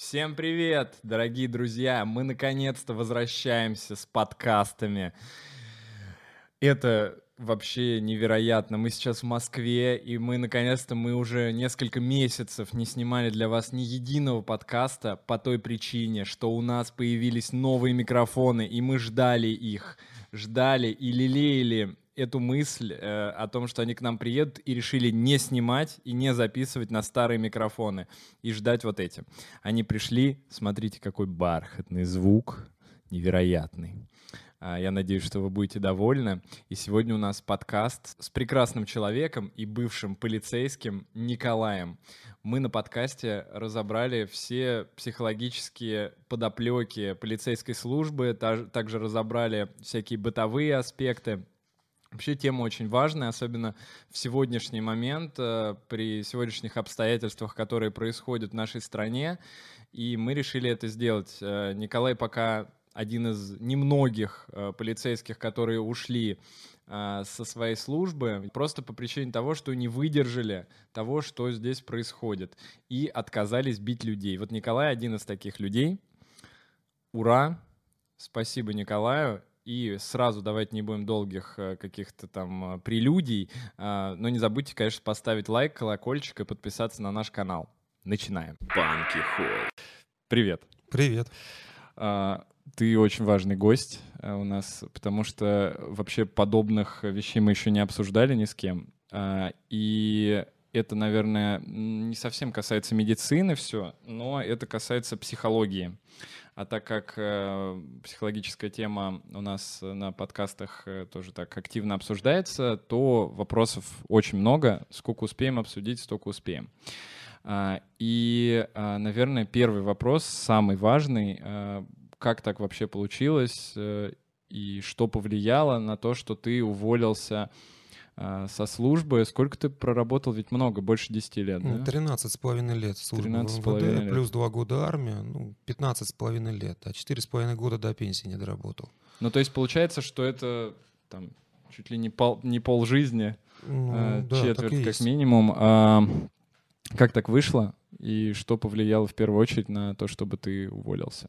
Всем привет, дорогие друзья! Мы наконец-то возвращаемся с подкастами. Это вообще невероятно. Мы сейчас в Москве, и мы наконец-то, мы уже несколько месяцев не снимали для вас ни единого подкаста по той причине, что у нас появились новые микрофоны, и мы ждали их, ждали и лелеяли эту мысль э, о том, что они к нам приедут, и решили не снимать и не записывать на старые микрофоны и ждать вот эти. Они пришли, смотрите, какой бархатный звук, невероятный. А, я надеюсь, что вы будете довольны. И сегодня у нас подкаст с прекрасным человеком и бывшим полицейским Николаем. Мы на подкасте разобрали все психологические подоплеки полицейской службы, также разобрали всякие бытовые аспекты, Вообще тема очень важная, особенно в сегодняшний момент, э, при сегодняшних обстоятельствах, которые происходят в нашей стране. И мы решили это сделать. Э, Николай пока один из немногих э, полицейских, которые ушли со своей службы, просто по причине того, что не выдержали того, что здесь происходит, и отказались бить людей. Вот Николай один из таких людей. Ура! Спасибо Николаю. И сразу давайте не будем долгих э, каких-то там прелюдий, но не забудьте, конечно, поставить лайк, колокольчик и подписаться на наш канал. Начинаем. Банки Холл. Привет. Привет. А, ты очень важный гость э, у нас, потому что вообще подобных вещей мы еще не обсуждали ни с кем. А, и это, наверное, не совсем касается медицины все, но это касается психологии. А так как э, психологическая тема у нас на подкастах э, тоже так активно обсуждается, то вопросов очень много. Сколько успеем обсудить, столько успеем. А, и, а, наверное, первый вопрос, самый важный, а, как так вообще получилось э, и что повлияло на то, что ты уволился со службы. Сколько ты проработал? Ведь много, больше 10 лет, да? 13 с половиной лет службы 13 в МВД, лет. плюс 2 года армия, ну, 15 с половиной лет, а 4 с половиной года до пенсии не доработал. Ну, то есть получается, что это там чуть ли не пол, не пол жизни, ну, а, да, четверть как минимум. А, как так вышло? И что повлияло в первую очередь на то, чтобы ты уволился?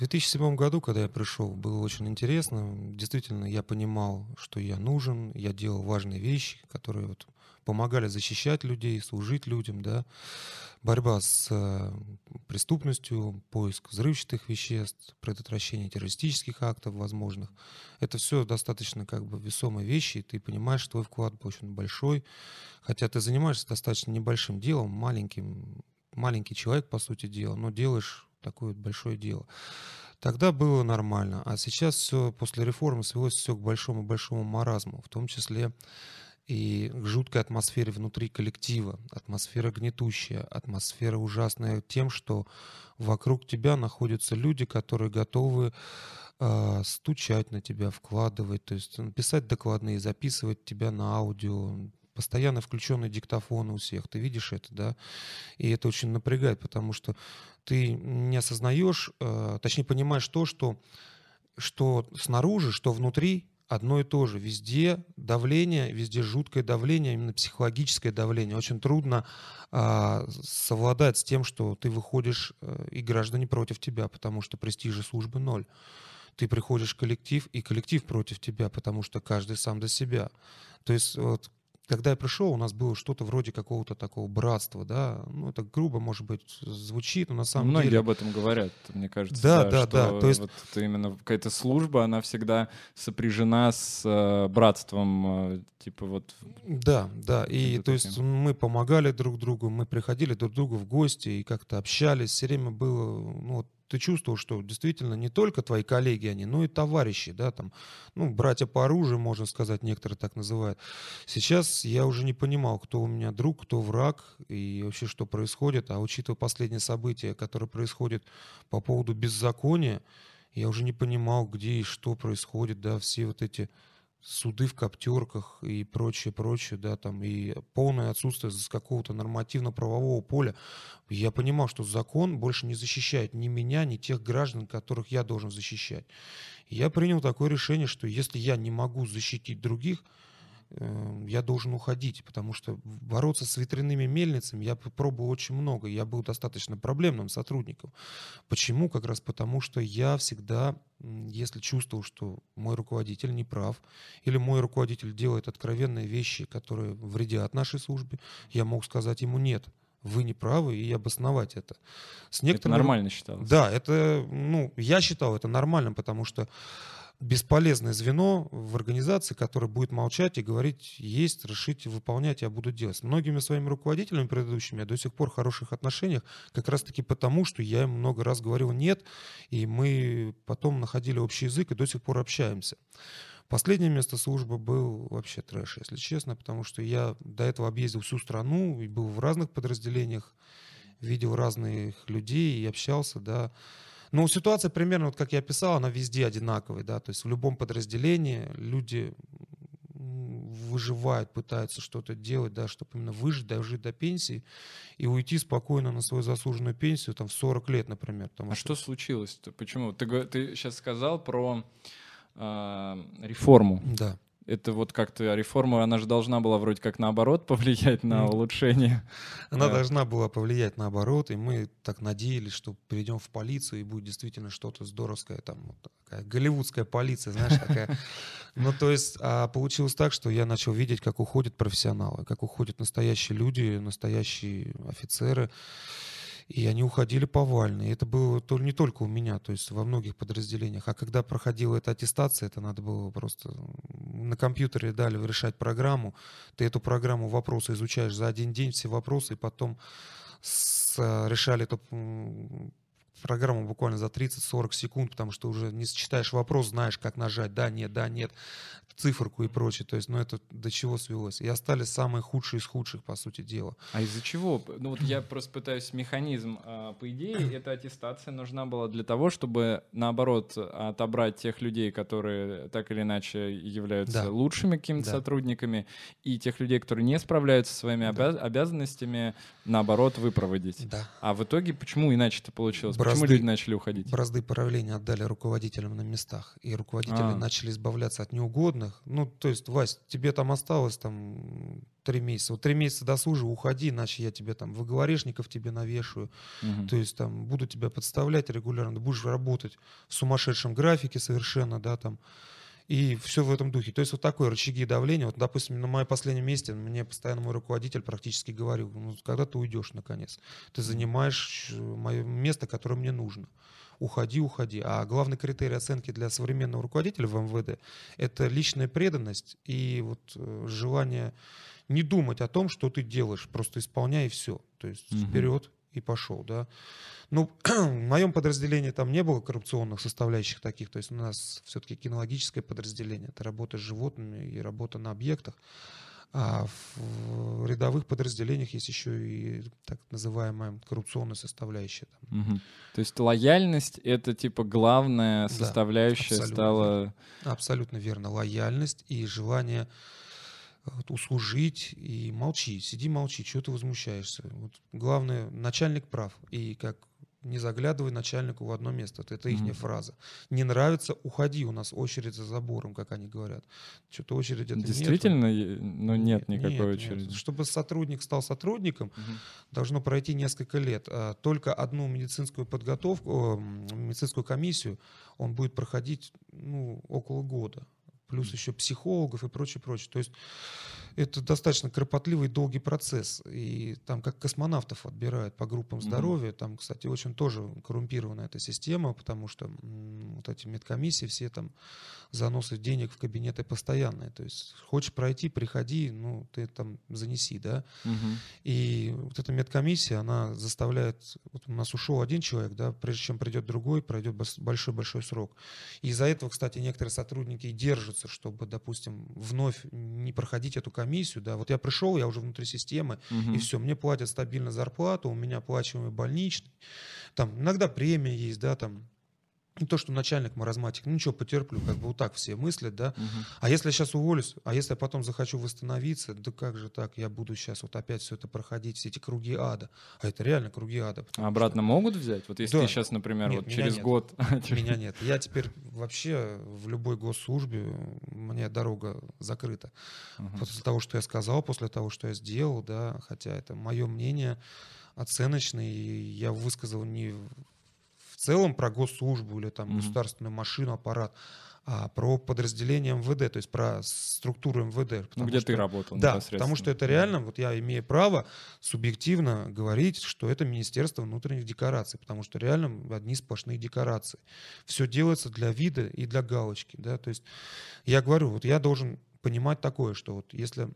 В 2007 году, когда я пришел, было очень интересно. Действительно, я понимал, что я нужен, я делал важные вещи, которые вот помогали защищать людей, служить людям, да. Борьба с э, преступностью, поиск взрывчатых веществ, предотвращение террористических актов возможных. Это все достаточно как бы весомые вещи, и ты понимаешь, что твой вклад был очень большой. Хотя ты занимаешься достаточно небольшим делом, маленьким, маленький человек, по сути дела, но делаешь такое большое дело. Тогда было нормально, а сейчас все после реформы свелось все к большому-большому маразму, в том числе и к жуткой атмосфере внутри коллектива, атмосфера гнетущая, атмосфера ужасная тем, что вокруг тебя находятся люди, которые готовы э, стучать на тебя, вкладывать, то есть писать докладные, записывать тебя на аудио, постоянно включенный диктофон у всех, ты видишь это, да, и это очень напрягает, потому что ты не осознаешь, э, точнее понимаешь то, что, что снаружи, что внутри одно и то же. Везде давление, везде жуткое давление, именно психологическое давление. Очень трудно э, совладать с тем, что ты выходишь, э, и граждане против тебя, потому что престижа службы ноль. Ты приходишь в коллектив, и коллектив против тебя, потому что каждый сам до себя. То есть вот когда я пришел, у нас было что-то вроде какого-то такого братства, да, ну это грубо, может быть, звучит, но на самом Многие деле... об этом говорят, мне кажется. Да, да, да. да. То есть вот именно какая-то служба, она всегда сопряжена с э, братством, э, типа вот. Да, да. И то таким. есть мы помогали друг другу, мы приходили друг к другу в гости и как-то общались. Все время было, ну вот ты чувствовал, что действительно не только твои коллеги они, но и товарищи, да, там, ну, братья по оружию, можно сказать, некоторые так называют. Сейчас я уже не понимал, кто у меня друг, кто враг и вообще что происходит, а учитывая последние события, которые происходят по поводу беззакония, я уже не понимал, где и что происходит, да, все вот эти суды в коптерках и прочее, прочее, да, там, и полное отсутствие какого-то нормативно-правового поля. Я понимал, что закон больше не защищает ни меня, ни тех граждан, которых я должен защищать. Я принял такое решение, что если я не могу защитить других, я должен уходить, потому что бороться с ветряными мельницами я пробовал очень много, я был достаточно проблемным сотрудником. Почему? Как раз потому, что я всегда, если чувствовал, что мой руководитель не прав, или мой руководитель делает откровенные вещи, которые вредят нашей службе, я мог сказать ему нет вы не правы, и обосновать это. С некоторыми... Это нормально считалось? Да, это, ну, я считал это нормальным, потому что бесполезное звено в организации, которое будет молчать и говорить, есть, решите, выполнять, я буду делать. С многими своими руководителями предыдущими я до сих пор в хороших отношениях, как раз-таки потому, что я им много раз говорил нет, и мы потом находили общий язык и до сих пор общаемся. Последнее место службы был вообще трэш, если честно, потому что я до этого объездил всю страну и был в разных подразделениях, видел разных людей и общался, да. Но ситуация примерно, вот как я описал, она везде одинаковая, да, то есть в любом подразделении люди выживают, пытаются что-то делать, да, чтобы именно выжить, дожить до пенсии и уйти спокойно на свою заслуженную пенсию, там, в 40 лет, например. А что, что случилось? -то? Почему? Ты, ты сейчас сказал про э, реформу. Да. Это вот как-то реформа, она же должна была вроде как наоборот повлиять на улучшение. Она да. должна была повлиять наоборот, и мы так надеялись, что перейдем в полицию и будет действительно что-то здоровское, там вот такая голливудская полиция, знаешь, такая. Ну, то есть а получилось так, что я начал видеть, как уходят профессионалы, как уходят настоящие люди, настоящие офицеры. И они уходили повально. И это было не только у меня, то есть во многих подразделениях. А когда проходила эта аттестация, это надо было просто... На компьютере дали решать программу. Ты эту программу вопросы изучаешь за один день, все вопросы, и потом с, решали эту программу буквально за 30-40 секунд, потому что уже не читаешь вопрос, знаешь, как нажать, да, нет, да, нет, циферку и прочее. То есть, ну, это до чего свелось. И остались самые худшие из худших, по сути дела. А из-за чего? Ну, вот я просто пытаюсь механизм. А, по идее, эта аттестация нужна была для того, чтобы, наоборот, отобрать тех людей, которые так или иначе являются да. лучшими какими-то да. сотрудниками, и тех людей, которые не справляются со своими да. обязанностями, наоборот, выпроводить. Да. А в итоге почему иначе это получилось? Бразды, почему люди начали уходить? Бразды правления отдали руководителям на местах, и руководители а. начали избавляться от неугодных. Ну, то есть, Вась, тебе там осталось там три месяца. Вот три месяца досужи, уходи, иначе я тебе там выговоришников тебе навешаю. Угу. То есть там буду тебя подставлять регулярно, будешь работать в сумасшедшем графике совершенно, да, там. И все в этом духе. То есть вот такое рычаги давления. Вот, допустим, на моем последнем месте мне постоянно мой руководитель практически говорил, ну, когда ты уйдешь наконец? Ты занимаешь э, мое место, которое мне нужно. Уходи, уходи. А главный критерий оценки для современного руководителя в МВД – это личная преданность и вот э, желание не думать о том, что ты делаешь, просто исполняй и все. То есть угу. вперед и пошел, да. Ну, в моем подразделении там не было коррупционных составляющих таких, то есть у нас все-таки кинологическое подразделение, это работа с животными и работа на объектах, а в рядовых подразделениях есть еще и так называемая коррупционная составляющая. Угу. То есть лояльность — это типа главная составляющая да, абсолютно стала... Верно. Абсолютно верно. Лояльность и желание вот, услужить и молчи, сиди молчи, чего ты возмущаешься. Вот, главное, начальник прав. И как не заглядывай начальнику в одно место. Это их mm-hmm. фраза. Не нравится, уходи. У нас очередь за забором, как они говорят. Что-то очередь это Действительно, нету. ну нет, нет никакой нет, очереди. Нет. Чтобы сотрудник стал сотрудником, mm-hmm. должно пройти несколько лет. А только одну медицинскую подготовку, медицинскую комиссию он будет проходить ну, около года плюс еще психологов и прочее, прочее. То есть это достаточно кропотливый долгий процесс. И там как космонавтов отбирают по группам здоровья, mm-hmm. там, кстати, очень тоже коррумпирована эта система, потому что м, вот эти медкомиссии, все там заносы денег в кабинеты постоянные. То есть хочешь пройти, приходи, ну, ты там занеси, да. Mm-hmm. И вот эта медкомиссия, она заставляет... Вот у нас ушел один человек, да, прежде чем придет другой, пройдет большой-большой срок. И из-за этого, кстати, некоторые сотрудники держатся, чтобы, допустим, вновь не проходить эту комиссию, да, вот я пришел, я уже внутри системы, угу. и все, мне платят стабильно зарплату, у меня оплачиваемый больничный, там иногда премия есть, да, там не то, что начальник маразматик, ну ничего, потерплю, как бы вот так все мыслят, да. Мгм. А если я сейчас уволюсь, а если я потом захочу восстановиться, да как же так, я буду сейчас вот опять все это проходить, все эти круги ада. А это реально круги ада. А обратно могут взять? Вот если Да. ты сейчас, например, Нет, вот через нет. год... что Меня нет. Я теперь вообще в любой госслужбе, меня дорога закрыта. После того, что я сказал, после того, что я сделал, да, хотя это мое мнение оценочное, и я высказал не целом про госслужбу или там Мгм. государственную машину, аппарат, а про подразделение МВД, то есть про структуру МВД. Ну, где что- ты работал Да, потому что это реально, вот я имею право субъективно говорить, что это Министерство внутренних декораций, потому что реально одни сплошные декорации. Все делается для вида и для галочки, да, то есть я говорю, вот я должен понимать такое, что вот если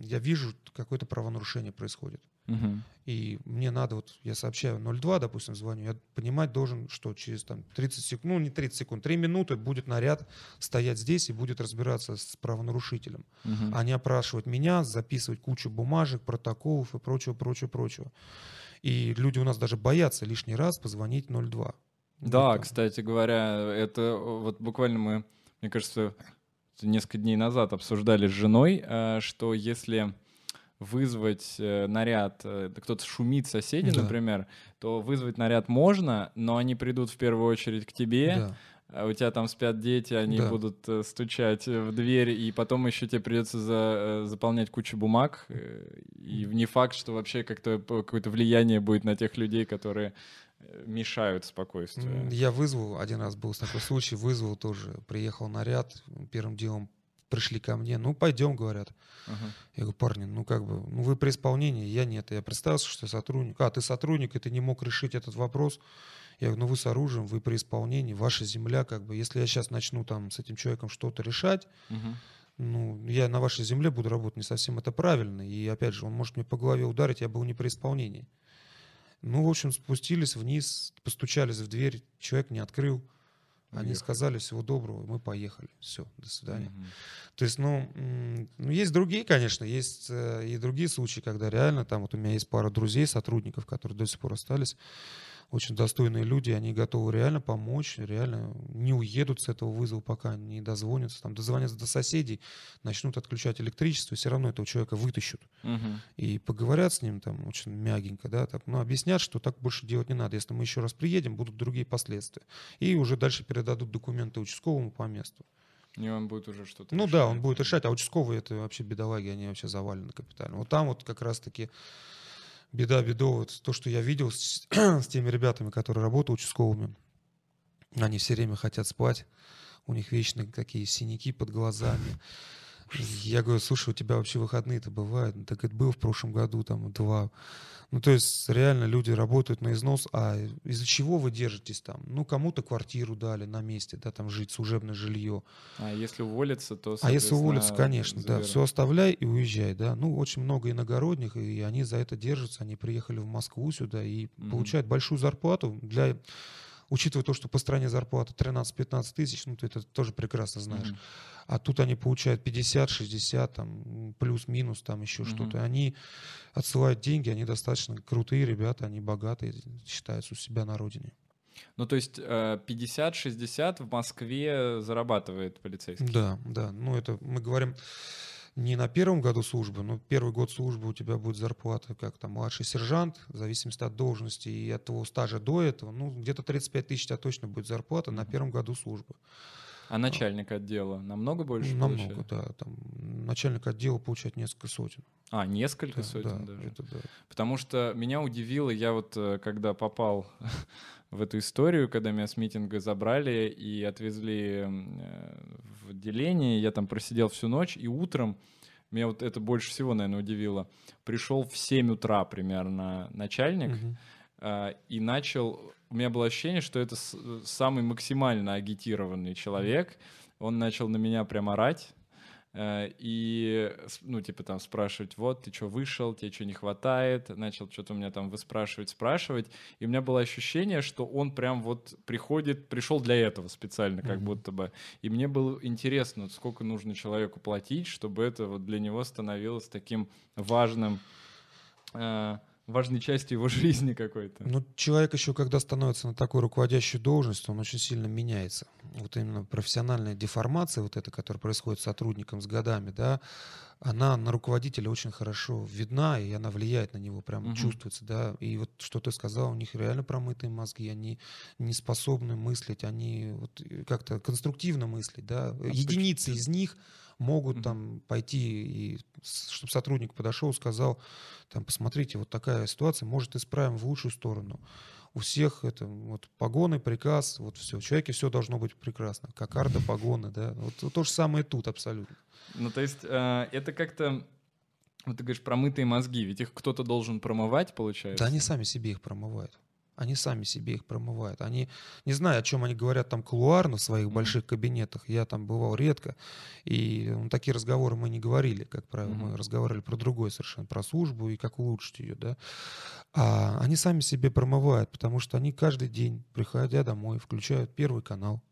я вижу какое-то правонарушение происходит, Мгм. и мне надо, вот я сообщаю 02, допустим, звоню, я понимать должен, что через там 30 секунд, ну не 30 секунд, 3 минуты будет наряд стоять здесь и будет разбираться с правонарушителем Мгм. а не опрашивать меня, записывать кучу бумажек, протоколов и прочего, прочего, прочего. И люди у нас даже боятся лишний раз позвонить 02. Да, так. кстати говоря, это вот буквально мы, мне кажется, несколько дней назад обсуждали с женой, э, что если вызвать э, наряд, э, кто-то шумит соседи, Да. например, то вызвать наряд можно, но они придут в первую очередь к тебе, Да. а у тебя там спят дети, они Да. будут э, стучать в дверь, и потом еще тебе придется за- заполнять кучу бумаг, и не факт, что вообще как-то какое-то влияние будет на тех людей, которые мешают спокойствию. Я вызвал, один раз был такой случай, вызвал тоже, приехал наряд, первым делом пришли ко мне, ну пойдем, говорят. Ага. Я говорю, парни, ну как бы, ну вы при исполнении, я нет. Я представился, что я сотрудник. А, ты сотрудник, и ты не мог решить этот вопрос. Я говорю, ну вы с оружием, вы при исполнении, ваша земля, как бы, если я сейчас начну там с этим человеком что-то решать, Мгм. ну, я на вашей земле буду работать, не совсем это правильно. И опять же, он может мне по голове ударить, я был не при исполнении. Ну, в общем, спустились вниз, постучались в дверь, человек не открыл. Они Уехали. сказали всего доброго, мы поехали. Все, до свидания. Мгм. То есть, ну, ну, есть другие, конечно, есть э, и другие случаи, когда реально, там вот у меня есть пара друзей, сотрудников, которые до сих пор остались, очень достойные люди, они готовы реально помочь, реально не уедут с этого вызова, пока не дозвонятся, там, дозвонятся до соседей, начнут отключать электричество, все равно этого человека вытащут. Мгм. И поговорят с ним там очень мягенько, да, так, ну, объяснят, что так больше делать не надо. Если мы еще раз приедем, будут другие последствия. И уже дальше передадут документы участковому по месту. И он будет уже что-то Ну да, он решать. будет решать, а участковые это вообще бедолаги, они вообще завалены капитально. Вот там вот как раз-таки беда бедовая, вот то, что я видел с, с теми ребятами, которые работают участковыми, они все время хотят спать, у них вечно такие синяки под глазами. Я говорю, слушай, у тебя вообще выходные-то бывают? Ну, Так это был в прошлом году, там, два. Ну, то есть, реально люди работают на износ, а из-за чего вы держитесь там? Ну, кому-то квартиру дали на месте, да, там жить, служебное жилье. А если уволиться, то, А если уволиться, конечно, да, заберут. все оставляй и уезжай, да. Ну, очень много иногородних, и они за это держатся, они приехали в Москву сюда и Мгм. получают большую зарплату для... Учитывая то, что по стране зарплата 13-15 тысяч, ну, ты это тоже прекрасно знаешь. Мгм. А тут они получают 50, 60, там, плюс-минус, там еще Мгм. что-то. Они отсылают деньги, они достаточно крутые ребята, они богатые, считаются у себя на родине. Ну, то есть э, 50-60 в Москве зарабатывает полицейский. Да, да. Ну, это мы говорим не на первом году службы, но первый год службы у тебя будет зарплата как там младший сержант, в зависимости от должности и от твоего стажа до этого, ну, где-то 35 тысяч у тебя точно будет зарплата на первом году службы. А начальник отдела намного больше Намного, получает? да. Там начальник отдела получает несколько сотен. А, несколько Да, сотен да, даже. это да. Потому что меня удивило, я вот э, когда попал в эту историю, когда меня с митинга забрали и отвезли э, в отделение, я там просидел всю ночь, и утром, меня вот это больше всего, наверное, удивило, пришел в 7 утра примерно начальник, а, и начал... У меня было ощущение, что это самый максимально агитированный человек. Он начал на меня прям орать. э, И, ну, типа там спрашивать, вот, ты что, вышел, тебе что не хватает, начал что-то у меня там выспрашивать, спрашивать, и у меня было ощущение, что он прям вот приходит, пришел для этого специально, как Мгм. будто бы, и мне было интересно, вот сколько нужно человеку платить, чтобы это вот для него становилось таким важным, э, важной частью его жизни какой-то. Ну, человек еще, когда становится на такую руководящую должность, он очень сильно меняется. Вот именно профессиональная деформация, вот эта, которая происходит с сотрудником с годами, да, она на руководителя очень хорошо видна, и она влияет на него, прям угу. чувствуется, да. И вот что ты сказал, у них реально промытые мозги, они не способны мыслить, они вот как-то конструктивно мыслить, да. А Единицы из них могут mm там пойти и чтобы сотрудник подошел, сказал, там, посмотрите, вот такая ситуация, может, исправим в лучшую сторону. У всех это вот погоны, приказ, вот все. В человеке все должно быть прекрасно. Кокарда, погоны, да. Вот, то же самое тут абсолютно. Ну, то есть э, это как-то вот ты говоришь, промытые мозги, ведь их кто-то должен промывать, получается? Да они сами себе их промывают. Они сами себе их промывают. Они, не знаю, о чем они говорят там кулуарно в своих mm-hmm. больших кабинетах. Я там бывал редко. И ну, такие разговоры мы не говорили, как правило. Mm-hmm. Мы разговаривали про другое совершенно, про службу и как улучшить ее, да. А они сами себе промывают, потому что они каждый день, приходя домой, включают первый канал,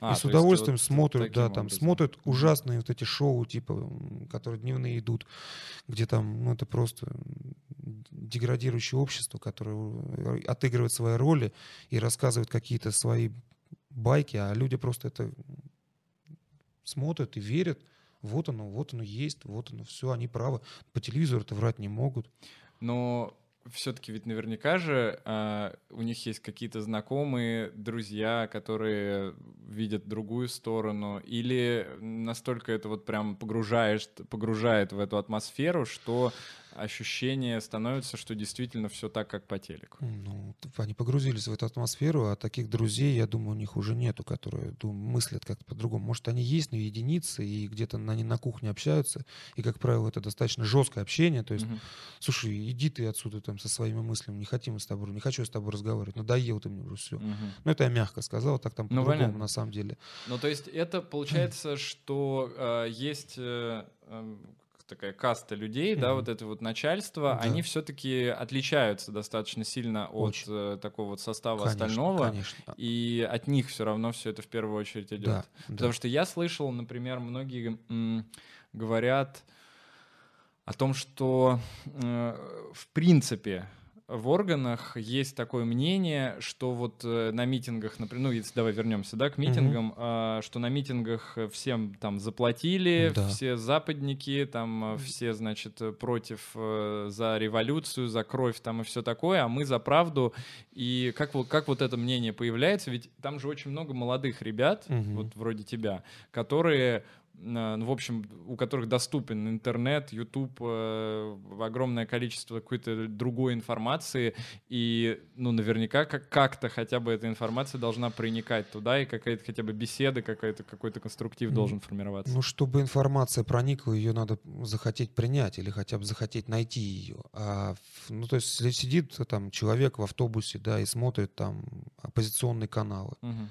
а, и с удовольствием вот смотрят, да, там образом. смотрят ужасные вот эти шоу, типа, которые дневные идут, где там, ну, это просто деградирующее общество, которое отыгрывает свои роли и рассказывает какие-то свои байки, а люди просто это смотрят и верят. Вот оно, вот оно есть, вот оно все, они правы. По телевизору это врать не могут. Но все-таки ведь наверняка же э, у них есть какие-то знакомые, друзья, которые видят другую сторону, или настолько это вот прям погружаешь, погружает в эту атмосферу, что ощущение становится, что действительно все так, как по телеку. Ну, они погрузились в эту атмосферу, а таких друзей, я думаю, у них уже нету, которые думаю, мыслят как-то по-другому. Может, они есть, но единицы, и где-то они на кухне общаются, и, как правило, это достаточно жесткое общение, то есть, угу. слушай, иди ты отсюда там со своими мыслями, не хотим с тобой, не хочу с тобой разговаривать, надоел ты мне уже все. Угу. Ну, это я мягко сказал, так там ну, по-другому на самом деле. Ну, то есть это получается, что э, есть... Э, э такая каста людей, mm-hmm. да, вот это вот начальство, да. они все-таки отличаются достаточно сильно от э, такого вот состава конечно, остального, конечно. и от них все равно все это в первую очередь идет. Да, Потому да. что я слышал, например, многие м, говорят о том, что э, в принципе в органах есть такое мнение, что вот э, на митингах, например, ну, если давай вернемся, да, к митингам, угу. что на митингах всем там заплатили, да. все западники, там э, все, значит, против, э, за революцию, за кровь там и все такое, а мы за правду. И как, как вот это мнение появляется? Ведь там же очень много молодых ребят, угу. вот вроде тебя, которые в общем, у которых доступен интернет, YouTube, э, огромное количество какой-то другой информации, и, ну, наверняка как- как-то хотя бы эта информация должна проникать туда, и какая-то хотя бы беседа, какая-то, какой-то конструктив должен формироваться. Ну, чтобы информация проникла, ее надо захотеть принять или хотя бы захотеть найти ее. А, ну, то есть, если сидит там человек в автобусе, да, и смотрит там оппозиционные каналы, угу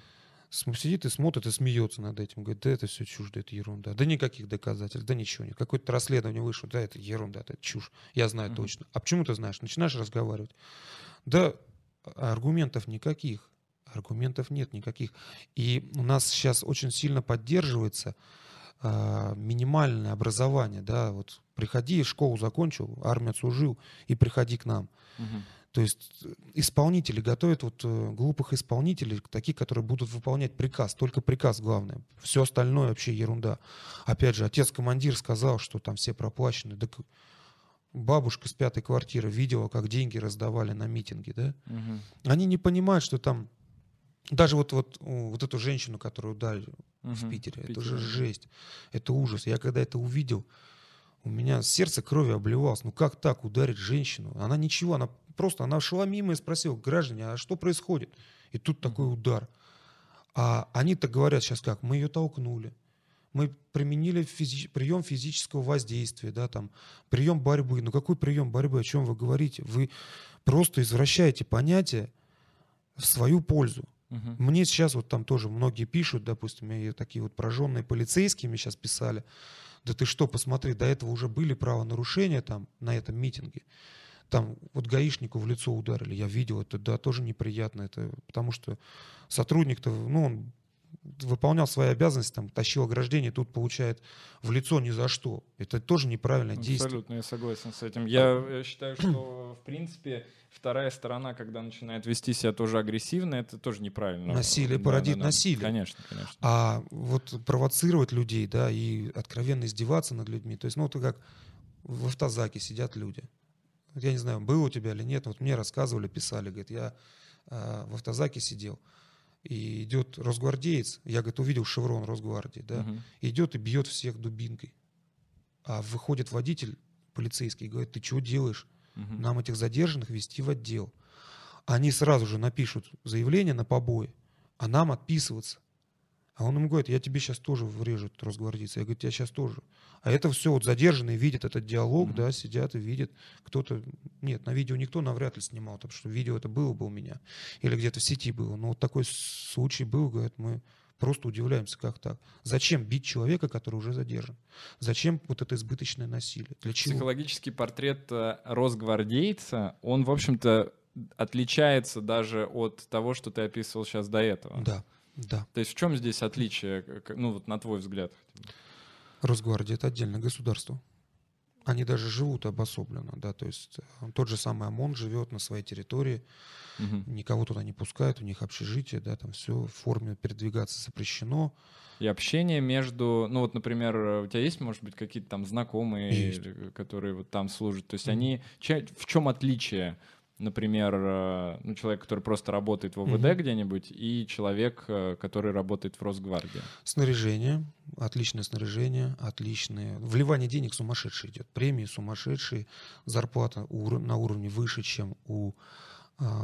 сидит и смотрит и смеется над этим. Говорит, да это все чушь, да это ерунда. Да никаких доказательств, да ничего нет. Какое-то расследование вышло, да это ерунда, это чушь. Я знаю uh-huh. точно. А почему ты знаешь? Начинаешь разговаривать. Да аргументов никаких. Аргументов нет никаких. И у нас сейчас очень сильно поддерживается а, минимальное образование, да, вот приходи, школу закончил, армию отслужил и приходи к нам. Угу. То есть э, исполнители готовят вот э, глупых исполнителей, таких, которые будут выполнять приказ, только приказ главное. Все остальное вообще ерунда. Опять же, отец-командир сказал, что там все проплачены. Так бабушка с пятой квартиры видела, как деньги раздавали на митинги, да? Угу. Они не понимают, что там даже вот, вот, вот эту женщину, которую дали угу, в Питере, в Питере, это же жесть, это ужас. Я когда это увидел, у меня сердце крови обливалось. Ну как так ударить женщину? Она ничего, она просто, она шла мимо и спросила, граждане, а что происходит? И тут такой удар. А они-то говорят сейчас как, мы ее толкнули. Мы применили физи- прием физического воздействия, да, там, прием борьбы. Ну какой прием борьбы, о чем вы говорите? Вы просто извращаете понятие в свою пользу. Угу. Мне сейчас вот там тоже многие пишут, допустим, и такие вот прожженные полицейские мне сейчас писали, да ты что, посмотри, до этого уже были правонарушения там на этом митинге. Там вот гаишнику в лицо ударили, я видел это, да, тоже неприятно это, потому что сотрудник-то, ну, он выполнял свои обязанности, там, тащил ограждение, тут получает в лицо ни за что. Это тоже неправильное действие. Абсолютно, я согласен с этим. Я, я считаю, что, в принципе, вторая сторона, когда начинает вести себя тоже агрессивно, это тоже неправильно. Насилие породит насилие. Конечно, конечно. А вот провоцировать людей, да, и откровенно издеваться над людьми, то есть, ну, вот как в автозаке сидят люди. Я не знаю, было у тебя или нет, вот мне рассказывали, писали, говорит, я а, в автозаке сидел, и идет росгвардеец, я, говорит, увидел шеврон Росгвардии, да, Мгм. идет и бьет всех дубинкой. А выходит водитель полицейский и говорит, ты что делаешь? Мгм. Нам этих задержанных вести в отдел. Они сразу же напишут заявление на побои, а нам отписываться. А он ему говорит, я тебе сейчас тоже врежу, этот росгвардейца. Я говорю, я сейчас тоже. А это все вот задержанные видят этот диалог, Мгм. да, сидят и видят. Кто-то, нет, на видео никто навряд ли снимал, потому что видео это было бы у меня. Или где-то в сети было. Но вот такой случай был, говорят, мы просто удивляемся, как так. Зачем бить человека, который уже задержан? Зачем вот это избыточное насилие? Для чего? Психологический портрет э, росгвардейца, он, в общем-то, отличается даже от того, что ты описывал сейчас до этого. Да, да. То есть в чем здесь отличие, ну вот на твой взгляд? Росгвардия — это отдельное государство. Они даже живут обособленно, да, то есть э, тот же самый ОМОН живет на своей территории, Мгм. никого туда не пускают, у них общежитие, да, там все в форме передвигаться запрещено. И общение между, ну вот, например, э, у тебя есть, может быть, какие-то там знакомые, Есть. или, которые вот там служат? То есть Мгм. они, в чем отличие, например, э, ну, человек, который просто работает в ОВД Мгм. где-нибудь, и человек, э, который работает в Росгвардии? Снаряжение, отличное снаряжение, отличное. Вливание денег сумасшедшее идет, премии сумасшедшие, зарплата на уровне выше, чем у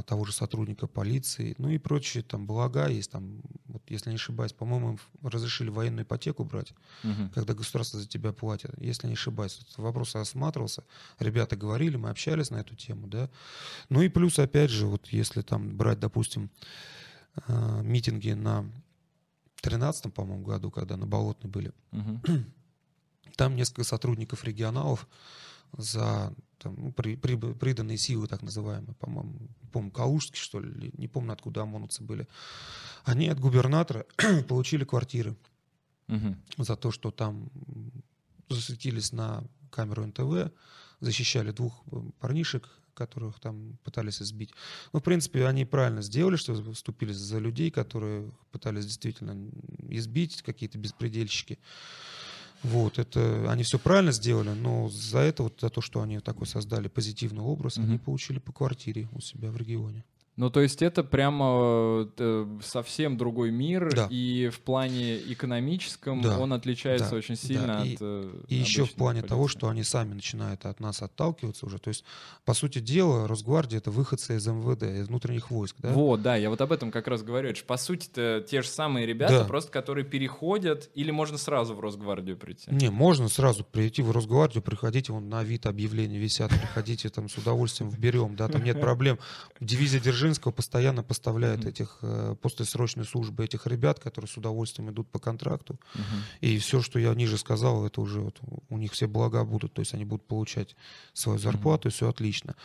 того же сотрудника полиции, ну и прочие там блага есть, там, вот, если не ошибаюсь, по-моему, разрешили военную ипотеку брать, Мгм. когда государство за тебя платит. Если не ошибаюсь, этот вопрос осматривался, ребята говорили, мы общались на эту тему, да. Ну и плюс, опять же, вот если там брать, допустим, э, митинги на 13 по-моему, году, когда на Болотной были, Мгм. там несколько сотрудников регионалов за там, ну, при- прибы- приданные силы, так называемые, по-моему, помню, калужские, что ли, не помню, откуда ОМОНовцы были, они от губернатора получили квартиры Мгм. за то, что там засветились на камеру НТВ, защищали двух э, парнишек, которых там пытались избить. Ну, в принципе, они правильно сделали, что вступились за людей, которые пытались действительно избить, какие-то беспредельщики. Вот, это они все правильно сделали, но за это, вот за то, что они такой создали позитивный образ, они Мгм. получили по квартире у себя в регионе. Ну, то есть это прямо э, совсем другой мир, Да. и в плане экономическом Да. он отличается Да. очень Да. сильно И- от э, И еще в плане того, полиции. что они сами начинают от нас отталкиваться уже. То есть, по сути дела, Росгвардия — это выходцы из МВД, из внутренних войск. Да? Вот, да, я вот об этом как раз говорю. Это ж, по сути-то те же самые ребята, Да. просто которые переходят, или можно сразу в Росгвардию прийти. Не, можно сразу прийти в Росгвардию, приходите, вон на Авито объявления висят, приходите, там с удовольствием вберем, да, там нет проблем. Дивизия Дзержинского постоянно поставляет Мгм. этих, э, после срочной службы этих ребят, которые с удовольствием идут по контракту. Мгм. И все, что я ниже сказал, это уже вот у них все блага будут, то есть они будут получать свою зарплату, и все отлично.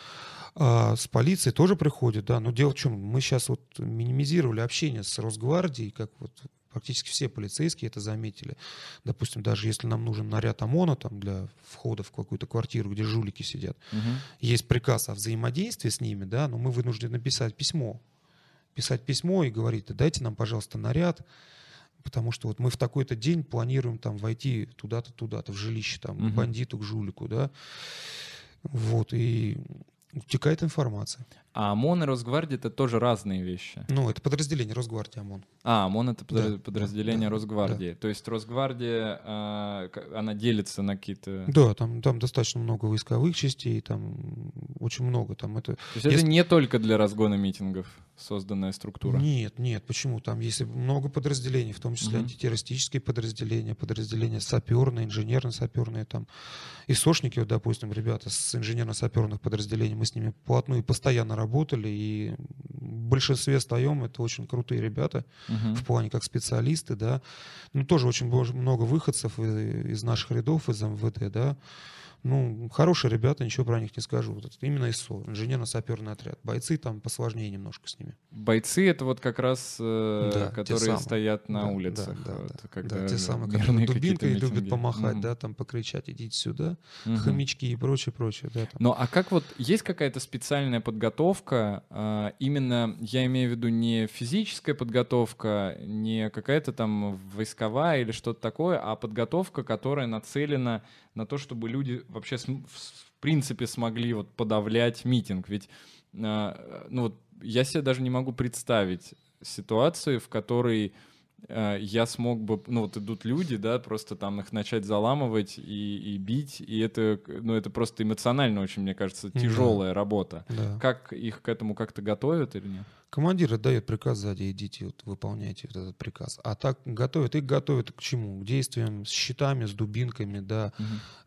А с полицией тоже приходят, да, но дело в чем, мы сейчас вот минимизировали общение с Росгвардией, как вот практически все полицейские это заметили. Допустим, даже если нам нужен наряд ОМОНа там, для входа в какую-то квартиру, где жулики сидят, Мгм. есть приказ о взаимодействии с ними, да, но мы вынуждены писать письмо. Писать письмо и говорить, «Да дайте нам, пожалуйста, наряд, потому что вот мы в такой-то день планируем там войти туда-то, туда-то, в жилище, там, Мгм. к бандиту, к жулику, да. Вот, и утекает информация. А ОМОН и Росгвардия — это тоже разные вещи. Ну, это подразделение Росгвардии ОМОН. А, ОМОН — это подра- Да, подразделение да, Росгвардии. То есть Росгвардия, к- она делится на какие-то... Да, там, там достаточно много войсковых частей, там очень много. Там это... То есть Если- это не только для разгона митингов созданная структура? Нет, нет, почему? Там есть много подразделений, в том числе Мгм. антитеррористические подразделения, подразделения саперные, инженерно-саперные там. И сошники, вот, допустим, ребята с инженерно-саперных подразделений, мы с ними плотную и постоянно работали, и в большинстве стоем, это очень крутые ребята Мгм. в плане как специалисты, да. Ну, тоже очень много выходцев и- из наших рядов, из МВД, да. Ну, хорошие ребята, ничего про них не скажу. Вот это именно ИСО, инженерно-саперный отряд. Бойцы там посложнее немножко с ними. Бойцы это вот как раз, э, Да, которые стоят на Да, улицах. да, да, вот, да. когда Да, те самые, которые дубинкой любят помахать, Мгм. да, там покричать, идите сюда, Мгм. хомячки и прочее, прочее, да. там. Ну а как вот есть какая-то специальная подготовка, а, именно я имею в виду не физическая подготовка, не какая-то там войсковая или что-то такое, а подготовка, которая нацелена на то, чтобы люди вообще в принципе смогли вот подавлять митинг. Ведь а, ну вот я себе даже не могу представить ситуацию, в которой э, я смог бы, ну вот идут люди, да, просто там их начать заламывать и, и бить, и это, ну это просто эмоционально очень, мне кажется, Да. тяжелая работа. Да. Как их к этому как-то готовят или нет? Командир отдает приказ сзади, идите, вот, выполняйте вот этот приказ. А так готовят, их готовят к чему? К действиям с щитами, с дубинками, да,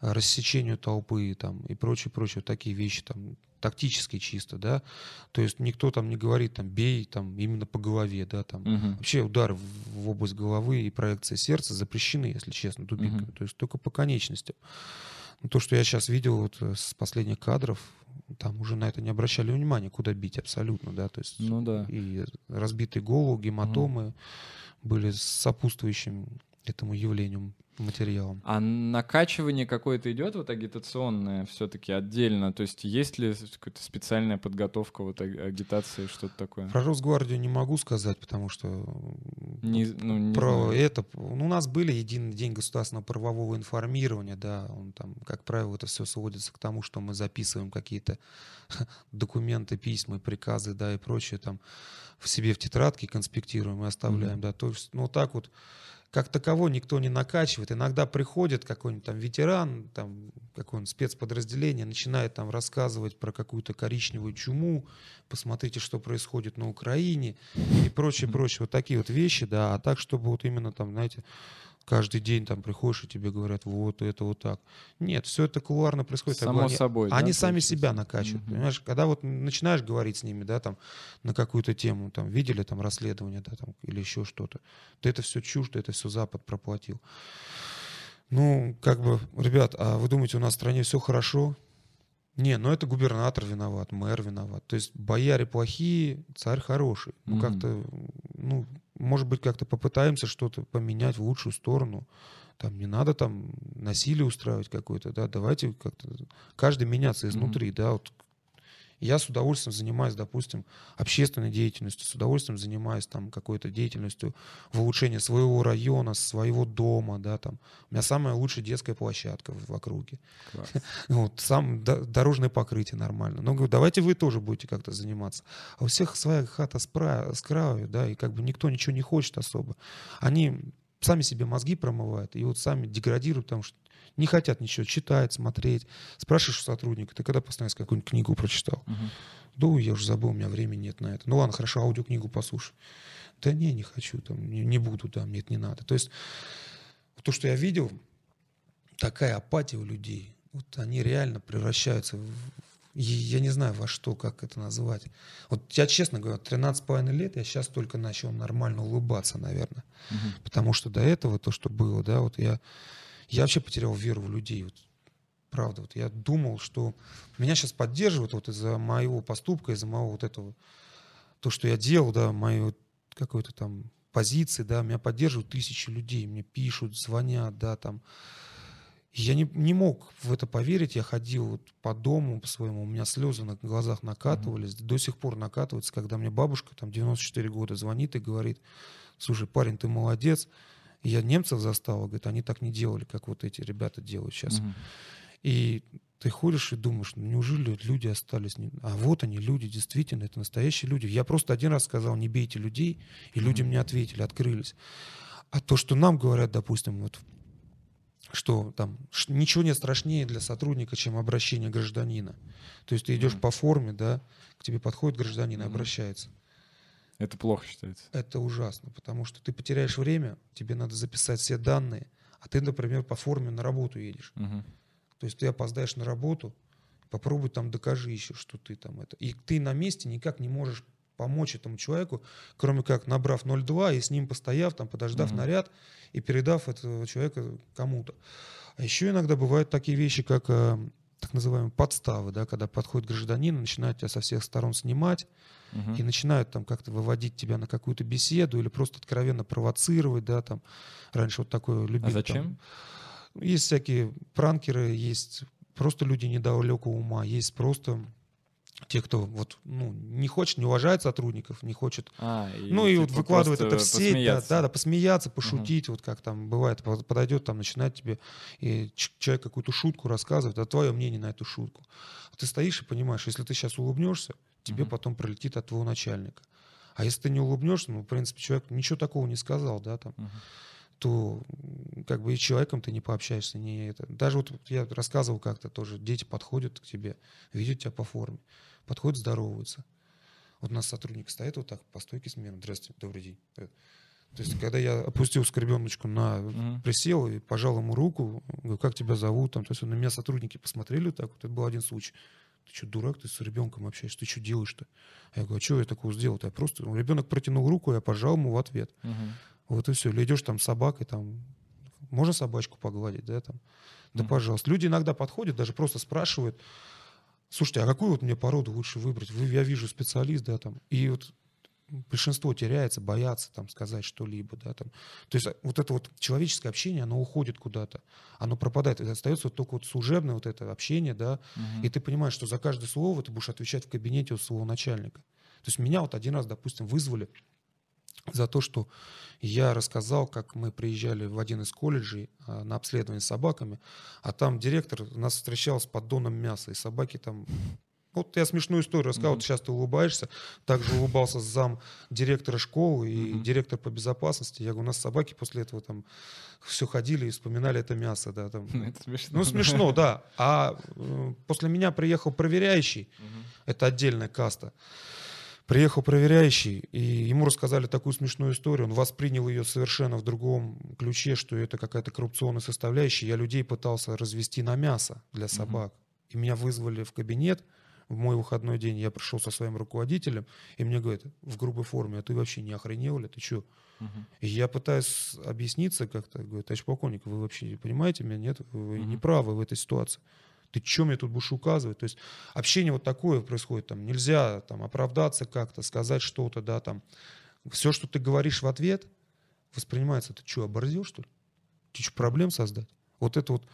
рассечению толпы там и прочее, прочее, такие вещи там тактические чисто, да. То есть никто там не говорит там бей там именно по голове, да, там. Мгм. Вообще удары в, в область головы и проекции сердца запрещены, если честно, дубинками. Мгм. То есть только по конечностям. Но то, что я сейчас видел вот э, с последних кадров, там уже на это не обращали внимания, куда бить абсолютно, да. То есть Ну да. и разбитые головы, гематомы были сопутствующим этому явлению материалом. А накачивание какое-то идет вот агитационное все-таки отдельно? То есть есть ли какая-то специальная подготовка вот аг- агитации, что-то такое? Про Росгвардию не могу сказать, потому что Не, ну, не про знаю. это ну, у нас были единый день государственного правового информирования, да, он там, как правило, это все сводится к тому, что мы записываем какие-то документы, письма, приказы, да, и прочее там в себе в тетрадке конспектируем и оставляем, Мгм. да, то есть, ну, так вот, как таково никто не накачивает. Иногда приходит какой-нибудь там ветеран, там какое-нибудь спецподразделение, начинает там рассказывать про какую-то коричневую чуму, посмотрите, что происходит на Украине и прочее, прочее. Вот такие вот вещи, да. А так, чтобы вот именно там, знаете, каждый день там приходишь и тебе говорят, вот это вот так. Нет, все это кулуарно происходит. Само они- собой, да, Они сами получается? себя накачивают, Мгм. понимаешь? Когда вот начинаешь говорить с ними, да, там, на какую-то тему, там, видели там расследование, да, там, или еще что-то, то это все чушь, то это все Запад проплатил. Ну, как бы, ребят, а вы думаете, у нас в стране все хорошо? Не, ну это губернатор виноват, мэр виноват. То есть бояре плохие, царь хороший. Ну, Мгм. как-то, ну, может быть, как-то попытаемся что-то поменять в лучшую сторону. Там не надо там насилие устраивать какое-то, да, давайте как-то каждый меняться изнутри, да, вот я с удовольствием занимаюсь, допустим, общественной деятельностью, с удовольствием занимаюсь там какой-то деятельностью в улучшении своего района, своего дома, да, там. У меня самая лучшая детская площадка в, в округе. Класс. Вот, сам до- дорожное покрытие нормально. Но говорю, давайте вы тоже будете как-то заниматься. А у всех своя хата с, пра- с краю, да, и как бы никто ничего не хочет особо. Они сами себе мозги промывают и вот сами деградируют, потому что не хотят ничего читать, смотреть. Спрашиваешь у сотрудника, ты когда раз какую-нибудь книгу прочитал? Мгм. Да, я уже забыл, у меня времени нет на это. Ну ладно, хорошо, аудиокнигу послушай. Да не, не хочу, там, не, не буду, да, мне это не надо. То есть то, что я видел, такая апатия у людей, вот они реально превращаются в, я не знаю во что, как это называть. Вот я честно говорю, 13,5 лет я сейчас только начал нормально улыбаться, наверное. Мгм. Потому что до этого, то, что было, да, вот я, я вообще потерял веру в людей. Вот, правда, вот я думал, что меня сейчас поддерживают вот из-за моего поступка, из-за моего вот этого, то, что я делал, да, вот какой-то там позиции, да, меня поддерживают тысячи людей, мне пишут, звонят, да, там. Я не, не мог в это поверить, я ходил вот по дому по своему, у меня слезы на глазах накатывались, до сих пор накатываются, когда мне бабушка, там, 94 года, звонит и говорит, слушай, парень, ты молодец, и я немцев застал, говорит, они так не делали, как вот эти ребята делают сейчас. Мгм. И ты ходишь и думаешь, ну неужели люди остались? не- А вот они, люди, действительно, это настоящие люди. Я просто один раз сказал, не бейте людей, и люди мне ответили, открылись. А то, что нам говорят, допустим, вот, что там ничего нет страшнее для сотрудника, чем обращение гражданина. То есть ты идешь Мгм. по форме, да, к тебе подходит гражданин и Мгм. обращается. Это плохо считается. Это ужасно, потому что ты потеряешь время, тебе надо записать все данные, а ты, например, по форме на работу едешь. Мгм. То есть ты опоздаешь на работу, попробуй там докажи еще, что ты там это. И ты на месте никак не можешь помочь этому человеку, кроме как набрав 0,2 и с ним постояв, там, подождав mm-hmm. наряд и передав этого человека кому-то. А еще иногда бывают такие вещи, как э, так называемые подставы, да, когда подходит гражданин, начинает тебя со всех сторон снимать, угу. и начинают там как-то выводить тебя на какую-то беседу или просто откровенно провоцировать, да, там. Раньше вот такое любили. А зачем? Там, есть всякие пранкеры, есть просто люди недалекого ума, есть просто те, кто вот, ну, не хочет, не уважает сотрудников, не хочет, а, и, ну и типа вот выкладывает это в сеть, да, да, да, посмеяться, пошутить, угу. вот как там бывает, подойдет там, начинает тебе, и человек какую-то шутку рассказывает, а твое мнение на эту шутку. Ты стоишь и понимаешь, если ты сейчас улыбнешься, тебе угу. потом пролетит от твоего начальника. А если ты не улыбнешься, ну, в принципе, человек ничего такого не сказал, да, там, угу то как бы и человеком ты не пообщаешься, не это. Даже вот я рассказывал как-то тоже, дети подходят к тебе, видят тебя по форме подходят, здороваются. Вот у нас сотрудник стоит вот так по стойке смирно. Здравствуйте, добрый день. То есть, когда я опустил скорбеночку на uh-huh. присел и пожал ему руку, говорю, как тебя зовут? Там, то есть на меня сотрудники посмотрели так, вот это был один случай. Ты что, дурак, ты с ребенком общаешься, ты что делаешь-то? Я говорю, а что я такого сделал? Я просто, ребенок протянул руку, я пожал ему в ответ. Uh-huh. Вот и все. Или идешь там с собакой, там, можно собачку погладить, да, там? Да, uh-huh. пожалуйста. Люди иногда подходят, даже просто спрашивают, слушайте, а какую вот мне породу лучше выбрать? Вы, я вижу специалист, да, там, и вот большинство теряется, боятся там сказать что-либо, да, там. То есть вот это вот человеческое общение, оно уходит куда-то, оно пропадает, и остается вот только вот служебное вот это общение, да, угу. и ты понимаешь, что за каждое слово ты будешь отвечать в кабинете у своего начальника. То есть меня вот один раз, допустим, вызвали за то, что я рассказал, как мы приезжали в один из колледжей а, на обследование с собаками, а там директор нас встречал с поддоном мяса, и собаки там... Вот я смешную историю рассказал, mm-hmm. вот сейчас ты улыбаешься. Также улыбался зам директора школы и mm-hmm. директор по безопасности. Я говорю, у нас собаки после этого там все ходили и вспоминали это мясо. Да, там. Ну, это смешно. Ну, смешно, да. А э, после меня приехал проверяющий, mm-hmm. это отдельная каста. Приехал проверяющий, и ему рассказали такую смешную историю. Он воспринял ее совершенно в другом ключе, что это какая-то коррупционная составляющая. Я людей пытался развести на мясо для собак. И меня вызвали в кабинет в мой выходной день. Я пришел со своим руководителем, и мне говорят, в грубой форме, а ты вообще не охренел ли? Ты что? Uh-huh. И я пытаюсь объясниться как-то. Говорю, товарищ полковник, вы вообще понимаете меня? Нет, вы uh-huh. не правы в этой ситуации ты что мне тут будешь указывать? То есть общение вот такое происходит, там нельзя там оправдаться как-то, сказать что-то, да, там. Все, что ты говоришь в ответ, воспринимается, ты что, оборзел, что ли? Ты что, проблем создать? Вот это вот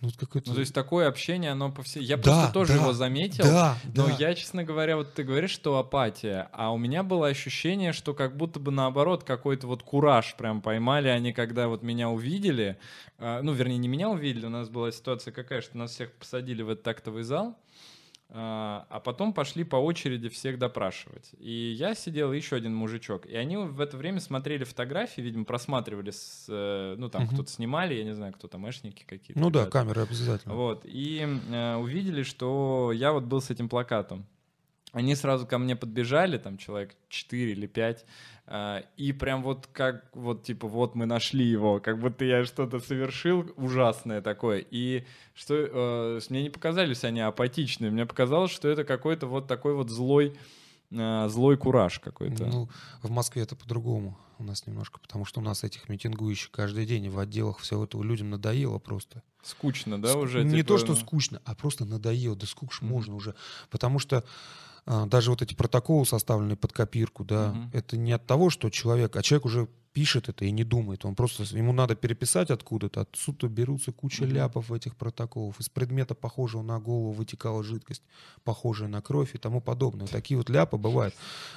ну, ну, то есть такое общение, оно по всей... Я да, просто тоже да, его заметил, да, но да. я, честно говоря, вот ты говоришь, что апатия, а у меня было ощущение, что как будто бы наоборот какой-то вот кураж прям поймали они, когда вот меня увидели, э, ну, вернее, не меня увидели, у нас была ситуация какая, что нас всех посадили в этот тактовый зал, а, а потом пошли по очереди всех допрашивать. И я сидел, еще один мужичок. И они в это время смотрели фотографии, видимо, просматривали, с, э, ну, там угу. кто-то снимали, я не знаю, кто там, эшники какие-то. Ну ребята. да, камеры обязательно. Вот, и э, увидели, что я вот был с этим плакатом. Они сразу ко мне подбежали, там человек 4 или 5, а, и прям вот как, вот типа, вот мы нашли его, как будто я что-то совершил ужасное такое. И что, э, мне не показались они апатичные, мне показалось, что это какой-то вот такой вот злой, э, злой кураж какой-то. Ну, в Москве это по-другому у нас немножко, потому что у нас этих митингующих каждый день в отделах все это людям надоело просто. Скучно, да, уже? Не типа... то, что скучно, а просто надоело, да скук mm-hmm. можно уже, потому что а, даже вот эти протоколы, составленные под копирку, да, угу. это не от того, что человек, а человек уже пишет это и не думает. Он просто, ему надо переписать откуда-то, отсюда берутся куча угу. ляпов этих протоколов. Из предмета, похожего на голову, вытекала жидкость, похожая на кровь и тому подобное. Такие вот ляпы бывают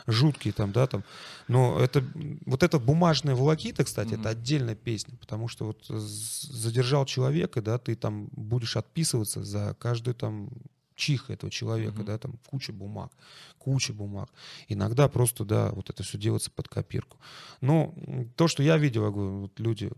жуткие там, да, там. Но это, вот эта бумажная волокита, кстати, угу. это отдельная песня, потому что вот задержал человека, да, ты там будешь отписываться за каждую там чиха этого человека, mm-hmm. да, там куча бумаг, куча бумаг. Иногда просто, да, вот это все делается под копирку. Но то, что я видел, я говорю, вот люди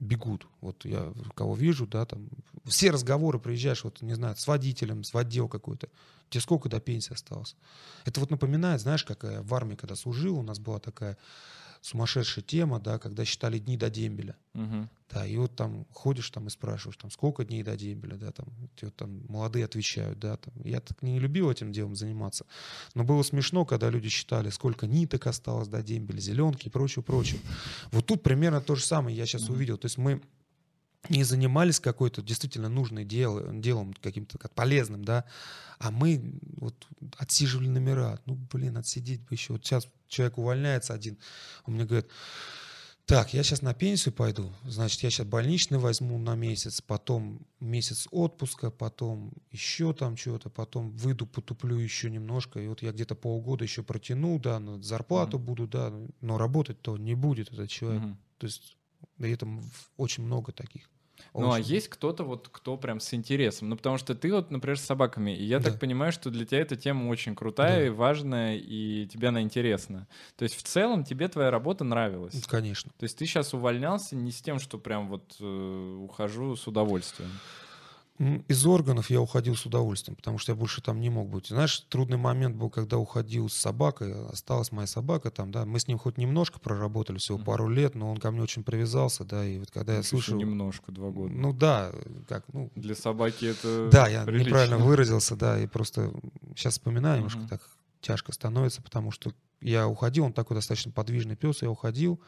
бегут. Вот я кого вижу, да, там все разговоры приезжаешь, вот, не знаю, с водителем, с отдел какой-то. Тебе сколько до пенсии осталось? Это вот напоминает, знаешь, как в армии, когда служил, у нас была такая сумасшедшая тема, да, когда считали дни до дембеля. Мгм. Да, и вот там ходишь там и спрашиваешь, там, сколько дней до дембеля, да, там, вот там молодые отвечают, да, там. Я так не любил этим делом заниматься. Но было смешно, когда люди считали, сколько ниток осталось до дембеля, зеленки и прочее, прочее. Вот тут примерно то же самое я сейчас Мгм. увидел. То есть мы не занимались какой-то действительно нужной дел, делом, каким-то как полезным, да, а мы вот отсиживали номера. Ну, блин, отсидеть бы еще. Вот сейчас человек увольняется один, он мне говорит, так, я сейчас на пенсию пойду, значит, я сейчас больничный возьму на месяц, потом месяц отпуска, потом еще там что-то, потом выйду, потуплю еще немножко, и вот я где-то полгода еще протяну, да, на зарплату буду, да, но работать-то не будет этот человек. Мгм. То есть, и в- очень много таких. Ну, а Очень. есть кто-то вот, кто прям с интересом? Ну, потому что ты вот, например, с собаками, и я Да. так понимаю, что для тебя эта тема очень крутая Да. и важная, и тебе она интересна. То есть в целом тебе твоя работа нравилась? Конечно. То есть ты сейчас увольнялся не с тем, что прям вот э, ухожу с удовольствием. Из органов я уходил с удовольствием, потому что я больше там не мог быть. Знаешь, трудный момент был, когда уходил с собакой, осталась моя собака там, да, мы с ним хоть немножко проработали, всего пару лет, но он ко мне очень привязался, да, и вот когда я Ещё слышал... немножко, два года. Ну да, как, ну, Для собаки это да, я прилично. неправильно выразился, да, и просто сейчас вспоминаю, немножко Мгм. так тяжко становится, потому что я уходил, он такой достаточно подвижный пес, я уходил,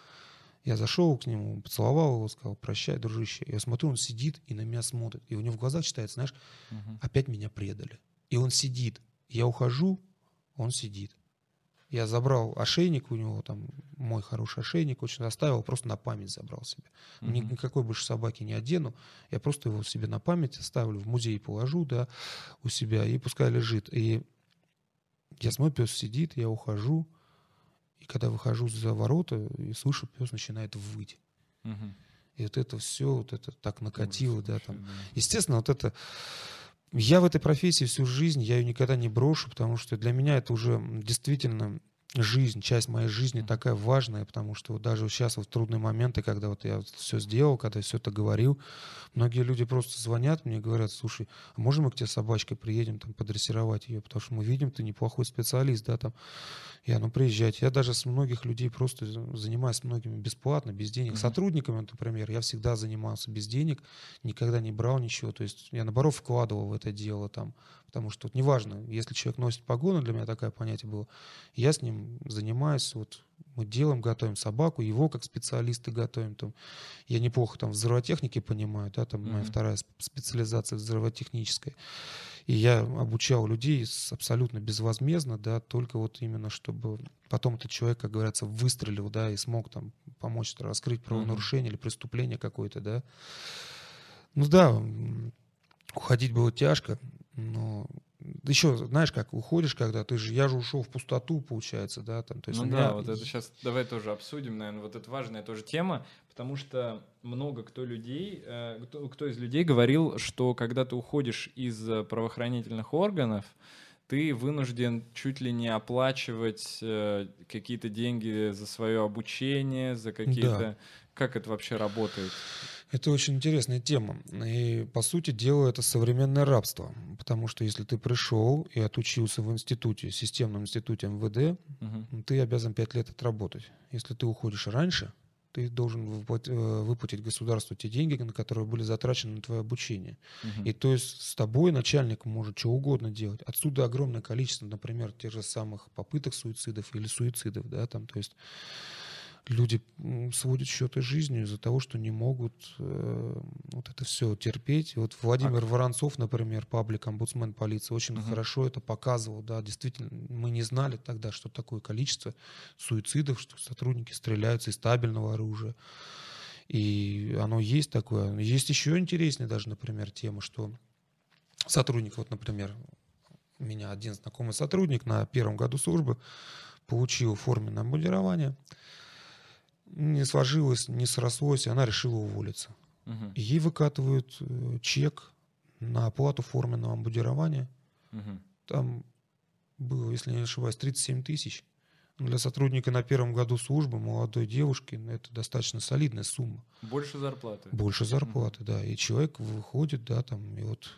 я зашел к нему, поцеловал его, сказал, прощай, дружище. Я смотрю, он сидит и на меня смотрит, и у него в глазах читается, знаешь, Мгм. опять меня предали. И он сидит. Я ухожу, он сидит. Я забрал ошейник у него, там мой хороший ошейник, очень оставил, просто на память забрал себе. Ни- Мгм. Никакой больше собаки не одену. Я просто его себе на память оставлю, в музей положу, да, у себя, и пускай лежит. И я смотрю, пес сидит, я ухожу, и когда выхожу за ворота, и слышу, пес начинает выть. Мгм. И вот это все, вот это так накатило, Ужас да, там. да. Естественно, вот это... Я в этой профессии всю жизнь, я ее никогда не брошу, потому что для меня это уже действительно жизнь, часть моей жизни такая важная, потому что вот даже сейчас вот в трудные моменты, когда вот я все сделал, когда все это говорил, многие люди просто звонят мне и говорят, слушай, а можем мы к тебе с собачкой приедем там подрессировать ее, потому что мы видим, ты неплохой специалист, да, там. Я, ну приезжайте. Я даже с многих людей просто за- занимаюсь многими бесплатно, без денег. Мгм. Сотрудниками, например, я всегда занимался без денег, никогда не брал ничего. То есть я, наоборот, вкладывал в это дело там. Потому что вот неважно, если человек носит погоны, для меня такое понятие было, я с ним занимаюсь, вот мы делаем, готовим собаку, его как специалисты готовим. Там. Я неплохо там в взрывотехнике понимаю, да, там моя Мгм. вторая сп- специализация взрывотехническая. И я обучал людей абсолютно безвозмездно, да, только вот именно чтобы потом этот человек, как говорится, выстрелил, да, и смог там помочь раскрыть правонарушение или преступление какое-то, да. Ну да, уходить было тяжко, но еще, знаешь, как уходишь, когда ты же, я же ушел в пустоту, получается, да, там, то есть ну у да, меня вот это сейчас давай тоже обсудим, наверное, вот это важная тоже тема, потому что много кто людей, э, кто, кто из людей говорил, что когда ты уходишь из э, правоохранительных органов, ты вынужден чуть ли не оплачивать э, какие-то деньги за свое обучение, за какие-то... Как это вообще работает? Это очень интересная тема. И, по сути дела, это современное рабство. Потому что если ты пришел и отучился в институте, системном институте МВД, Мгм. ты обязан 5 лет отработать. Если ты уходишь раньше, ты должен э, выплатить государству те деньги, на которые были затрачены на твое обучение. Мгм. И то есть с тобой начальник может что угодно делать. Отсюда огромное количество, например, тех же самых попыток суицидов или суицидов, да, там, то есть люди сводят счеты жизнью из-за того, что не могут э, вот это все терпеть. И Вот Владимир Воронцов, например, паблик омбудсмен полиции, очень Мгм. хорошо это показывал, да, действительно, мы не знали тогда, что такое количество суицидов, что сотрудники стреляются из стабильного оружия. И оно есть такое. Есть еще интереснее даже, например, тема, что сотрудник, вот, например, у меня один знакомый сотрудник на первом году службы получил форменное обмундирование, не сложилось, не срослось, и она решила уволиться. И ей выкатывают э, чек на оплату форменного обмундирования. Мгм. Там было, если не ошибаюсь, 37 тысяч. Для сотрудника на первом году службы, молодой девушки, это достаточно солидная сумма. Больше зарплаты. Больше зарплаты, да. И человек выходит, да, там, и вот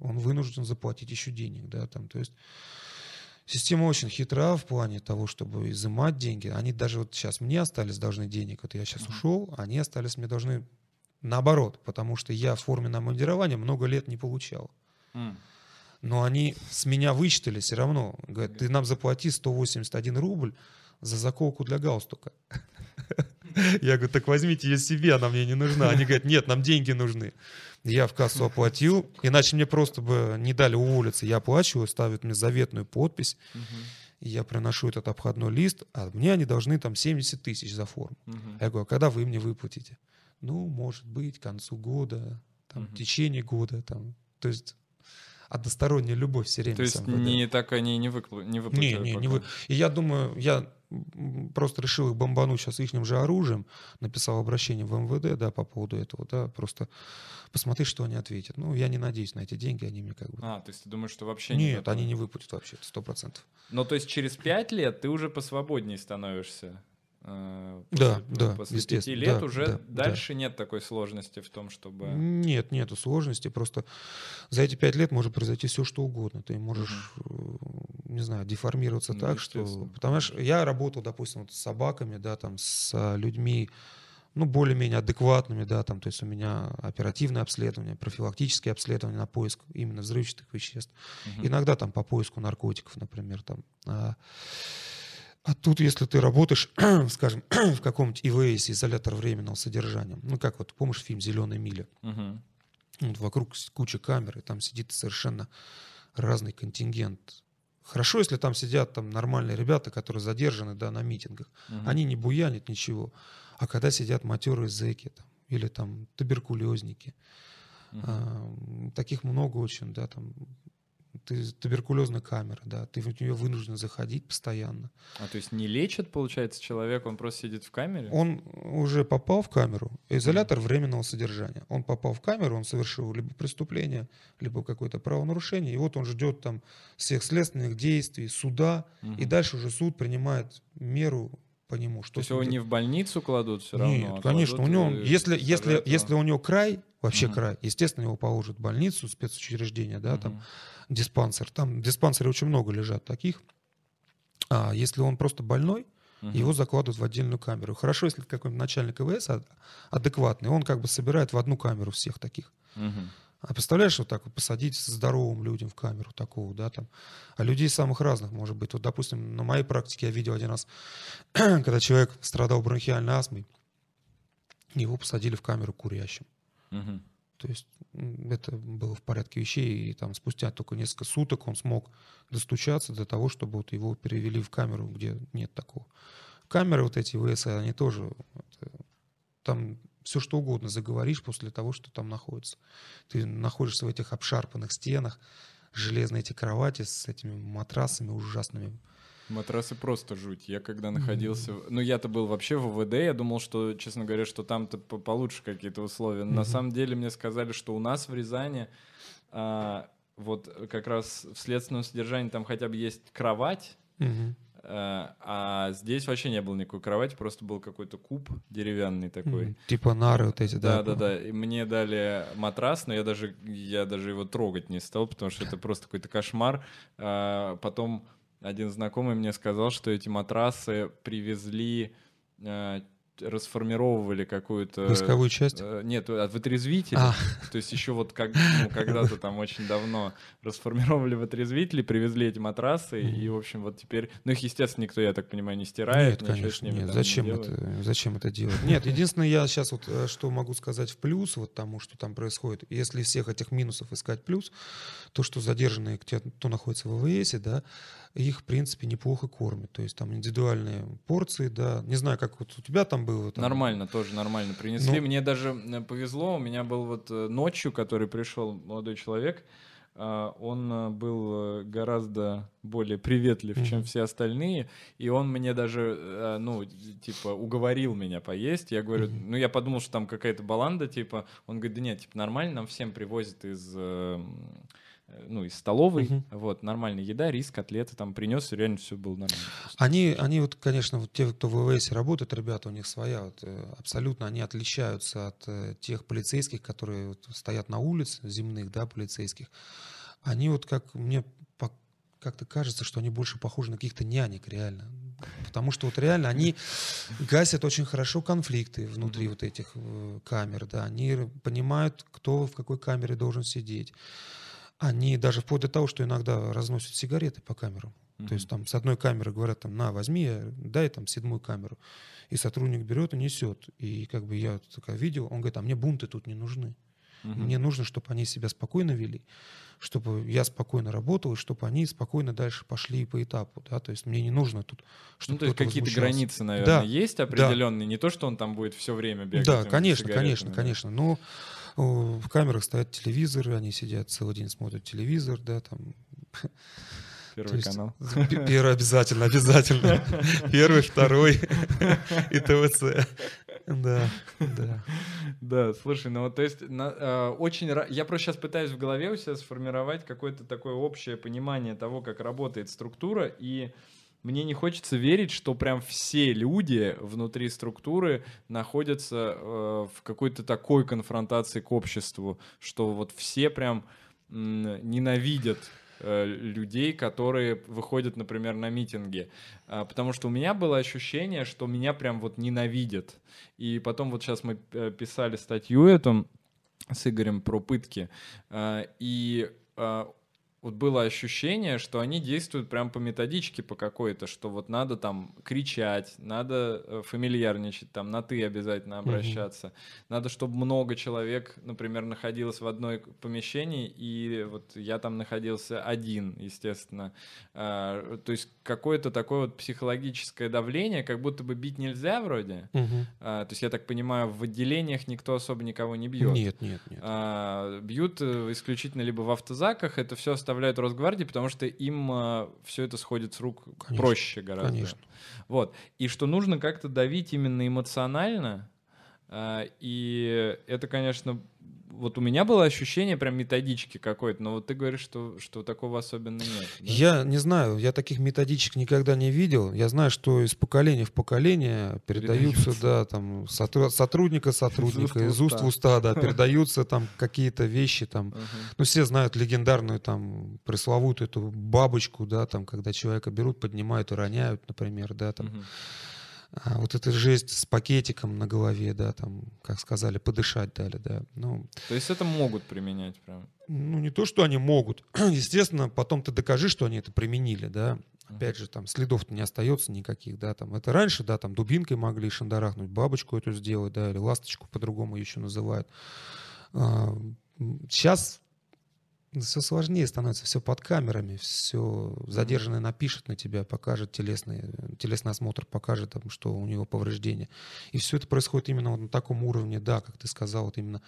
он вынужден заплатить еще денег, да, там, то есть Система очень хитра в плане того, чтобы изымать деньги. Они даже вот сейчас мне остались должны денег. Вот я сейчас ушел, они остались мне должны наоборот, потому что я в форме намандирования много лет не получал. Но они с меня вычитали все равно. Говорят, ты нам заплати 181 рубль за заколку для галстука. Я говорю, так возьмите ее себе, она мне не нужна. Они говорят, нет, нам деньги нужны. Я в кассу оплатил, иначе мне просто бы не дали уволиться. Я оплачиваю, ставят мне заветную подпись. И я приношу этот обходной лист, а мне они должны там 70 тысяч за форму. Я говорю, а когда вы мне выплатите? Ну, может быть, к концу года, там, в течение года. Там. То есть односторонняя любовь все время. То есть не так они не, выкл... не выплатили? Не, не, не вы... И я думаю, я просто решил их бомбануть сейчас их же оружием, написал обращение в МВД, да, по поводу этого, да, просто посмотреть, что они ответят. Ну, я не надеюсь на эти деньги, они мне как бы... А, то есть ты думаешь, что вообще не Нет, они не выплатят вообще, сто процентов. Ну, то есть через пять лет ты уже посвободнее становишься? Э, после, да, да, после пяти лет да, уже да, дальше да. нет такой сложности в том, чтобы... Нет, нету сложности, просто за эти пять лет может произойти все, что угодно. Ты можешь, угу. не знаю, деформироваться ну, так, что... Потому что я работал, допустим, вот с собаками, да, там, с а, людьми, ну, более-менее адекватными, да, там, то есть у меня оперативное обследование, профилактическое обследование на поиск именно взрывчатых веществ. Угу. Иногда там по поиску наркотиков, например, там... А, тут, если ты работаешь, скажем, в каком-нибудь ИВС, изолятор временного содержания, ну, как вот, помнишь фильм «Зеленая миля»? Угу. Вот вокруг куча камер, и там сидит совершенно разный контингент. Хорошо, если там сидят там нормальные ребята, которые задержаны, да, на митингах. Угу. Они не буянят ничего. А когда сидят матерые зэки там, или там туберкулезники, угу. а, таких много очень, да, там ты туберкулезная камера, да, ты в нее вынужден заходить постоянно. А то есть не лечат, получается, человек, он просто сидит в камере? Он уже попал в камеру, изолятор временного содержания. Он попал в камеру, он совершил либо преступление, либо какое-то правонарушение, и вот он ждет там всех следственных действий, суда, угу. и дальше уже суд принимает меру по нему. Что То есть его не в больницу кладут все равно? Нет, а конечно. У него, если, если, если у него край, вообще угу. край, естественно, его положат в больницу, спецучреждение, да, угу. там диспансер. Там диспансеры очень много лежат таких. А если он просто больной, угу. его закладывают в отдельную камеру. Хорошо, если какой-нибудь начальник ИВС адекватный, он как бы собирает в одну камеру всех таких. Угу. А представляешь, вот так вот посадить здоровым людям в камеру такого, да, там. А людей самых разных может быть. Вот, допустим, на моей практике я видел один раз, когда человек страдал бронхиальной астмой, его посадили в камеру курящим. Угу. То есть это было в порядке вещей, и там спустя только несколько суток он смог достучаться до того, чтобы вот его перевели в камеру, где нет такого. Камеры вот эти ВС, они тоже, это, там все что угодно заговоришь после того, что там находится. Ты находишься в этих обшарпанных стенах, железные эти кровати с этими матрасами ужасными. Матрасы просто жуть. Я когда находился... Mm-hmm. Ну, я-то был вообще в ВВД, я думал, что, честно говоря, что там-то получше какие-то условия. Mm-hmm. На самом деле мне сказали, что у нас в Рязани а, вот как раз в следственном содержании там хотя бы есть кровать, mm-hmm. а, а здесь вообще не было никакой кровати, просто был какой-то куб деревянный такой. Mm-hmm. Типа нары вот эти, да? Да-да-да. И мне дали матрас, но я даже, я даже его трогать не стал, потому что это просто какой-то кошмар. А, потом один знакомый мне сказал, что эти матрасы привезли э, расформировывали какую-то... Войсковую часть? Э, нет, от вытрезвителя. А. То есть еще вот как, ну, когда-то там очень давно расформировали вытрезвители, привезли эти матрасы, mm. и, в общем, вот теперь... Ну, их, естественно, никто, я так понимаю, не стирает. Нет, конечно, нет. Зачем, не это, зачем это делать? Нет, единственное, я сейчас вот э, что могу сказать в плюс вот тому, что там происходит. Если всех этих минусов искать плюс, то, что задержанные, кто находится в ВВС, да, их, в принципе, неплохо кормят. То есть там индивидуальные порции, да. Не знаю, как вот у тебя там было. Там... Нормально, тоже нормально принесли. Ну... Мне даже э, повезло, у меня был вот э, ночью, который пришел молодой человек, а, он э, был гораздо более приветлив, mm-hmm. чем все остальные, и он мне даже, ну, типа, уговорил меня поесть. Я говорю, mm-hmm. ну, я подумал, что там какая-то баланда, типа, он говорит, да нет, типа, нормально, нам всем привозят из Э, ну, из столовой, угу. вот, нормальная еда, рис, котлеты там принес, и реально все было нормально. Они, они вот, конечно, вот те, кто в ВВС работают, ребята, у них своя, вот, э, абсолютно они отличаются от э, тех полицейских, которые вот стоят на улице, земных, да, полицейских. Они вот как мне как-то кажется, что они больше похожи на каких-то нянек, реально. Потому что вот реально они гасят очень хорошо конфликты внутри mm-hmm. вот этих э, камер, да. Они понимают, кто в какой камере должен сидеть. Они даже вплоть до того, что иногда разносят сигареты по камерам. Mm-hmm. То есть там с одной камеры говорят, там, на, возьми, дай там седьмую камеру. И сотрудник берет и несет. И как бы я такое видел, он говорит, а мне бунты тут не нужны. Mm-hmm. Мне нужно, чтобы они себя спокойно вели чтобы я спокойно работал, и чтобы они спокойно дальше пошли по этапу, да, то есть мне не нужно тут, чтобы ну, то есть какие-то границы, наверное, да, есть определенные, да. не то, что он там будет все время бегать. Да, конечно, конечно, конечно, но в камерах стоят телевизоры, они сидят целый день, смотрят телевизор, да, там Первый есть, канал. Первый обязательно, обязательно. Первый, второй и ТВЦ. Да, да. Да, слушай, ну вот то есть на, э, очень... Я просто сейчас пытаюсь в голове у себя сформировать какое-то такое общее понимание того, как работает структура, и мне не хочется верить, что прям все люди внутри структуры находятся э, в какой-то такой конфронтации к обществу, что вот все прям ненавидят Э, людей, которые выходят, например, на митинги. А, потому что у меня было ощущение, что меня прям вот ненавидят. И потом вот сейчас мы э, писали статью эту с Игорем про пытки. А, и а, вот было ощущение, что они действуют прям по методичке по какой-то, что вот надо там кричать, надо э, фамильярничать, там на ты обязательно обращаться, mm-hmm. надо, чтобы много человек, например, находилось в одной помещении, и вот я там находился один, естественно. А, то есть какое-то такое вот психологическое давление, как будто бы бить нельзя вроде. Mm-hmm. А, то есть я так понимаю, в отделениях никто особо никого не бьет. Нет, нет, нет. А, бьют э, исключительно либо в автозаках, это все оставляется оставляют Росгвардии, потому что им э, все это сходит с рук конечно, проще гораздо. Конечно. Вот. И что нужно как-то давить именно эмоционально. Э, и это, конечно, вот у меня было ощущение прям методички какой-то, но вот ты говоришь, что, что такого особенно нет. Да? Я не знаю, я таких методичек никогда не видел. Я знаю, что из поколения в поколение передаются, передаются. да, там, сотрудника сотрудника, из уст в уста, да, передаются там какие-то вещи, там, ну, все знают легендарную, там, пресловутую эту бабочку, да, там, когда человека берут, поднимают и роняют, например, да, там. uh а вот эта жесть с пакетиком на голове, да, там, как сказали, подышать дали, да. Ну, то есть это могут применять прям? Ну, не то, что они могут. Естественно, потом ты докажи, что они это применили, да. Опять же, там следов-то не остается никаких, да, там. Это раньше, да, там дубинкой могли шандарахнуть, бабочку эту сделать, да, или ласточку по-другому еще называют. Сейчас а, все сложнее становится, все под камерами, все задержанный напишет на тебя, покажет телесный, телесный осмотр, покажет, там, что у него повреждения. И все это происходит именно вот на таком уровне, да, как ты сказал, вот именно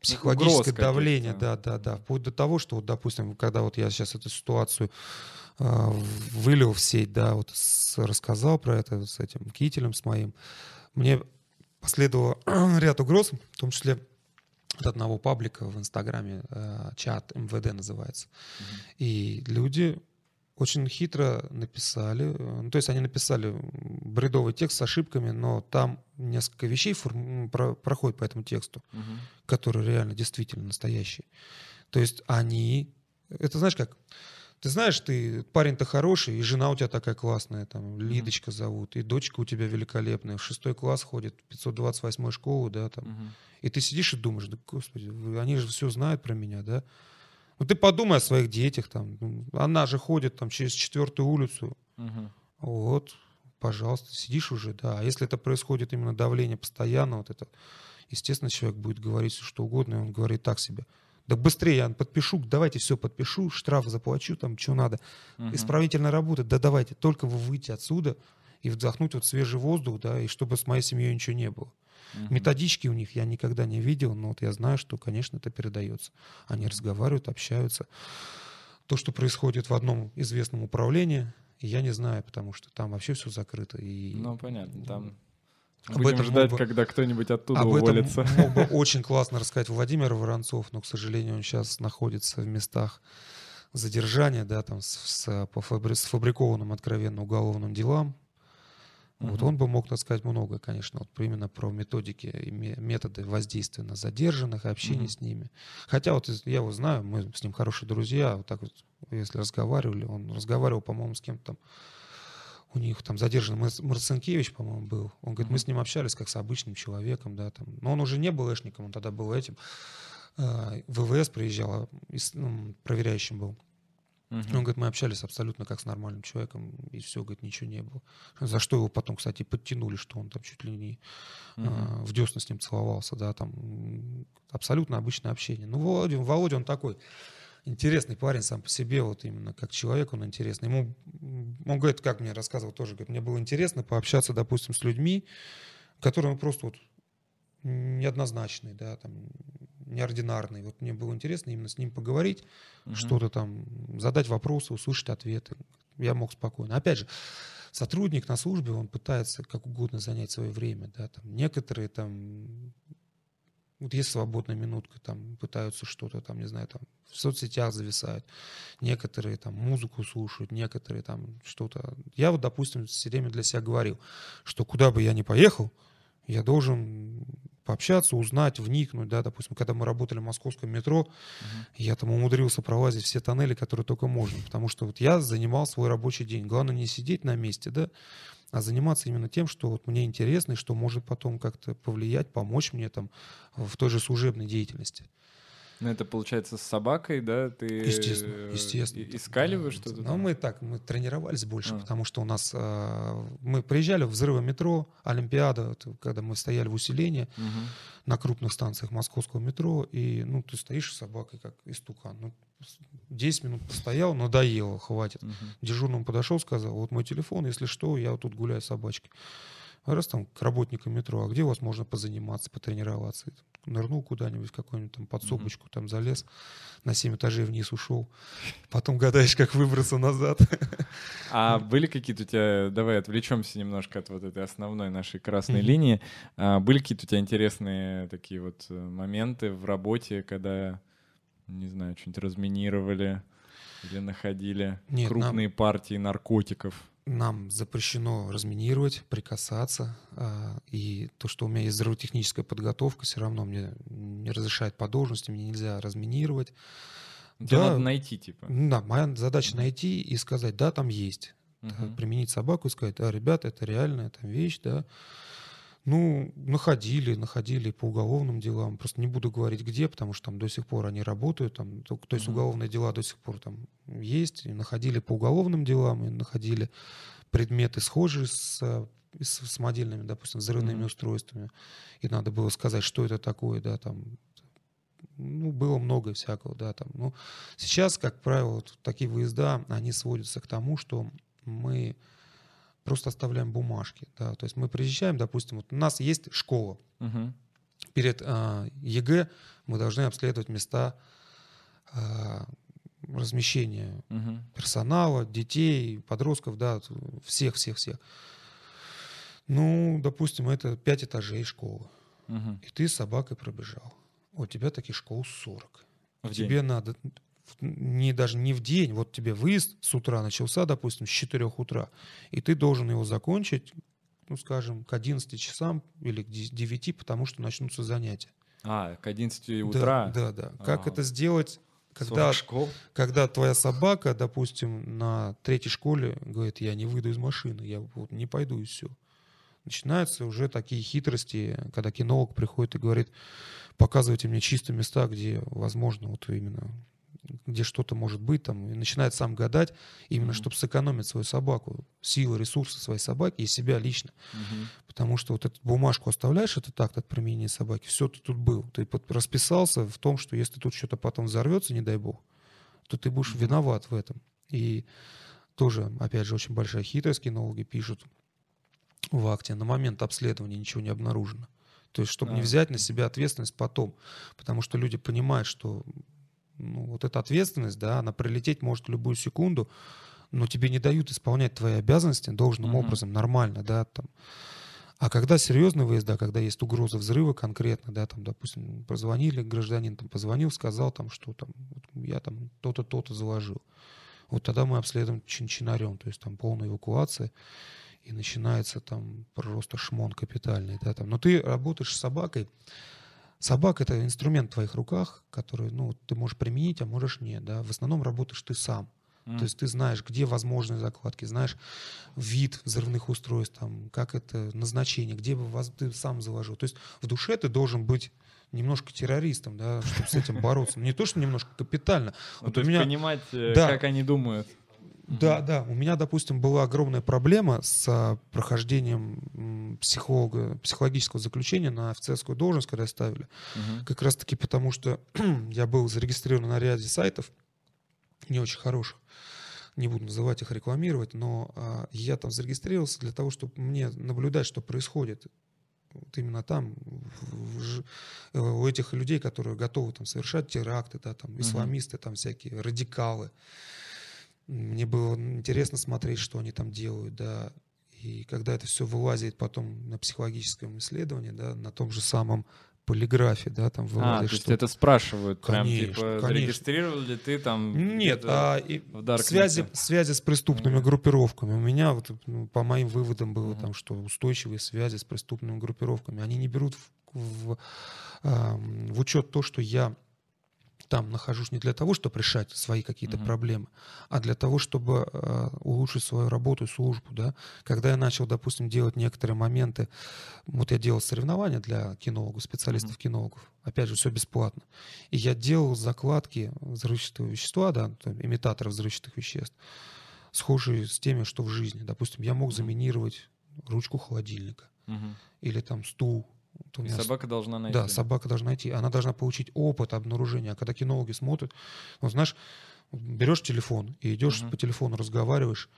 психологическое Угроз давление, да, да, да, вплоть до того, что вот, допустим, когда вот я сейчас эту ситуацию э, вылил в сеть, да, вот с, рассказал про это с этим кителем, с моим, мне последовало ряд угроз, в том числе от одного паблика в Инстаграме, э, чат МВД называется. Mm-hmm. И люди очень хитро написали, э, ну, то есть они написали бредовый текст с ошибками, но там несколько вещей форм, про, проходят по этому тексту, угу. которые реально действительно настоящие. То есть они, это знаешь как, ты знаешь, ты парень-то хороший, и жена у тебя такая классная, там, Лидочка mm-hmm. зовут, и дочка у тебя великолепная, в шестой класс ходит, 528 школу, да, там. Mm-hmm. И ты сидишь и думаешь, да, господи, они же все знают про меня, да. Ну ты подумай о своих детях, там, ну, она же ходит там через четвертую улицу. Mm-hmm. Вот, пожалуйста, сидишь уже, да. А если это происходит именно давление постоянно, вот это, естественно, человек будет говорить что угодно, и он говорит так себе – да быстрее я подпишу, давайте все подпишу, штраф заплачу, там, что надо. Угу. Исправительная работа, да давайте, только вы выйти отсюда и вдохнуть вот свежий воздух, да, и чтобы с моей семьей ничего не было. Угу. Методички у них я никогда не видел, но вот я знаю, что, конечно, это передается. Они разговаривают, общаются. То, что происходит в одном известном управлении, я не знаю, потому что там вообще все закрыто. И... Ну, понятно, там об Будем этом ждать, бы, когда кто-нибудь оттуда об уволится. Этом мог бы очень классно рассказать Владимир Воронцов, но, к сожалению, он сейчас находится в местах задержания, да, там с, с, по фабри, с фабрикованным откровенно уголовным делам. Uh-huh. Вот он бы мог сказать много, конечно, вот именно про методики и методы воздействия на задержанных, общение uh-huh. с ними. Хотя вот я его знаю, мы с ним хорошие друзья, вот так вот если разговаривали, он разговаривал, по-моему, с кем-то там, у них там задержан Марцинкевич, по-моему, был. Он говорит, мы с ним общались как с обычным человеком, да, там. Но он уже не был эшником, он тогда был этим. А, ВВС приезжал, ну, проверяющим был. Uh-huh. Он говорит, мы общались абсолютно как с нормальным человеком, и все, говорит, ничего не было. За что его потом, кстати, подтянули, что он там чуть ли не uh-huh. а, в десна с ним целовался, да, там абсолютно обычное общение. Ну, Володя, Володя, он такой интересный парень сам по себе, вот именно как человек он интересный. Ему, он говорит, как мне рассказывал тоже, говорит, мне было интересно пообщаться, допустим, с людьми, которые просто вот неоднозначные, да, там, неординарный. Вот мне было интересно именно с ним поговорить, угу. что-то там, задать вопросы, услышать ответы. Я мог спокойно. Опять же, сотрудник на службе, он пытается как угодно занять свое время, да, там, некоторые там, вот есть свободная минутка, там, пытаются что-то там, не знаю, там, в соцсетях зависают, некоторые там музыку слушают, некоторые там что-то. Я вот, допустим, все время для себя говорил, что куда бы я ни поехал, я должен пообщаться, узнать, вникнуть, да, допустим, когда мы работали в московском метро, uh-huh. я там умудрился пролазить все тоннели, которые только можно, потому что вот я занимал свой рабочий день. Главное не сидеть на месте, да, а заниматься именно тем, что вот мне интересно и что может потом как-то повлиять, помочь мне там в той же служебной деятельности. Ну, это получается с собакой, да? Ты естественно, естественно. Искали вы что-то? Ну, мы так, мы тренировались больше, а. потому что у нас э, мы приезжали в взрывы метро, Олимпиада, когда мы стояли в усилении угу. на крупных станциях московского метро, и ну ты стоишь с собакой как истукан. Ну, 10 минут постоял, надоело, хватит. Угу. Дежурному подошел, сказал, вот мой телефон, если что, я вот тут гуляю с собачкой. Раз там к работникам метро, а где у вас можно позаниматься, потренироваться? Нырнул куда-нибудь в какую-нибудь там подсобочку, mm-hmm. там залез, на 7 этажей вниз ушел. Потом гадаешь, как выбраться назад. А были какие-то у тебя, давай отвлечемся немножко от вот этой основной нашей красной mm-hmm. линии. А были какие-то у тебя интересные такие вот э, моменты в работе, когда, не знаю, что-нибудь разминировали или находили Нет, крупные нам... партии наркотиков? нам запрещено разминировать, прикасаться. А, и то, что у меня есть здравотехническая подготовка, все равно мне не разрешает по должности, мне нельзя разминировать. Тебе да, надо найти, типа. Да, моя задача найти и сказать, да, там есть. Угу. Применить собаку и сказать, а, ребята, это реальная там вещь, да. Ну, находили, находили по уголовным делам. Просто не буду говорить где, потому что там до сих пор они работают. Там, то, то есть уголовные дела до сих пор там есть. И находили по уголовным делам, и находили предметы схожие с, с, с модельными, допустим, взрывными mm-hmm. устройствами. И надо было сказать, что это такое, да, там. Ну, было много всякого, да, там. Ну, сейчас, как правило, вот такие выезда, они сводятся к тому, что мы просто оставляем бумажки. Да? То есть мы приезжаем, допустим, вот у нас есть школа. Угу. Перед а, ЕГЭ мы должны обследовать места а, размещения угу. персонала, детей, подростков, да, всех-всех-всех. Ну, допустим, это пять этажей школы. Угу. И ты с собакой пробежал. У тебя таких школ 40. В Тебе день. надо не даже не в день, вот тебе выезд с утра начался, допустим, с 4 утра, и ты должен его закончить, ну, скажем, к 11 часам или к 9, потому что начнутся занятия. А, к 11 утра? Да, да, да. Как это сделать, когда, когда твоя собака, допустим, на третьей школе говорит, я не выйду из машины, я вот не пойду и все. Начинаются уже такие хитрости, когда кинолог приходит и говорит, показывайте мне чистые места, где возможно вот именно где что-то может быть, там, и начинает сам гадать, именно mm-hmm. чтобы сэкономить свою собаку, силы, ресурсы своей собаки и себя лично. Mm-hmm. Потому что вот эту бумажку оставляешь, это так от применения собаки, все, ты тут был. Ты расписался в том, что если тут что-то потом взорвется, не дай бог, то ты будешь mm-hmm. виноват в этом. И тоже, опять же, очень большая хитрость, кинологи пишут в акте, на момент обследования ничего не обнаружено. То есть, чтобы а. не взять на себя ответственность потом. Потому что люди понимают, что ну, вот эта ответственность, да, она прилететь может в любую секунду, но тебе не дают исполнять твои обязанности должным uh-huh. образом, нормально, да, там. А когда серьезный выезд, да, когда есть угроза взрыва конкретно, да, там, допустим, позвонили, гражданин там позвонил, сказал там, что там, вот я там то-то, то-то заложил. Вот тогда мы обследуем чин-чинарем, то есть там полная эвакуация, и начинается там просто шмон капитальный, да, там. Но ты работаешь с собакой, Собака — это инструмент в твоих руках, который ну, ты можешь применить, а можешь нет. Да? В основном работаешь ты сам. Mm. То есть ты знаешь, где возможные закладки, знаешь вид взрывных устройств, там, как это назначение, где бы вас ты сам заложил. То есть в душе ты должен быть немножко террористом, да, чтобы с этим бороться. Не то, что немножко капитально. Ну, вот то у меня... понимать, э, да. как они думают. Да, да. У меня, допустим, была огромная проблема с а, прохождением психолога, психологического заключения на офицерскую должность, когда ставили. Угу. Как раз-таки потому, что я был зарегистрирован на ряде сайтов, не очень хороших. Не буду называть их, рекламировать, но а, я там зарегистрировался для того, чтобы мне наблюдать, что происходит вот именно там, в, в, э, у этих людей, которые готовы там совершать теракты, да, там, исламисты, там всякие радикалы. Мне было интересно смотреть, что они там делают, да. И когда это все вылазит потом на психологическом исследовании, да, на том же самом полиграфе, да, там вылазит. А, то есть это спрашивают конечно, прям, типа, конечно. зарегистрировал ли ты там Нет, а и в связи, связи с преступными группировками. У меня, вот, ну, по моим выводам, было mm-hmm. там, что устойчивые связи с преступными группировками, они не берут в, в, в учет то, что я там нахожусь не для того, чтобы решать свои какие-то mm-hmm. проблемы, а для того, чтобы э, улучшить свою работу и службу. Да? Когда я начал, допустим, делать некоторые моменты, вот я делал соревнования для кинологов, специалистов-кинологов, mm-hmm. опять же, все бесплатно. И я делал закладки взрывчатого вещества, да, имитаторов взрывчатых веществ, схожие с теми, что в жизни. Допустим, я мог заминировать ручку холодильника mm-hmm. или там стул вот меня... И собака должна найти. Да, собака должна найти. Она должна получить опыт обнаружения. А когда кинологи смотрят, вот знаешь, берешь телефон и идешь угу. по телефону, разговариваешь,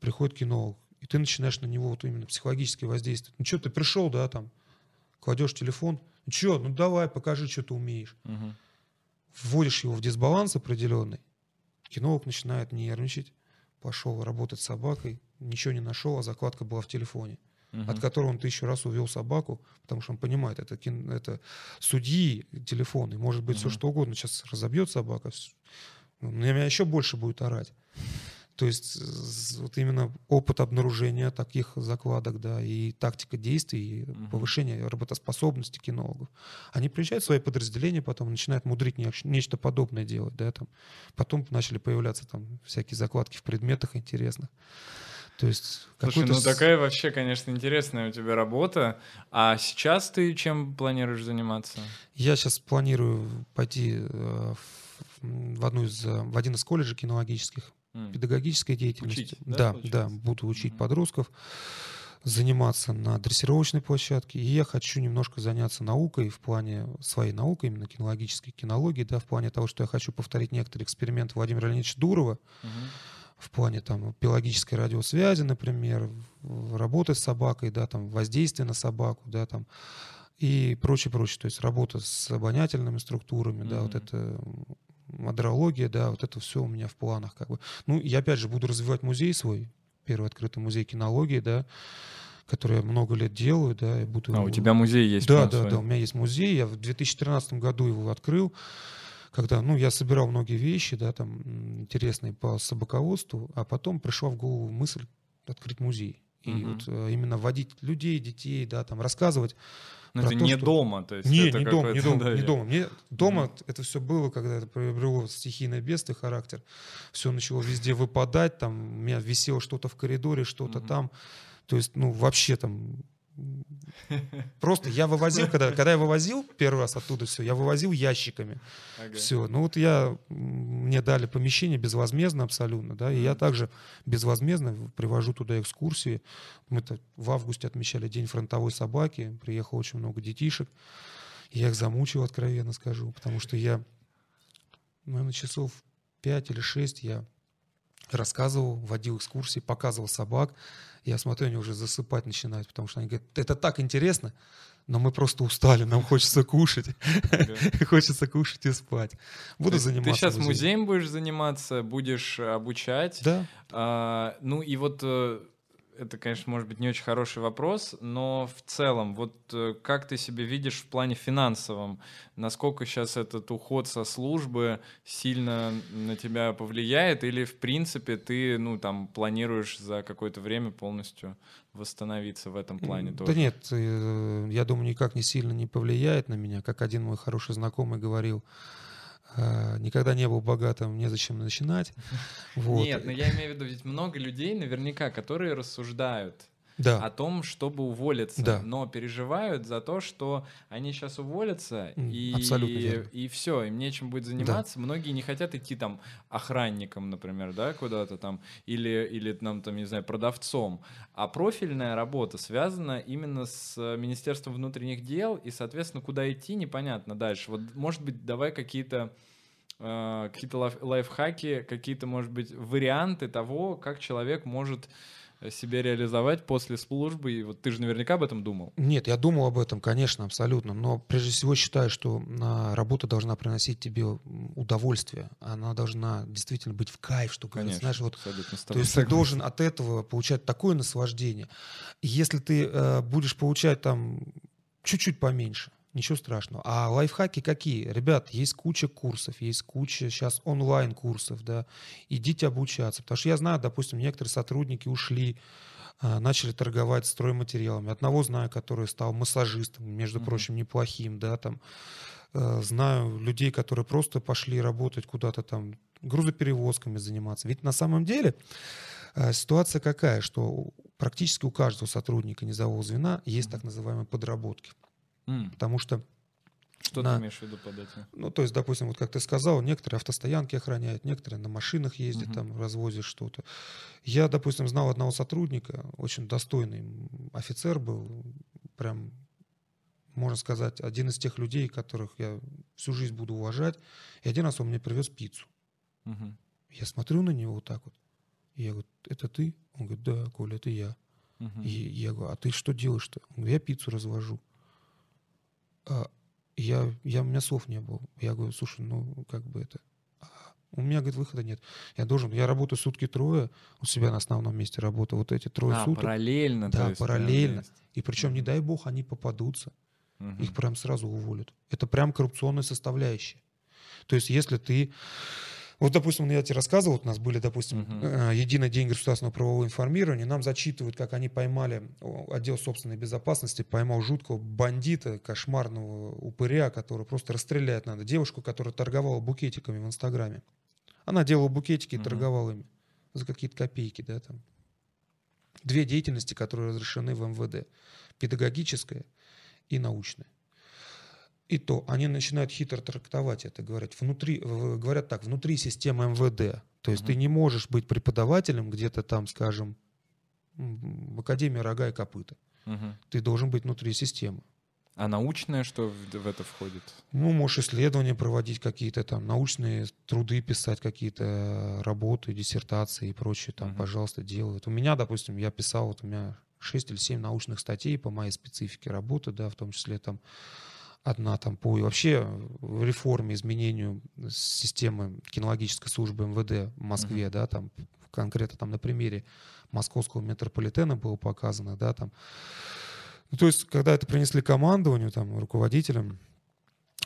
приходит кинолог, и ты начинаешь на него вот именно психологически воздействовать. Ну что, ты пришел, да, там, кладешь телефон, ну что, ну давай, покажи, что ты умеешь. Угу. Вводишь его в дисбаланс определенный, кинолог начинает нервничать, пошел работать с собакой, ничего не нашел, а закладка была в телефоне угу. от которого он тысячу раз увел собаку, потому что он понимает, это, это судьи телефон, и может быть угу. все что угодно. Сейчас разобьет собака, на меня еще больше будет орать. То есть вот именно опыт обнаружения таких закладок, да, и тактика действий, и угу. повышение работоспособности кинологов. Они приезжают в свои подразделения, потом начинают мудрить не, нечто подобное делать, да, там. Потом начали появляться там всякие закладки в предметах интересных. То есть Слушай, ну такая вообще, конечно, интересная у тебя работа. А сейчас ты чем планируешь заниматься? Я сейчас планирую пойти э, в, одну из в один из колледжей кинологических, mm. педагогической деятельности. Учить, да, да, да, буду учить mm-hmm. подростков заниматься на дрессировочной площадке. И я хочу немножко заняться наукой в плане своей наукой, именно кинологической кинологии, да, в плане того, что я хочу повторить некоторые эксперименты Владимира Леонидовича Дурова. Mm-hmm в плане там биологической радиосвязи, например, работы с собакой, да, там воздействие на собаку, да, там и прочее, прочее. То есть работа с обонятельными структурами, mm-hmm. да, вот это мадрология, да, вот это все у меня в планах как бы. Ну, я опять же буду развивать музей свой, первый открытый музей кинологии, да, который я много лет делаю, да, и буду... А, у тебя музей есть? Да, да, свой. да, у меня есть музей, я в 2013 году его открыл, когда, ну, я собирал многие вещи, да, там, интересные по собаководству, а потом пришла в голову мысль открыть музей. И угу. вот э, именно вводить людей, детей, да, там, рассказывать. Но это то, не что... дома, то есть не, это не дома, не дома, да, не дома. Мне дома угу. это все было, когда это приобрело стихийное бедствие характер. Все начало везде выпадать, там, у меня висело что-то в коридоре, что-то угу. там. То есть, ну, вообще там Просто я вывозил, когда, когда я вывозил первый раз оттуда все, я вывозил ящиками. Ага. Все. Ну вот я, мне дали помещение безвозмездно абсолютно, да, и я также безвозмездно привожу туда экскурсии. Мы-то в августе отмечали День фронтовой собаки, приехало очень много детишек. Я их замучил, откровенно скажу, потому что я, наверное, часов 5 или 6 я рассказывал, водил экскурсии, показывал собак. Я смотрю, они уже засыпать начинают, потому что они говорят, это так интересно, но мы просто устали, нам хочется кушать. Хочется кушать и спать. Буду заниматься. Ты сейчас музеем будешь заниматься, будешь обучать. Да. А, ну и вот э, это, конечно, может быть не очень хороший вопрос, но в целом, вот э, как ты себе видишь в плане финансовом, насколько сейчас этот уход со службы сильно на тебя повлияет, или в принципе ты, ну, там, планируешь за какое-то время полностью восстановиться в этом плане Да тоже? нет, э, я думаю, никак не сильно не повлияет на меня. Как один мой хороший знакомый говорил, никогда не был богатым, незачем начинать. Вот. Нет, но я имею в виду, ведь много людей наверняка, которые рассуждают о Да, том, чтобы уволиться, Да. но переживают за то, что они сейчас уволятся, М, и, верно. и все, им нечем будет заниматься. Многие не хотят идти там охранником, например, да, куда-то там, или, или там, там, не знаю, продавцом. А профильная работа связана именно с э, Министерством внутренних дел, и, соответственно, куда идти, непонятно дальше. Вот, может быть, давай какие-то э, какие-то лайф- лайфхаки, какие-то, может быть, варианты того, как человек может себя реализовать после службы. И вот ты же наверняка об этом думал. Нет, я думал об этом, конечно, абсолютно. Но прежде всего считаю, что а, работа должна приносить тебе удовольствие. Она должна действительно быть в кайф, что говорится. Знаешь, вот То есть ты должен от этого получать такое наслаждение. Если ты э, будешь получать там чуть-чуть поменьше, ничего страшного. А лайфхаки какие? Ребят, есть куча курсов, есть куча сейчас онлайн-курсов, да. Идите обучаться. Потому что я знаю, допустим, некоторые сотрудники ушли, а, начали торговать стройматериалами. Одного знаю, который стал массажистом, между Мгм. прочим, неплохим, да, там. Э, Знаю людей, которые просто пошли работать куда-то там, грузоперевозками заниматься. Ведь на самом деле э, ситуация какая, что практически у каждого сотрудника низового звена есть так называемые подработки. М, Потому что Что на- ты имеешь в виду под этим? ну, то есть, допустим, вот как ты сказал, некоторые автостоянки охраняют, некоторые на машинах ездят, Мгм. там, развозят что-то. Я, допустим, знал одного сотрудника, очень достойный офицер был, прям, можно сказать, один из тех людей, которых я всю жизнь буду уважать. И один раз он мне привез пиццу. Мгм. Я смотрю на него вот так вот. И я говорю, это ты? Он говорит, да, Коля, это я. Мгм. И я говорю, а ты что делаешь-то? Он говорит, я пиццу развожу. А я, я, у меня слов не было. Я говорю, слушай, ну, как бы это... а, У меня, говорит, выхода нет. Я должен, я работаю сутки трое, у себя на основном месте работаю. Вот эти трое А, суток. параллельно. Да, есть, параллельно. И причем, не дай бог, они попадутся. Мгм. Их прям сразу уволят. Это прям коррупционная составляющая. То есть, если ты... Вот, допустим, я тебе рассказывал, вот у нас были, допустим, Мгм. э, единый день государственного правового информирования, нам зачитывают, как они поймали, отдел собственной безопасности поймал жуткого бандита, кошмарного упыря, который просто расстрелять надо. Девушку, которая торговала букетиками в Инстаграме. Она делала букетики и Мгм. торговала ими за какие-то копейки, да, там. Две деятельности, которые разрешены в МВД. Педагогическая и научная. И то они начинают хитро трактовать это, говорят, внутри, говорят так, внутри системы МВД. То есть ты Мгм. не можешь быть преподавателем где-то там, скажем, в Академии рога и копыта. Мгм. Ты должен быть внутри системы. А научное что в, это входит? Ну, можешь исследования проводить какие-то там, научные труды писать, какие-то работы, диссертации и прочее, там, Мгм. пожалуйста, делают. У меня, допустим, я писал, вот у меня 6 или 7 научных статей по моей специфике работы, да, в том числе там одна там по вообще реформе, изменению системы кинологической службы МВД в Москве, да, там конкретно там на примере московского метрополитена было показано, да, там. Ну, то есть, когда это принесли командованию, там, руководителям,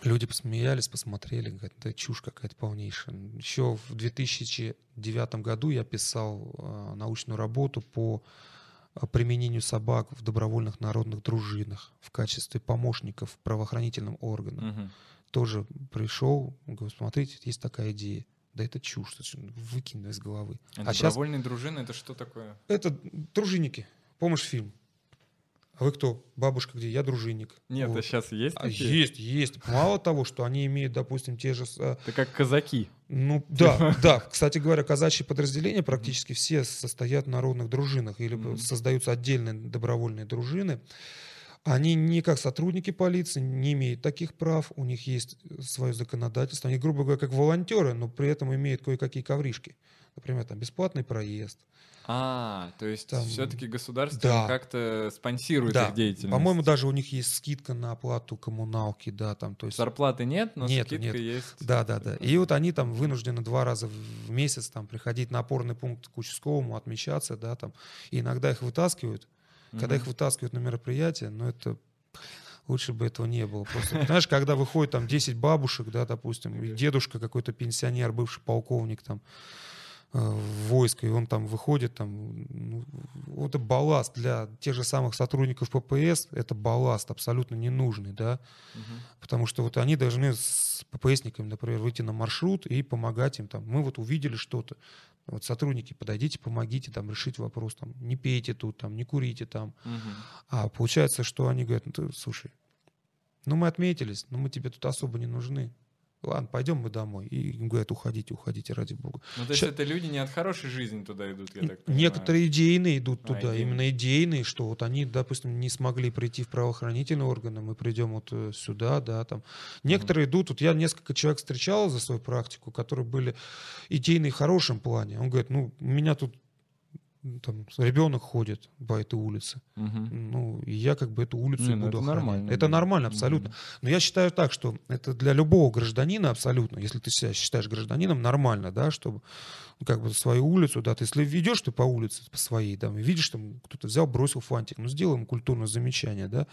люди посмеялись, посмотрели, говорят, да чушь какая-то полнейшая. Еще в 2009 году я писал э, научную работу по применению собак в добровольных народных дружинах в качестве помощников правоохранительным органам. Мгм. Тоже пришел, говорю, смотрите, есть такая идея. Да это чушь, выкинь из головы. А А сейчас добровольные дружины это что такое? это дружинники. Помнишь фильм? А вы кто? Бабушка где? Я дружинник. Нет, Вот. а сейчас есть А, такие? Есть, есть. Мало того, что они имеют, допустим, те же... а, Это как казаки. Ну, да, да. Кстати говоря, казачьи подразделения практически все состоят в народных дружинах или Мгм. создаются отдельные добровольные дружины. Они не как сотрудники полиции, не имеют таких прав, у них есть свое законодательство. Они, грубо говоря, как волонтеры, но при этом имеют кое-какие ковришки. Например, там бесплатный проезд. А, то есть Там- все-таки государство Да. как-то спонсирует Да. их деятельность. По-моему, даже у них есть скидка на оплату коммуналки, да, там, то есть... Зарплаты нет, но Нету, скидка нет. есть. Да, да, да. И вот они там вынуждены два раза в месяц там приходить на опорный пункт к участковому, отмечаться, да, там. И иногда их вытаскивают. Когда Мгм. их вытаскивают на мероприятие, ну это лучше бы этого не было. Просто, знаешь, когда выходит там 10 бабушек, да, допустим, и дедушка какой-то пенсионер, бывший полковник там в войско, и он там выходит, там, ну, вот это балласт для тех же самых сотрудников ППС, это балласт абсолютно ненужный, да, Мгм. Потому что вот они должны с ППСниками, например, выйти на маршрут и помогать им там. Мы вот увидели что-то. Вот сотрудники, подойдите, помогите там решить вопрос. Там, не пейте тут, там, не курите там. Мгм. А получается, что они говорят, ну ты, слушай, ну мы отметились, но мы тебе тут особо не нужны. Ладно, пойдем мы домой. И им говорят, уходите, уходите, ради бога. Ну, то есть Ща- это люди не от хорошей жизни туда идут, я так понимаю. Некоторые идейные идут А, туда, идейные. именно идейные, что вот они, допустим, не смогли прийти в правоохранительные органы, мы придем вот э, сюда, да, там. Некоторые идут, вот я несколько человек встречал за свою практику, которые были идейные в хорошем плане. Он говорит, ну, меня тут там ребенок ходит по этой улице, Мгм. ну, и я как бы эту улицу Не, ну буду это охранять. нормально, Это да. нормально, абсолютно. Мгм. Но я считаю так, что это для любого гражданина абсолютно, если ты себя считаешь гражданином, нормально, да, чтобы ну, как бы свою улицу, да, ты если идешь ты по улице по своей, там, и видишь, там кто-то взял, бросил фантик, ну, сделай ему культурное замечание, да,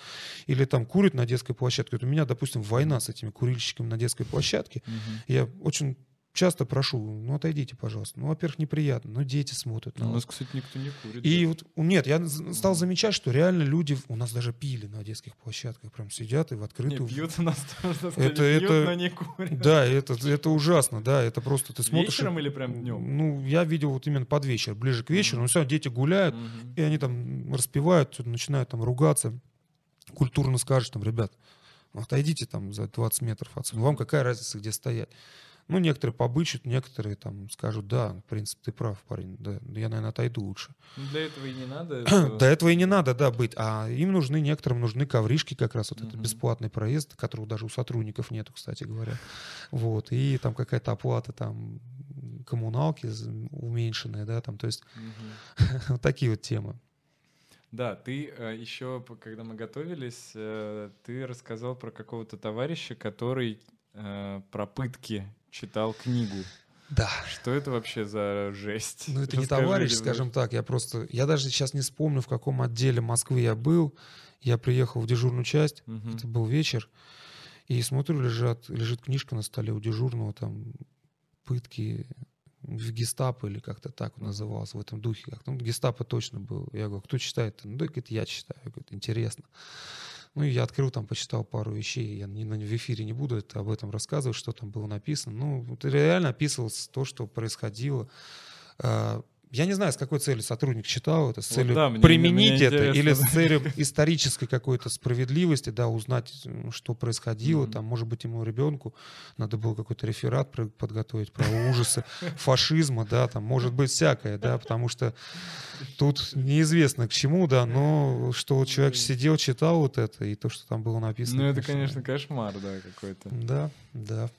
или там курит на детской площадке. Вот у меня, допустим, война с этими курильщиками на детской площадке, Мгм. я очень часто прошу, ну, отойдите, пожалуйста. Ну, во-первых, неприятно, но дети смотрят на У вас. нас, кстати, никто не курит. И да. вот, нет, я стал замечать, что реально люди, у нас даже пили на детских площадках, прям сидят и в Не, открытую. пьют у нас тоже, Это- пьют, это- но не курят. Да, это, это ужасно, да, это просто ты смотришь... Вечером или прям днем? Ну, я видел вот именно под вечер, ближе к вечеру, но все, дети гуляют, и они там распевают, начинают там ругаться, культурно скажешь там, ребят, ну, отойдите там за 20 метров отсюда, вам какая разница, где стоять? Ну, некоторые побычат, некоторые там скажут, да, в принципе, ты прав, парень, да, я, наверное, отойду лучше. Ну, Для этого и не надо. что- До этого и не надо, да, быть. А им нужны, некоторым нужны ковришки как раз, вот это Мгм. бесплатный проезд, которого даже у сотрудников нету, кстати говоря. Вот, и там какая-то оплата там коммуналки уменьшенная, да, там, то есть Мгм. вот такие вот темы. Да, ты э, еще, когда мы готовились, э, ты рассказал про какого-то товарища, который э, про пытки читал книгу. Да. Что это вообще за жесть? Ну, это не товарищ, скажем так, я просто, я даже сейчас не вспомню, в каком отделе Москвы я был. Я приехал в дежурную часть, Мгм. это был вечер, и смотрю, лежат, лежит книжка на столе у дежурного, там, пытки в гестапо или как-то так вот Мгм. называлось в этом духе. Как ну, гестапо точно был. Я говорю, кто читает? Ну, да, говорит, я читаю. Я говорю, интересно. Ну, и я открыл там, почитал пару вещей. Я не, в эфире не буду это, об этом рассказывать, что там было написано. Ну, реально описывалось то, что происходило. Я не знаю, с какой целью сотрудник читал это, с Вот целью да, мне- применить мне это, интересно, или с целью исторической какой-то справедливости, да, узнать, что происходило, Мгм. там, может быть, ему ребенку надо было какой-то реферат подготовить про ужасы фашизма, да, там, может быть, всякое, да, потому что тут неизвестно к чему, да, но что вот человек сидел, читал вот это, и то, что там было написано. Ну, это, конечно, кошмар, да, какой-то. Да, да.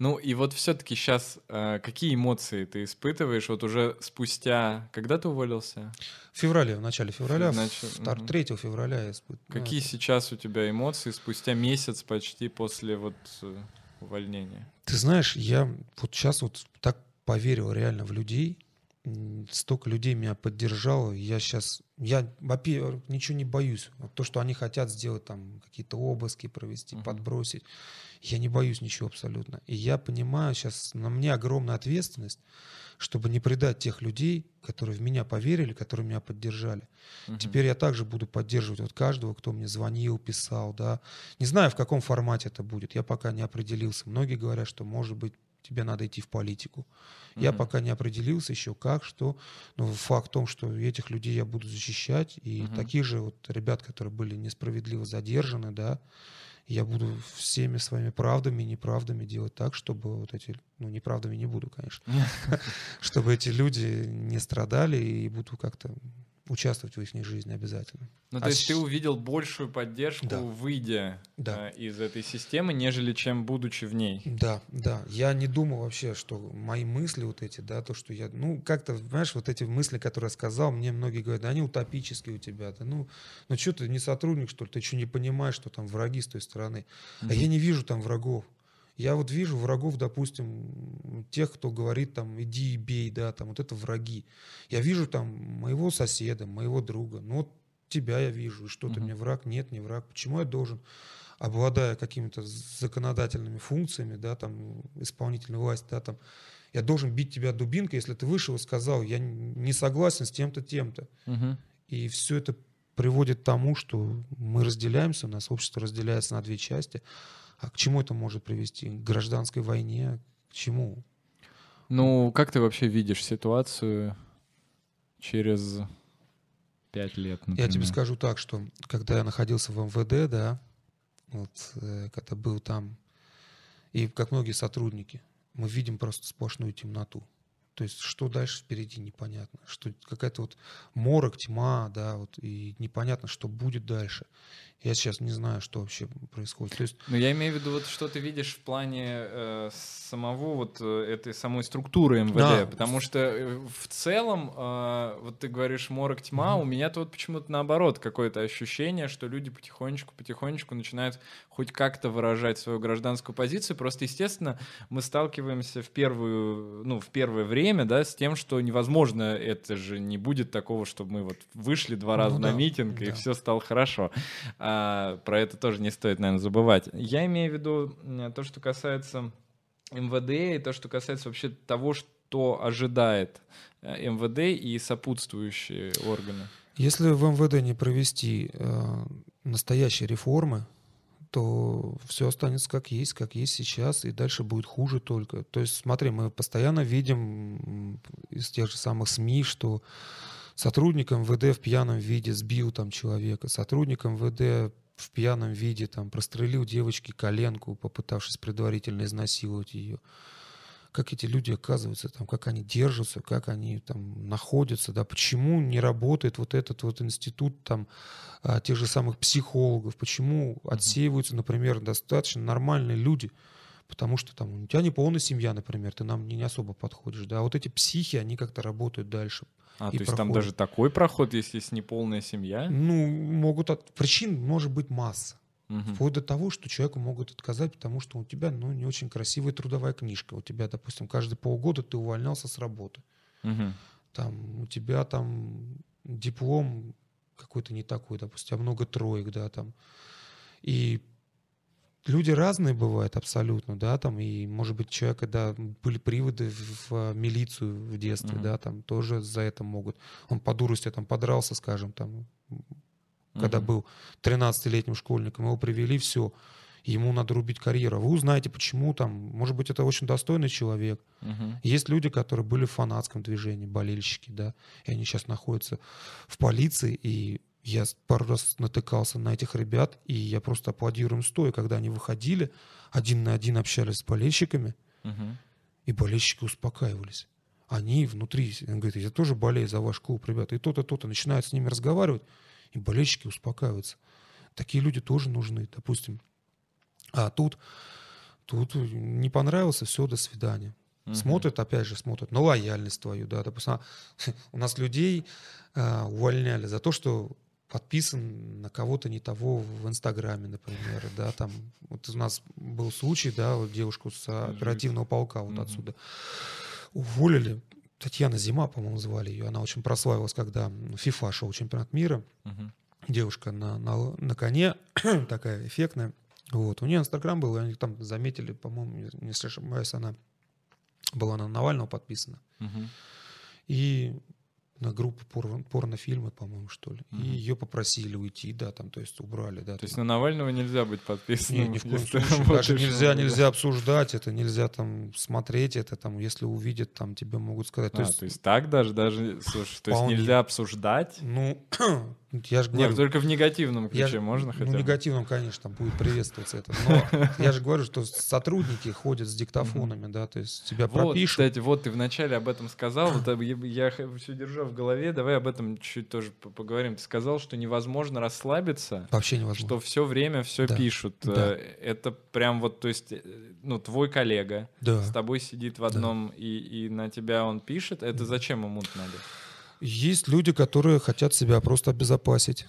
Ну, и вот все-таки сейчас какие эмоции ты испытываешь вот уже спустя... Когда ты уволился? В феврале, в начале февраля, нач- втор- мгм. 3 февраля я испытывал. Какие сейчас у тебя эмоции спустя месяц почти после вот э, увольнения? Ты знаешь, я вот сейчас вот так поверил реально в людей. Столько людей меня поддержало. Я сейчас, я, во-первых, ничего не боюсь. Вот то, что они хотят сделать, там, какие-то обыски провести, Мгм. подбросить, я не боюсь ничего абсолютно. И я понимаю сейчас, на мне огромная ответственность, чтобы не предать тех людей, которые в меня поверили, которые меня поддержали. Мгм. Теперь я также буду поддерживать вот каждого, кто мне звонил, писал, да. Не знаю, в каком формате это будет, я пока не определился. Многие говорят, что, может быть, тебе надо идти в политику. Я Мгм. пока не определился еще как, что. Но факт в том, что этих людей я буду защищать. И Мгм. таких же вот ребят, которые были несправедливо задержаны, да, я буду всеми своими правдами и неправдами делать так, чтобы вот эти, ну, неправдами не буду, конечно, чтобы эти люди не страдали и буду как-то участвовать в их жизни обязательно. Ну, А то есть ты с- увидел большую поддержку, Да. выйдя Да. э, из этой системы, нежели чем будучи в ней. Да, да. Я не думал вообще, что мои мысли вот эти, да, то, что я, ну, как-то, знаешь, вот эти мысли, которые я сказал, мне многие говорят, да, они утопические у тебя, да, ну, ну что ты не сотрудник, что ли, ты что не понимаешь, что там враги с той стороны. А я не вижу там врагов. Я вот вижу врагов, допустим, тех, кто говорит там, иди и бей, да, там, вот это враги. Я вижу там моего соседа, моего друга, ну, вот тебя я вижу, и что ты Мгм. мне враг, нет, не враг. Почему я должен, обладая какими-то законодательными функциями, да, там, исполнительной власти, да, там, я должен бить тебя дубинкой, если ты вышел и сказал, я не согласен с тем-то, тем-то. Мгм. И все это приводит к тому, что мы разделяемся, у нас общество разделяется на две части. А к чему это может привести? К гражданской войне? К чему? Ну, как ты вообще видишь ситуацию через пять лет, например? Я тебе скажу так, что когда я находился в МВД, да, вот, э, когда был там, и как многие сотрудники, мы видим просто сплошную темноту. То есть что дальше впереди непонятно. Что какая-то вот морок, тьма, да, вот, и непонятно, что будет дальше. Я сейчас не знаю, что вообще происходит. То есть Ну, я имею в виду, вот что ты видишь в плане э, самого вот э, этой самой структуры МВД, Да. потому что э, в целом, э, вот ты говоришь морок тьма, у меня-то вот почему-то наоборот какое-то ощущение, что люди потихонечку-потихонечку начинают хоть как-то выражать свою гражданскую позицию, просто, естественно, мы сталкиваемся в первую, ну, в первое время, да, с тем, что невозможно, это же не будет такого, чтобы мы вот вышли два раза Ну на да, митинг, и да. все стало хорошо. А, про это тоже не стоит, наверное, забывать. Я имею в виду м, то, что касается МВД, и то, что касается вообще того, что ожидает э, МВД и сопутствующие органы. Если в МВД не провести э, настоящие реформы, то все останется как есть, как есть сейчас, и дальше будет хуже только. То есть, смотри, мы постоянно видим из тех же самых СМИ, что сотрудник МВД в пьяном виде сбил там человека, сотрудник МВД в пьяном виде там прострелил девочке коленку, попытавшись предварительно изнасиловать ее. Как эти люди оказываются там, как они держатся, как они там находятся, да, почему не работает вот этот вот институт там а, тех же самых психологов, почему отсеиваются, например, достаточно нормальные люди, потому что там у тебя не полная семья, например, ты нам не, не особо подходишь, да, а вот эти психи, они как-то работают дальше. А, И то есть там проходит. даже такой проход, если есть неполная семья? Ну, могут от... причин может быть масса. Мгм. Вплоть до того, что человеку могут отказать, потому что у тебя ну, не очень красивая трудовая книжка. У тебя, допустим, каждые полгода ты увольнялся с работы. Мгм. Там, у тебя там диплом какой-то не такой, допустим, у тебя много троек, да, там. И люди разные бывают абсолютно, да, там, и, может быть, человек, когда были приводы в, милицию в детстве, Мгм. да, там, тоже за это могут. Он по дурости там подрался, скажем, там, когда Мгм. был 13-летним школьником, его привели, все, ему надо рубить карьеру. Вы узнаете, почему там, может быть, это очень достойный человек. Мгм. Есть люди, которые были в фанатском движении, болельщики, да, и они сейчас находятся в полиции, и я пару раз натыкался на этих ребят, и я просто аплодирую им стоя, когда они выходили, один на один общались с болельщиками, Мгм. и болельщики успокаивались. Они внутри, он говорит, я тоже болею за ваш клуб, ребята, и то-то, то-то, начинают с ними разговаривать, и болельщики успокаиваются. Такие люди тоже нужны, допустим. А тут, тут не понравился, все, до свидания. Мгм. Смотрят, опять же, смотрят на лояльность твою, да, допустим, а, у нас людей а, увольняли за то, что подписан на кого-то не того в Инстаграме, например, да, там, вот у нас был случай, да, вот девушку с оперативного полка вот отсюда. Уволили, Татьяна Зима, по-моему, звали ее, она очень прославилась, когда FIFA шел чемпионат мира, девушка на, на, на коне, такая эффектная. Вот. У нее Инстаграм был, и они там заметили, по-моему, не- не ошибаюсь, она была на Навального подписана. И на группу порно, порнофильмы, по-моему, что ли. Мгм. И ее попросили уйти, да, там, то есть убрали, да. То есть там. на Навального нельзя быть Не, подписанным. ни в коем случае. Даже нельзя, нельзя обсуждать это, нельзя там смотреть это, там, если увидят, там тебе могут сказать. А, То есть, то есть так даже, даже, слушай, то есть нельзя обсуждать? ну, я же говорю... Нет, только в негативном Я ключе ж- можно хотя Ну, бы? негативном, конечно, будет приветствоваться это. Но я же говорю, что сотрудники ходят с диктофонами, да, то есть тебя Вот, пропишут. кстати, вот ты вначале об этом сказал, вот я, все держу в голове, давай об этом чуть тоже по- поговорим. Ты сказал, что невозможно расслабиться, Вообще невозможно. что все время все Да, пишут. да. Э, Это прям вот, то есть, э, ну, твой коллега Да. с тобой сидит в одном, и, и на тебя он пишет, это зачем ему надо? Есть люди, которые хотят себя просто обезопасить.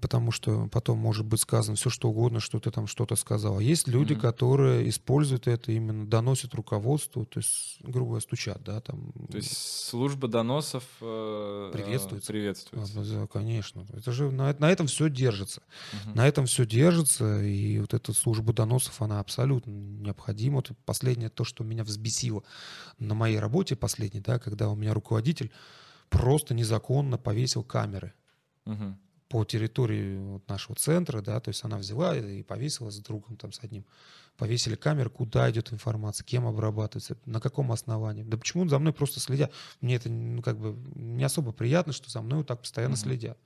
Потому что потом может быть сказано все, что угодно, что ты там что-то сказал. А есть люди, Мгм. которые используют это именно, доносят руководству, то есть, грубо говоря, стучат, да, там. То есть служба доносов э, Приветствуется. приветствуется. А, да, конечно. Это же на, на этом все держится. Мгм. На этом все держится, и вот эта служба доносов, она абсолютно необходима. Вот последнее, то, что меня взбесило на моей работе последней, да, когда у меня руководитель просто незаконно повесил камеры Мгм. по территории вот нашего центра, да, то есть она взяла и повесила с другом там с одним. Повесили камеры, куда идет информация, кем обрабатывается, на каком основании. Да почему за мной просто следят? Мне это ну, как бы не особо приятно, что за мной вот так постоянно Мгм. следят.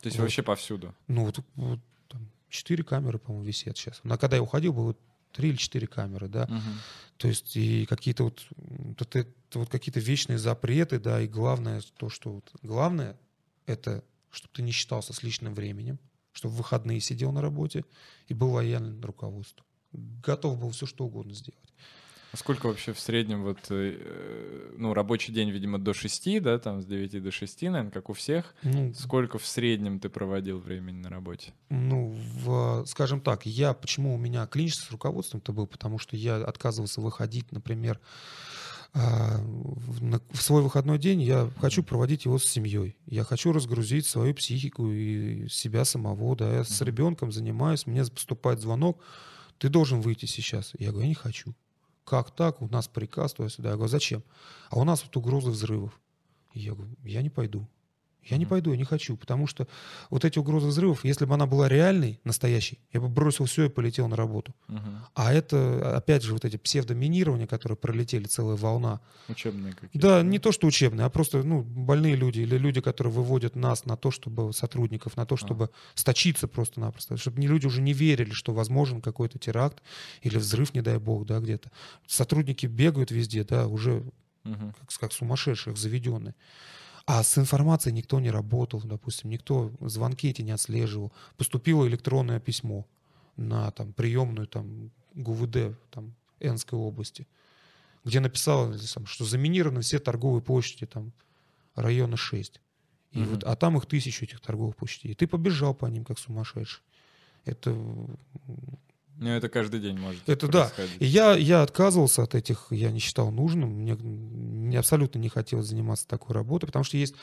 То есть Вот. вообще повсюду. Ну, вот, вот там четыре камеры, по-моему, висят сейчас. На когда я уходил, было три или четыре камеры, да. Мгм. То есть и какие-то вот, вот, это вот какие-то вечные запреты, да, и главное то, что вот, главное, это чтобы ты не считался с личным временем, чтобы в выходные сидел на работе и был лояльным руководству. Готов был все что угодно сделать. А сколько вообще в среднем вот, э, ну, рабочий день, видимо, до 6, да, там с 9 до 6, наверное, как у всех. Ну, Сколько в среднем ты проводил времени на работе? Ну, в, скажем так, я, почему у меня клинический с руководством-то был, потому что я отказывался выходить, например, в, свой выходной день я хочу проводить его с семьей. Я хочу разгрузить свою психику и себя самого, да, я с ребенком занимаюсь, мне поступает звонок, ты должен выйти сейчас. Я говорю, я не хочу. Как так? У нас приказ туда-сюда. Я говорю, зачем? А у нас вот угрозы взрывов. И я говорю, я не пойду. Я не пойду, я не хочу, потому что вот эти угрозы взрывов, если бы она была реальной, настоящей, я бы бросил все и полетел на работу. Мгм. А это, опять же, вот эти псевдоминирования, которые пролетели, целая волна. Учебные какие-то. Да, не то, что учебные, а просто ну, больные люди или люди, которые выводят нас на то, чтобы сотрудников, на то, чтобы сточиться просто-напросто, чтобы не люди уже не верили, что возможен какой-то теракт или взрыв, не дай бог, да, где-то. Сотрудники бегают везде, да, уже Мгм. как, как сумасшедших, заведенные. А с информацией никто не работал, допустим, никто звонки эти не отслеживал. Поступило электронное письмо на там, приемную там, ГУВД там, Энской области, где написало, что заминированы все торговые площади там, района 6. И Мгм. вот, а там их тысячу этих торговых площадей. И ты побежал по ним, как сумасшедший. Это Ну, это каждый день может Это да. и я, я отказывался от этих, я не считал нужным, мне, мне абсолютно не хотелось заниматься такой работой, потому что есть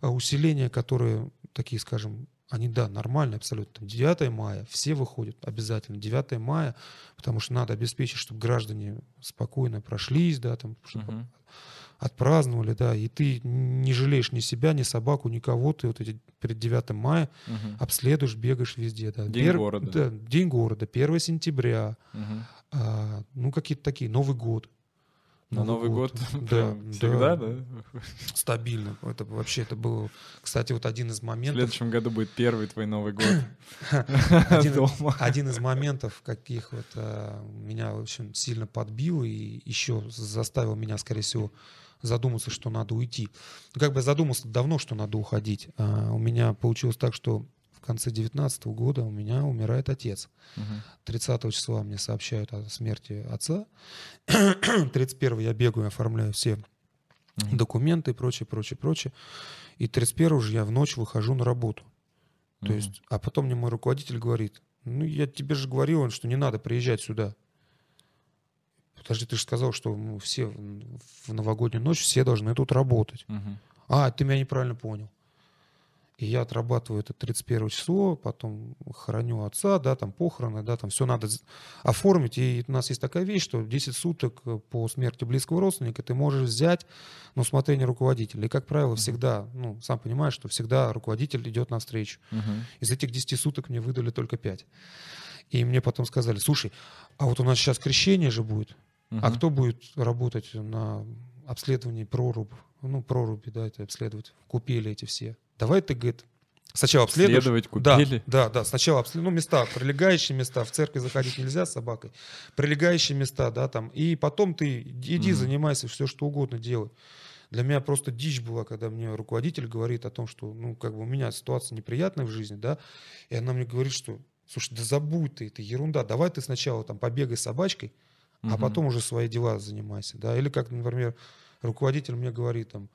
а, усиления, которые такие, скажем, они, да, нормальные абсолютно. Там 9 мая, все выходят обязательно. 9 мая, потому что надо обеспечить, чтобы граждане спокойно прошлись, да, там, чтобы Мгм. Отпраздновали, да, и ты не жалеешь ни себя, ни собаку, никого, ты вот эти перед 9 мая Мгм. обследуешь, бегаешь везде, да. День города. Да, день города, 1 сентября, Мгм. а, ну, какие-то такие, Новый год. На Новый год Да, прям всегда, да? Стабильно. Это вообще, это было, кстати, вот один из В моментов, следующем году будет первый твой Новый год один, один из моментов, каких вот а, меня очень сильно подбил и еще заставил меня, скорее всего, задуматься, что надо уйти. Ну, как бы задумался давно, что надо уходить. А, у меня получилось так, что в конце 19 года у меня умирает отец. Мгм. 30 числа мне сообщают о смерти отца. 31 я бегаю, оформляю все Мгм. документы и прочее, прочее, прочее. И 31 же я в ночь выхожу на работу. То Мгм. есть, а потом мне мой руководитель говорит, ну, я тебе же говорил, что не надо приезжать сюда. Подожди, ты же сказал, что все в новогоднюю ночь все должны тут работать. Мгм. А, ты меня неправильно понял. И я отрабатываю это 31 число, потом храню отца, да, там похороны, да, там все надо оформить. И у нас есть такая вещь, что 10 суток э, по смерти близкого родственника ты можешь взять на усмотрение руководителя. И, как правило, всегда, ну, сам понимаешь, что всегда руководитель идет навстречу. Мгм. Из этих 10 суток мне выдали только 5. И мне потом сказали, слушай, а вот у нас сейчас крещение же будет, а Мгм. кто будет работать на обследовании проруб, ну, проруби, да, это обследовать, купили эти все. Давай ты, говорит, Сначала обследуешь. Обследовать купили? Да, да, да. Сначала обследуешь, ну, места, прилегающие места. В церковь заходить нельзя с собакой. Прилегающие места, да, там. И потом ты иди, Мгм. занимайся, все что угодно делай. Для меня просто дичь была, когда мне руководитель говорит о том, что, ну, как бы у меня ситуация неприятная в жизни, да, и она мне говорит, что, слушай, да забудь ты, это ерунда, давай ты сначала там побегай с собачкой, а Мгм. потом уже свои дела занимайся, да, или как, например, руководитель мне говорит там,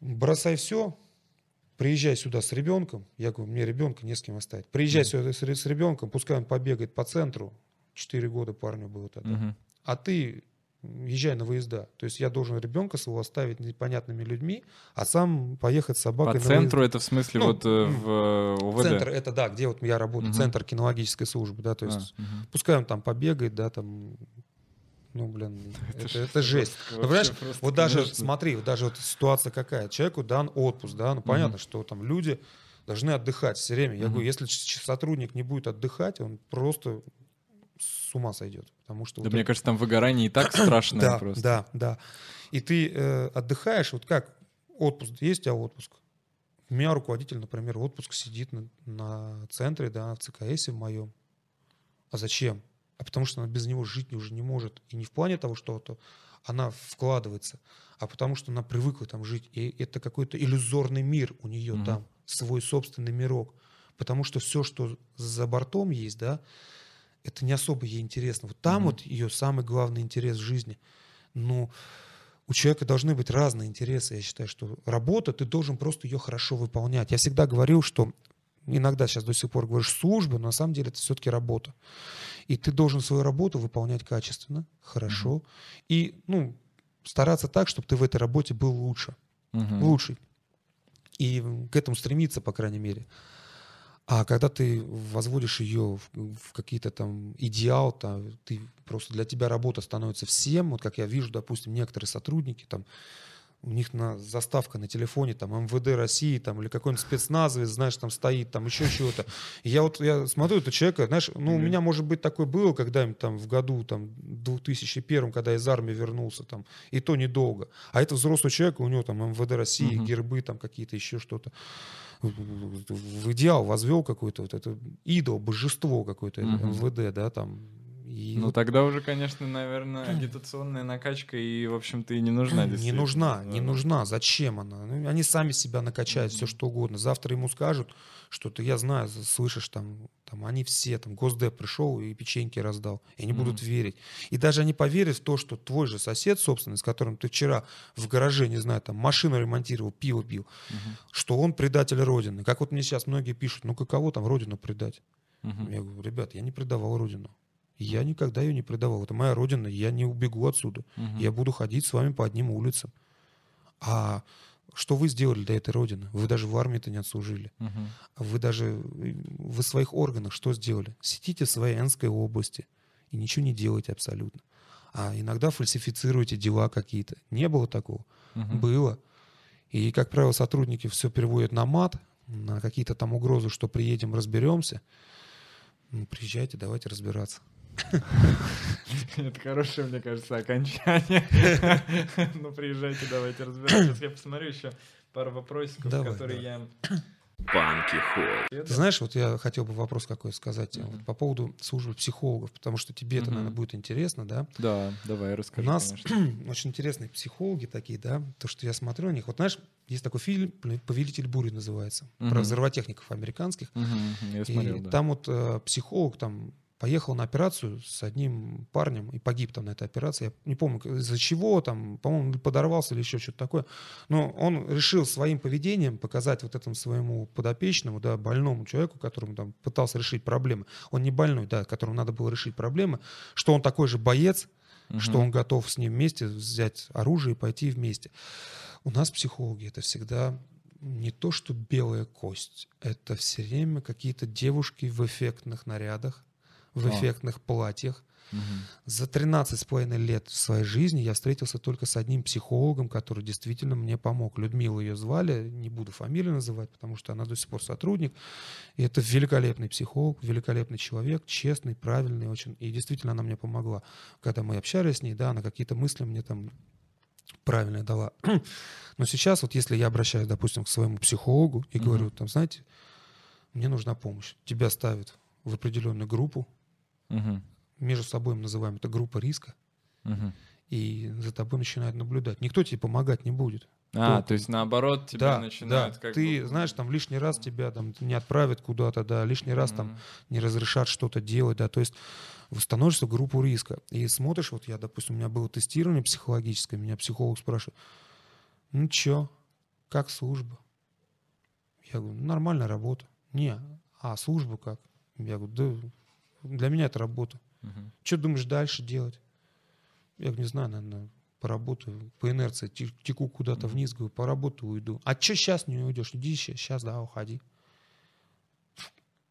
бросай все, приезжай сюда с ребенком, я говорю, мне ребенка не с кем оставить, приезжай Мгм. сюда с, с ребенком, пускай он побегает по центру, 4 года парню было тогда, Мгм. а ты езжай на выезда. То есть я должен ребенка своего оставить непонятными людьми, а сам поехать с собакой По на центру выезд. это в смысле Ну, вот э, в э, УВД? Центр это да, где вот я работаю, Мгм. центр кинологической службы, да, то А, есть мгм. пускай он там побегает, да, там, ну, блин, это, ж это жесть. Ну, понимаешь, вот даже, конечно. смотри, вот даже вот ситуация какая, человеку дан отпуск, да, ну, понятно, что там люди должны отдыхать все время. Я Мгм. говорю, если сотрудник не будет отдыхать, он просто с ума сойдет, потому что... Да вот мне это- кажется, там выгорание и так страшное да, просто. Да, да. И ты э, отдыхаешь, вот как отпуск, есть у тебя отпуск? У меня руководитель, например, отпуск сидит на, на центре, да, в ЦКС в моем. А зачем? А потому что она без него жить уже не может. И не в плане того, что вот она вкладывается, а потому что она привыкла там жить. И это какой-то иллюзорный мир у нее Мгм. там, свой собственный мирок. Потому что все, что за бортом есть, да, это не особо ей интересно. Вот там Мгм. вот ее самый главный интерес в жизни. Ну, у человека должны быть разные интересы. Я считаю, что работа, ты должен просто ее хорошо выполнять. Я всегда говорил, что иногда сейчас до сих пор говоришь служба, но на самом деле это все-таки работа. И ты должен свою работу выполнять качественно, хорошо. И, ну, стараться так, чтобы ты в этой работе был лучше Мгм. лучший. И к этому стремиться, по крайней мере. А когда ты возводишь ее в, в какие-то там идеал, там, ты просто для тебя работа становится всем. Вот как я вижу, допустим, некоторые сотрудники там у них на заставка на телефоне там МВД России там или какой-нибудь спецназовец, знаешь, там стоит, там еще чего-то. И я вот я смотрю этого человека, знаешь, ну у Мгм. меня может быть такое было когда-нибудь там в году там 2001, когда я из армии вернулся там, и то недолго. А это взрослый человек, у него там МВД России, Мгм. гербы там какие-то еще что-то. В- идеал возвел какой-то вот это идол, божество какое-то Мгм. МВД, да, там. И Ну вот тогда уже, конечно, наверное, агитационная накачка и, в общем-то, и не нужна. Не нужна, не нужна. Зачем она? Ну, они сами себя накачают, все Мгм. что угодно. Завтра ему скажут, что ты, я знаю, слышишь, там, там они все, там, Госдеп пришел и печеньки раздал. И они будут Мгм. верить. И даже они поверят в то, что твой же сосед, собственно, с которым ты вчера в гараже, не знаю, там, машину ремонтировал, пиво пил, Мгм. что он предатель Родины. Как вот мне сейчас многие пишут, ну каково там Родину предать? Мгм. Я говорю, ребят, я не предавал Родину. Я никогда ее не предавал. Это моя Родина, я не убегу отсюда. Мгм. Я буду ходить с вами по одним улицам. А что вы сделали для этой Родины? Вы даже в армии-то не отслужили. Мгм. Вы даже э, в своих органах что сделали? Сидите в своей Энской области и ничего не делаете абсолютно. А иногда фальсифицируете дела какие-то. Не было такого? Мгм. Было. И, как правило, сотрудники все переводят на мат, на какие-то там угрозы, что приедем, разберемся. Ну, приезжайте, давайте разбираться. Это хорошее, мне кажется, окончание. Ну, приезжайте, давайте разбираться. Сейчас я посмотрю еще пару вопросиков, Давай, которые я... Банки Холл. Ты знаешь, вот я хотел бы вопрос какой сказать Мгм. вот по поводу службы психологов, потому что тебе это, наверное, будет интересно, да? Да, давай, У расскажи, нас конечно. очень интересные психологи такие, да, то, что я смотрю на них. Вот знаешь, есть такой фильм «Повелитель бури» называется, про взрывотехников американских. Я И смотрел, да. там вот э, психолог там поехал на операцию с одним парнем и погиб там на этой операции. Я не помню, из-за чего там, по-моему, подорвался или еще что-то такое. Но он решил своим поведением показать вот этому своему подопечному, да, больному человеку, которому там пытался решить проблемы. Он не больной, да, которому надо было решить проблемы, что он такой же боец, что Мгм. он готов с ним вместе взять оружие и пойти вместе. У нас психологи это всегда не то, что белая кость, это все время какие-то девушки в эффектных нарядах, в А. эффектных платьях. За 13 с половиной лет своей жизни я встретился только с одним психологом, который действительно мне помог. Людмила ее звали, не буду фамилию называть, потому что она до сих пор сотрудник. И это великолепный психолог, великолепный человек, честный, правильный очень. И действительно она мне помогла. Когда мы общались с ней, да, она какие-то мысли мне там правильное дала. Но сейчас вот если я обращаюсь, допустим, к своему психологу и говорю, там, знаете, мне нужна помощь. Тебя ставят в определенную группу, Мгм. между собой мы называем это группа риска, Мгм. и за тобой начинают наблюдать. Никто тебе помогать не будет. А, Толку. то есть наоборот тебя да, начинают да. как Ты бы- знаешь, там лишний раз тебя там не отправят куда-то, да, лишний раз там Мгм. не разрешат что-то делать, да, то есть становишься в группу риска. И смотришь, вот я, допустим, у меня было тестирование психологическое, меня психолог спрашивает, ну чё, как служба? Я говорю, «Ну, нормальная работа. Не, а служба как? Я говорю, да для меня это работа. Мгм. Что думаешь дальше делать? Я говорю, не знаю, наверное, поработаю по инерции, те- теку куда-то Мгм. вниз, говорю, поработаю, уйду. А что сейчас не уйдешь? Иди сейчас, да, уходи.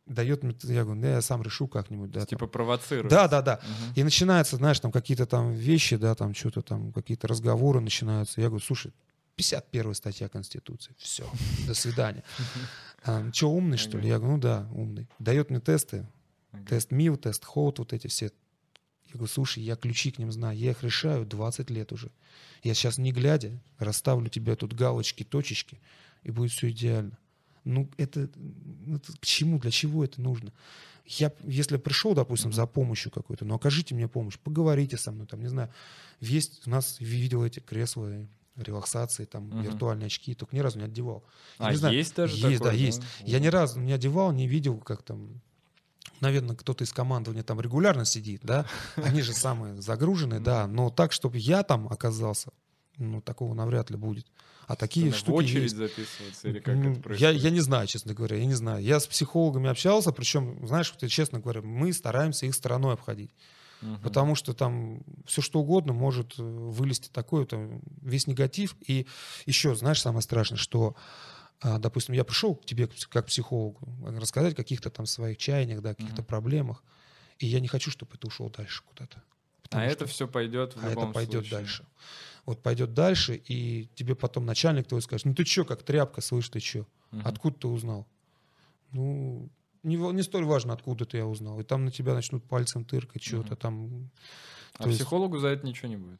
Дает мне, я говорю, да, я сам решу как-нибудь, да. там. Типа провоцирует. Да, да, да. Мгм. И начинается, знаешь, там какие-то там вещи, да, там что-то там, какие-то разговоры начинаются. Я говорю, слушай, 51 статья Конституции, все, до свидания. Че, умный, что ли? Я говорю, ну да, умный. Дает мне тесты, Тест МИЛ, тест ХОУТ, вот эти все. Я говорю, слушай, я ключи к ним знаю, я их решаю 20 лет уже. Я сейчас не глядя расставлю тебе тут галочки, точечки, и будет все идеально. Ну, это, это к чему, для чего это нужно? Я, если пришел, допустим, за помощью какой-то, ну, окажите мне помощь, поговорите со мной, там, не знаю, есть, у нас видел эти кресла, э, релаксации, там, Мгм. виртуальные очки, только ни разу не одевал. Я А, не знаю, есть даже есть, такое, да, есть. Я ни разу не одевал, не видел, как там, наверное, кто-то из командования там регулярно сидит, да, они же самые загруженные, да, но так, чтобы я там оказался, ну, такого навряд ли будет. А такие в штуки очередь есть. записываться или как Ну, это я, происходит? я не знаю, честно говоря, я не знаю. Я с психологами общался, причем, знаешь, вот я честно говоря, мы стараемся их стороной обходить. Мгм. Потому что там все что угодно может э, вылезти такое, там, весь негатив. И еще, знаешь, самое страшное, что, допустим, я пришел к тебе как психологу рассказать о каких-то там своих чаяниях, да, каких-то Мгм. проблемах, и я не хочу, чтобы это ушло дальше куда-то. А Потому это что- все пойдет в а любом это пойдет случае. дальше. Вот пойдет дальше, и тебе потом начальник твой скажет, ну ты что, как тряпка, слышь, ты что? Мгм. Откуда ты узнал? Ну, не, не столь важно, откуда ты я узнал. И там на тебя начнут пальцем тыркать, что-то Мгм. там. А То есть- психологу за это ничего не будет.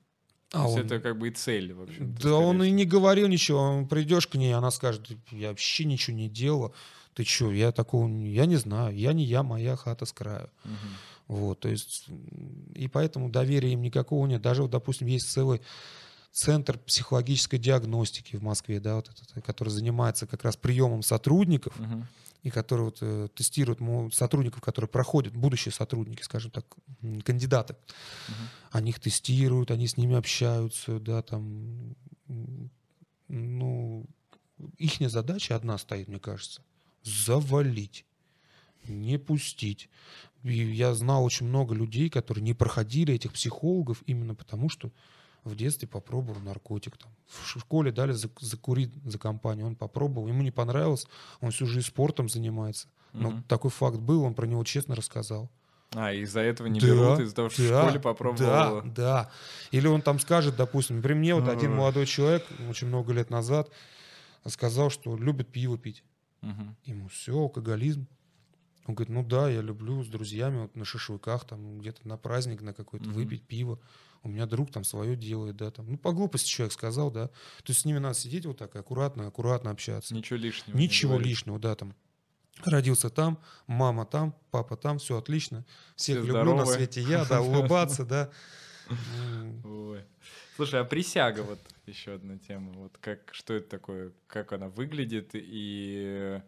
А То есть он- это как бы и цель, в общем. Да он и не говорил ничего. Он придешь к ней, она скажет, я вообще ничего не делала. Ты что, я такого, я не знаю. Я не я, моя хата с краю. Вот, то есть, и поэтому доверия им никакого нет. Даже, вот, допустим, есть целый центр психологической диагностики в Москве, да, вот этот, который занимается как раз приемом сотрудников и который вот, э, тестирует мо- сотрудников, которые проходят, будущие сотрудники, скажем так, кандидаты. Они их тестируют, они с ними общаются, да, там, ну, их задача одна стоит, мне кажется, завалить, не пустить. И я знал очень много людей, которые не проходили этих психологов именно потому, что в детстве попробовал наркотик. Там. В школе дали зак- закурить за компанию, он попробовал, ему не понравилось, он всю жизнь спортом занимается. Но Мгм. такой факт был, он про него честно рассказал. А, из-за этого не Да, берут, из-за того, что в да, школе попробовал. Да, да. Или он там скажет, допустим, при мне вот один Ага. молодой человек очень много лет назад сказал, что любит пиво пить. Мгм. Ему все, алкоголизм. Он говорит, ну да, я люблю с друзьями вот на шашлыках, там где-то на праздник, на какой-то Мгм. выпить пиво. У меня друг там свое делает, да, там. Ну, по глупости человек сказал, да. То есть с ними надо сидеть вот так, аккуратно, аккуратно общаться. Ничего лишнего. не Ничего лишнего, да, там. Родился там, мама там, папа там, все отлично. Всех Все люблю на здоровы. свете я, да, улыбаться, да. Ой. Слушай, а присяга вот еще одна тема. Вот как что это такое, как она выглядит и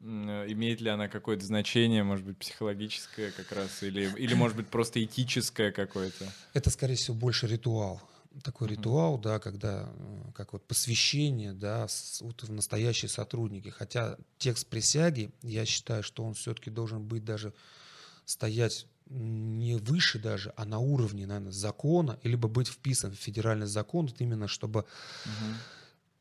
имеет ли она какое-то значение, может быть, психологическое как раз, или, или может быть, просто этическое какое-то? Это, скорее всего, больше ритуал. Такой ритуал, да, когда э, как вот посвящение, да, с- вот в настоящие сотрудники. Хотя текст присяги, я считаю, что он все-таки должен быть даже стоять не выше даже, а на уровне, наверное, закона, либо быть вписан в федеральный закон, вот именно чтобы Мгм.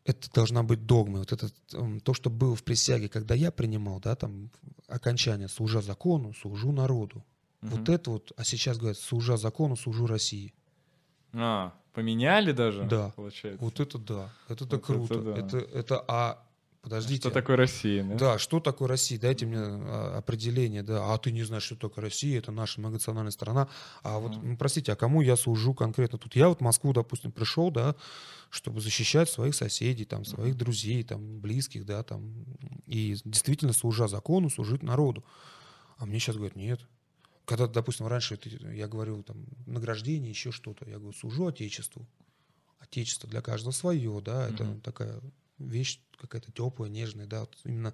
Это должна быть догма. Вот это м, то, что было в присяге, когда я принимал, да, там окончание служа закону, служу народу. Вот Мгм. это вот, а сейчас говорят, служа закону, служу России. А, поменяли даже? Да. Получается. Вот это да, это, Вот это круто. да. Это, это, а подождите. Что такое Россия, да? Да, что такое Россия? Дайте мне а, определение, да. А ты не знаешь, что такое Россия, это наша многонациональная страна. А вот, ну, простите, а кому я служу конкретно тут? Я вот в Москву, допустим, пришел, да, чтобы защищать своих соседей, там, своих друзей, там, близких, да, там, и действительно, служа закону, служить народу. А мне сейчас говорят, нет. Когда, допустим, раньше я говорил, там, награждение, еще что-то, я говорю, служу Отечеству. Отечество для каждого свое, да, это Мгм. такая вещь какая-то теплая, нежная, да, вот именно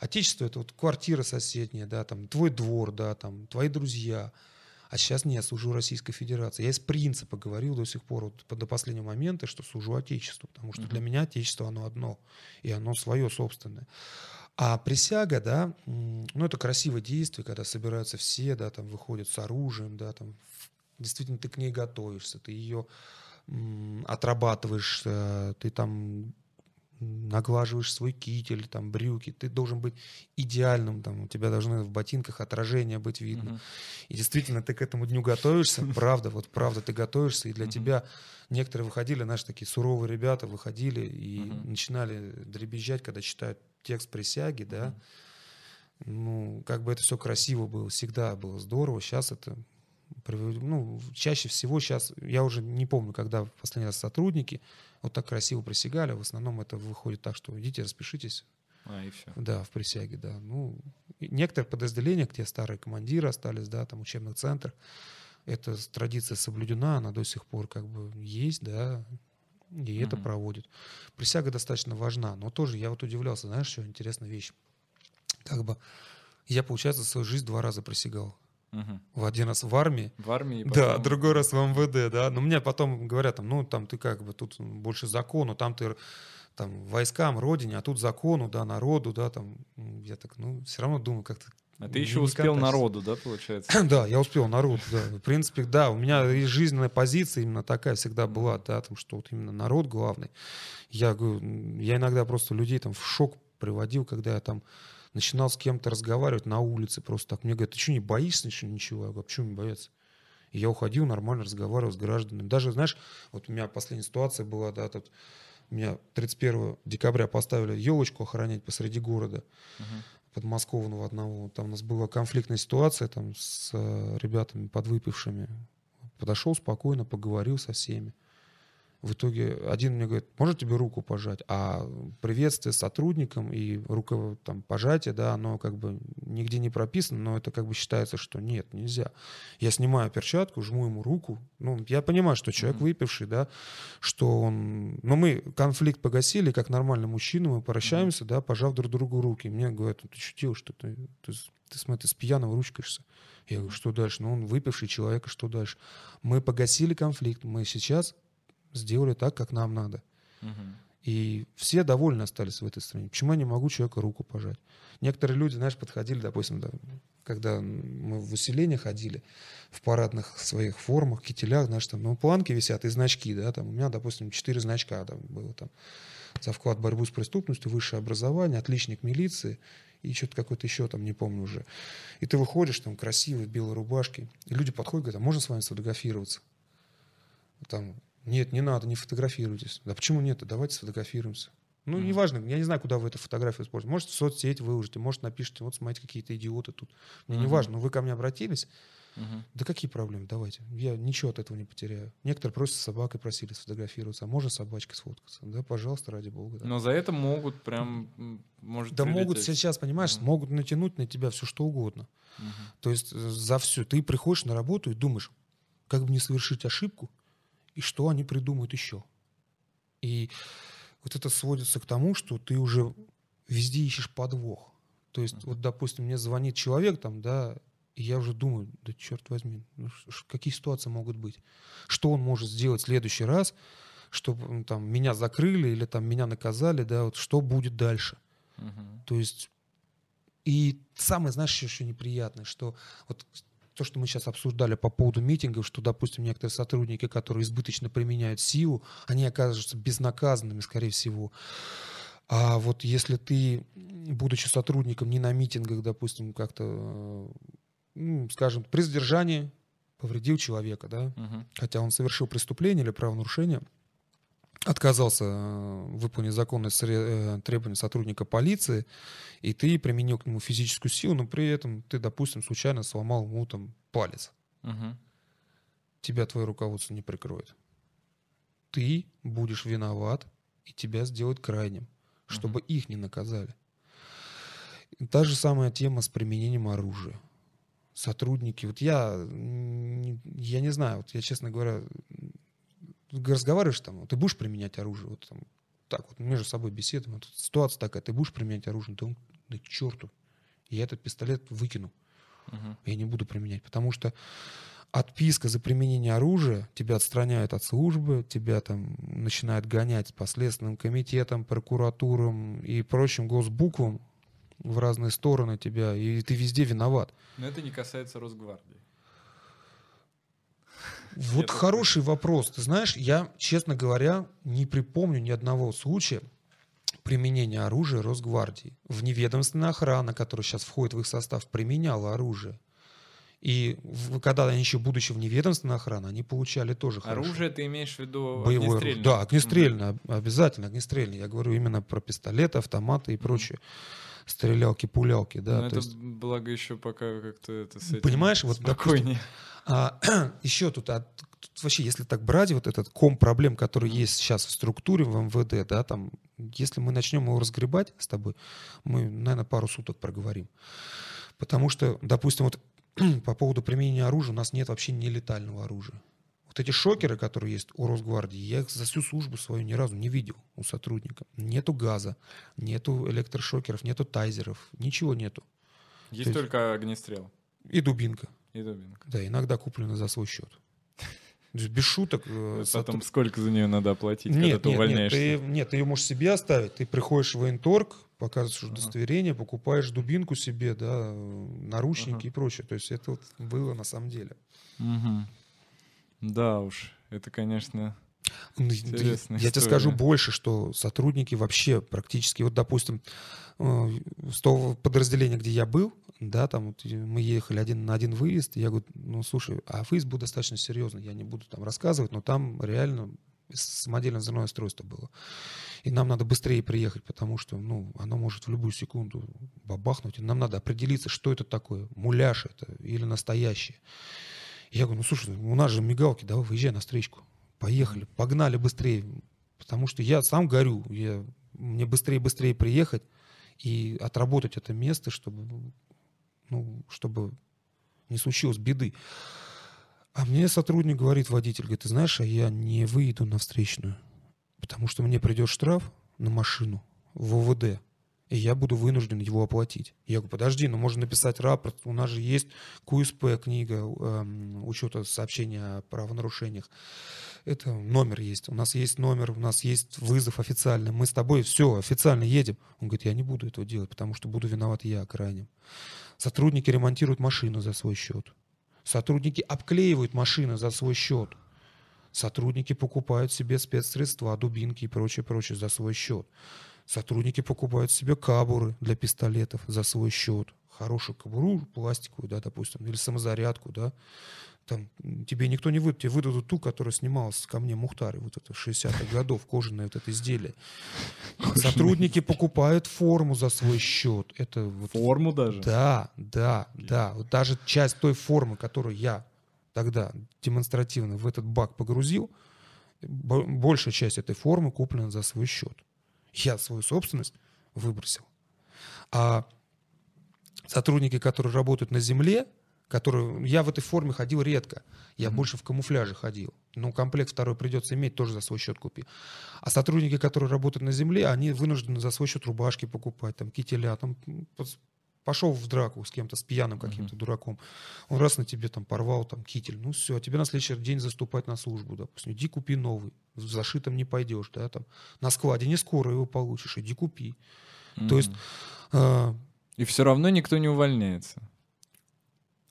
Отечество это вот квартира соседняя, да, там твой двор, да, там твои друзья. А сейчас не, я служу Российской Федерации. Я из принципа говорил до сих пор, вот, до последнего момента, что служу Отечеству, потому что Мгм. для меня Отечество оно одно, и оно свое собственное. А присяга, да, ну это красивое действие, когда собираются все, да, там выходят с оружием, да, там действительно ты к ней готовишься, ты ее отрабатываешь, э, ты там наглаживаешь свой китель, там брюки, ты должен быть идеальным, там у тебя должны в ботинках отражение быть видно. Мгм. И действительно ты к этому дню готовишься, правда, вот правда ты готовишься, и для Мгм. тебя некоторые выходили, знаешь, такие суровые ребята выходили и Мгм. начинали дребезжать, когда читают текст присяги, да. Ну, как бы это все красиво было, всегда было здорово. Сейчас это, ну, чаще всего сейчас, я уже не помню, когда в последний раз сотрудники вот так красиво присягали, в основном это выходит так, что идите, распишитесь, А, и все. да, в присяге, да. Ну, некоторые подразделения, где старые командиры остались, да, там учебных центрах, эта традиция соблюдена, она до сих пор как бы есть, да, и это Мгм. проводит. Присяга достаточно важна, но тоже я вот удивлялся, знаешь, что интересная вещь. Как бы я, получается, свою жизнь два раза присягал. В один раз в армии, В армии. да, потом- другой раз в МВД, да. Но мне потом говорят, там, ну, там ты как бы тут больше закону, там ты там войскам, родине, а тут закону, да, народу, да, там. Я так, ну, все равно думаю, как-то А ты еще успел катаешься. народу, да, получается? Да, я успел народ, да. В принципе, да, у меня и жизненная позиция именно такая всегда была, да, там, что вот именно народ главный. Я говорю, я иногда просто людей там в шок приводил, когда я там начинал с кем-то разговаривать на улице просто так. Мне говорят, ты что, не боишься ничего? ничего? Я говорю, а почему не бояться? И я уходил, нормально разговаривал с гражданами. Даже, знаешь, вот у меня последняя ситуация была, да, тут меня 31 декабря поставили елочку охранять посреди города Мгм. подмосковного одного. Там у нас была конфликтная ситуация там с э, ребятами подвыпившими. Подошел спокойно, поговорил со всеми. В итоге один мне говорит, может тебе руку пожать? А приветствие сотрудникам и руко, там, пожатие, да, оно как бы нигде не прописано, но это как бы считается, что нет, нельзя. Я снимаю перчатку, жму ему руку. Ну, я понимаю, что человек Мгм. выпивший, да, что он... Но мы конфликт погасили, как нормальный мужчина, мы прощаемся, да, пожав друг другу руки. Мне говорят, «Ну, ты что делаешь, что ты, ты, ты, смотри, ты с пьяного ручкаешься. Я говорю, что дальше? Ну, он выпивший человек, что дальше? Мы погасили конфликт, мы сейчас сделали так, как нам надо. И все довольны остались в этой стране. Почему я не могу человеку руку пожать? Некоторые люди, знаешь, подходили, допустим, да, когда мы в усиление ходили, в парадных своих формах, кителях, знаешь, там, ну, планки висят и значки, да, там, у меня, допустим, четыре значка там было там, за вклад в борьбу с преступностью, высшее образование, отличник милиции и что-то какое-то еще там, не помню уже. И ты выходишь там красивый, в белой рубашке, и люди подходят, говорят, а можно с вами сфотографироваться? Там, нет, не надо, не фотографируйтесь. Да почему нет? Давайте сфотографируемся. Ну, Мгм. неважно, я не знаю, куда вы эту фотографию используете. Может, в соцсеть выложите, может, напишите, вот смотрите, какие-то идиоты тут. Мне не Мгм. важно, но вы ко мне обратились, Мгм. да какие проблемы, давайте. Я ничего от этого не потеряю. Некоторые просто с собакой просили сфотографироваться, а можно с собачкой сфоткаться? Да, пожалуйста, ради бога. да. Но за это могут прям, может Да могут прилететь. сейчас, понимаешь, Мгм. могут натянуть на тебя все что угодно. Мгм. То есть э, за все. Ты приходишь на работу и думаешь, как бы не совершить ошибку, и что они придумают еще. И вот это сводится к тому, что ты уже везде ищешь подвох. То есть, Мгм. вот, допустим, мне звонит человек там, да, и я уже думаю, да черт возьми, ну, какие ситуации могут быть? Что он может сделать в следующий раз, чтобы там меня закрыли или там меня наказали, да, вот что будет дальше? Мгм. То есть, и самое, знаешь, еще неприятное, что вот то, что мы сейчас обсуждали по поводу митингов, что, допустим, некоторые сотрудники, которые избыточно применяют силу, они окажутся безнаказанными, скорее всего. А вот если ты, будучи сотрудником не на митингах, допустим, как-то, э, ну, скажем, при задержании повредил человека, да, Мгм. хотя он совершил преступление или правонарушение, отказался э, выполнить законные э, требования сотрудника полиции, и ты применил к нему физическую силу, но при этом ты, допустим, случайно сломал ему там палец. Мгм. Тебя твое руководство не прикроет. Ты будешь виноват, и тебя сделают крайним, чтобы их не наказали. Та же самая тема с применением оружия. Сотрудники, вот я, я не знаю, вот я, честно говоря, разговариваешь там, вот ты будешь применять оружие, вот там, так вот между собой беседуем, вот ситуация такая, ты будешь применять оружие, да, он, да к черту, я этот пистолет выкину, Мгм. я не буду применять, потому что отписка за применение оружия тебя отстраняет от службы, тебя там начинают гонять по следственным комитетам, прокуратурам и прочим госбуквам в разные стороны тебя, и ты везде виноват. Но это не касается Росгвардии. Вот так хороший вопрос. Ты знаешь, я, честно говоря, не припомню ни одного случая применения оружия Росгвардии. Вневедомственная охрана, которая сейчас входит в их состав, применяла оружие. И в- когда они еще будучи вневедомственной охраной, они получали тоже. Оружие ты имеешь в виду Боевое огнестрельное? Да, огнестрельное, об- обязательно огнестрельное. Я говорю именно про пистолеты, автоматы и прочее. Стрелялки, пулялки, Мгм. да. Ну, то это есть, благо еще пока как-то это с этим Понимаешь, вот, допустим, спокойнее. А, еще тут, а, тут вообще, если так брать вот этот ком проблем, который есть сейчас в структуре в МВД, да, там, если мы начнем его разгребать с тобой, мы, наверное, пару суток проговорим. Потому что, допустим, вот по поводу применения оружия у нас нет вообще нелетального оружия. Вот эти шокеры, которые есть у Росгвардии, я их за всю службу свою ни разу не видел у сотрудника. Нету газа, нету электрошокеров, нету тайзеров, ничего нету. Есть есть- только огнестрел И дубинка. и дубинка. Да, иногда куплена за свой счет. То есть без шуток. э, Потом сотруд- сколько за нее надо оплатить, когда Нет, ты нет, нет, увольняешься? ты, нет, ты ее можешь себе оставить. Ты приходишь в военторг, показываешь Ага. удостоверение, покупаешь дубинку себе, да, э, наручники Ага. и прочее. То есть это вот было на самом деле. Мгм. Да уж, это, конечно... Ну, Интересная Я тебе скажу больше, что сотрудники вообще практически, вот, допустим, э, с того подразделения, где я был, да, там вот мы ехали один на один выезд, я говорю, ну, слушай, а выезд был достаточно серьезный, я не буду там рассказывать, но там реально самодельное взрывное устройство было. И нам надо быстрее приехать, потому что, ну, оно может в любую секунду бабахнуть, и нам надо определиться, что это такое, муляж это или настоящее. Я говорю, ну, слушай, у нас же мигалки, давай выезжай на встречку. Поехали, погнали быстрее. Потому что я сам горю. Я, мне быстрее быстрее приехать и отработать это место, чтобы, ну, чтобы не случилось беды. А мне сотрудник говорит, водитель, говорит, ты знаешь, а я не выйду на встречную, потому что мне придет штраф на машину в ОВД, и я буду вынужден его оплатить. Я говорю, подожди, ну можно написать рапорт, у нас же есть КУСП, книга эм, учета сообщения о правонарушениях. Это номер есть, у нас есть номер, у нас есть вызов официальный, мы с тобой все, официально едем. Он говорит, я не буду этого делать, потому что буду виноват я крайним. Сотрудники ремонтируют машину за свой счет. Сотрудники обклеивают машины за свой счет. Сотрудники покупают себе спецсредства, дубинки и прочее, прочее за свой счет. Сотрудники покупают себе кабуры для пистолетов за свой счет. Хорошую кобуру пластиковую, да, допустим, или самозарядку, да. Там тебе никто не выдаст, тебе выдадут ту, которая снималась ко мне Мухтаре, вот это 60-х годов, кожаное вот это изделие. Сотрудники покупают форму за свой счет. Это вот Форму даже? да, да, да. Вот даже часть той формы, которую я тогда демонстративно в этот бак погрузил, бо- большая часть этой формы куплена за свой счет. Я свою собственность выбросил. А сотрудники, которые работают на земле, которые... Я в этой форме ходил редко. Я Мгм. больше в камуфляже ходил. Ну, комплект второй придется иметь, тоже за свой счет купи. А сотрудники, которые работают на земле, они вынуждены за свой счет рубашки покупать, там, кителя, там, пошел в драку с кем-то, с пьяным каким-то дураком. Он раз на тебе там порвал там китель. Ну все, тебе на следующий день заступать на службу, допустим. Иди купи новый. В зашитом не пойдешь, да, там. На складе не скоро его получишь, иди купи. То есть, а, И все равно никто не увольняется.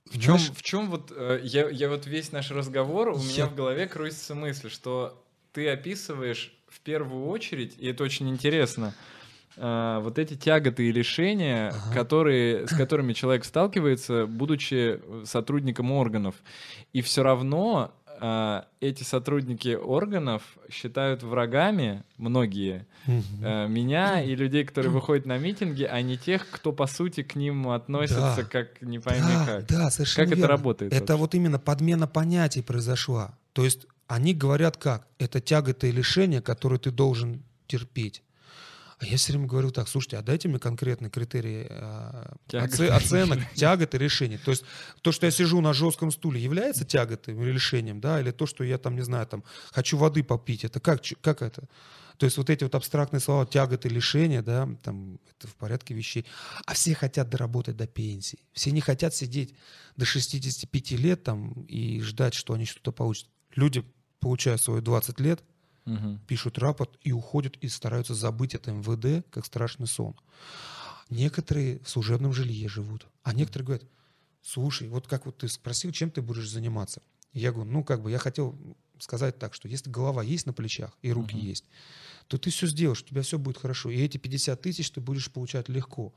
В чем, знаешь, в чем вот э, я, я вот весь наш разговор, у меня Я- в голове крутится мысль, что ты описываешь в первую очередь, и это очень интересно, э, вот эти тяготы и лишения, Ага. которые, с которыми человек сталкивается, будучи э, сотрудником органов. И все равно а, эти сотрудники органов считают врагами многие э, меня и людей, которые выходят на митинги, а не тех, кто по сути к ним относится Да. как не пойми да, как. Да, совершенно Как это верно. работает Это вообще? вот именно подмена понятий произошла. То есть они говорят как? Это тяготы и лишения, которые ты должен терпеть. А я все время говорю так, слушайте, а дайте мне конкретные критерии э, Тяготы оце- оценок, тягот и решений. То есть то, что я сижу на жестком стуле, является тяготой или лишением, да, или то, что я там, не знаю, там, хочу воды попить, это как, как это? То есть вот эти вот абстрактные слова тяготы, лишения, да, там, это в порядке вещей. А все хотят доработать до пенсии. Все не хотят сидеть до 65 лет там и ждать, что они что-то получат. Люди, получая свои 20 лет, Мгм. пишут рапорт и уходят и стараются забыть это МВД, как страшный сон. Некоторые в служебном жилье живут, а некоторые говорят, слушай, вот как вот ты спросил, чем ты будешь заниматься? Я говорю, ну как бы я хотел сказать так, что если голова есть на плечах и руки Мгм. есть, то ты все сделаешь, у тебя все будет хорошо. И эти 50 тысяч ты будешь получать легко.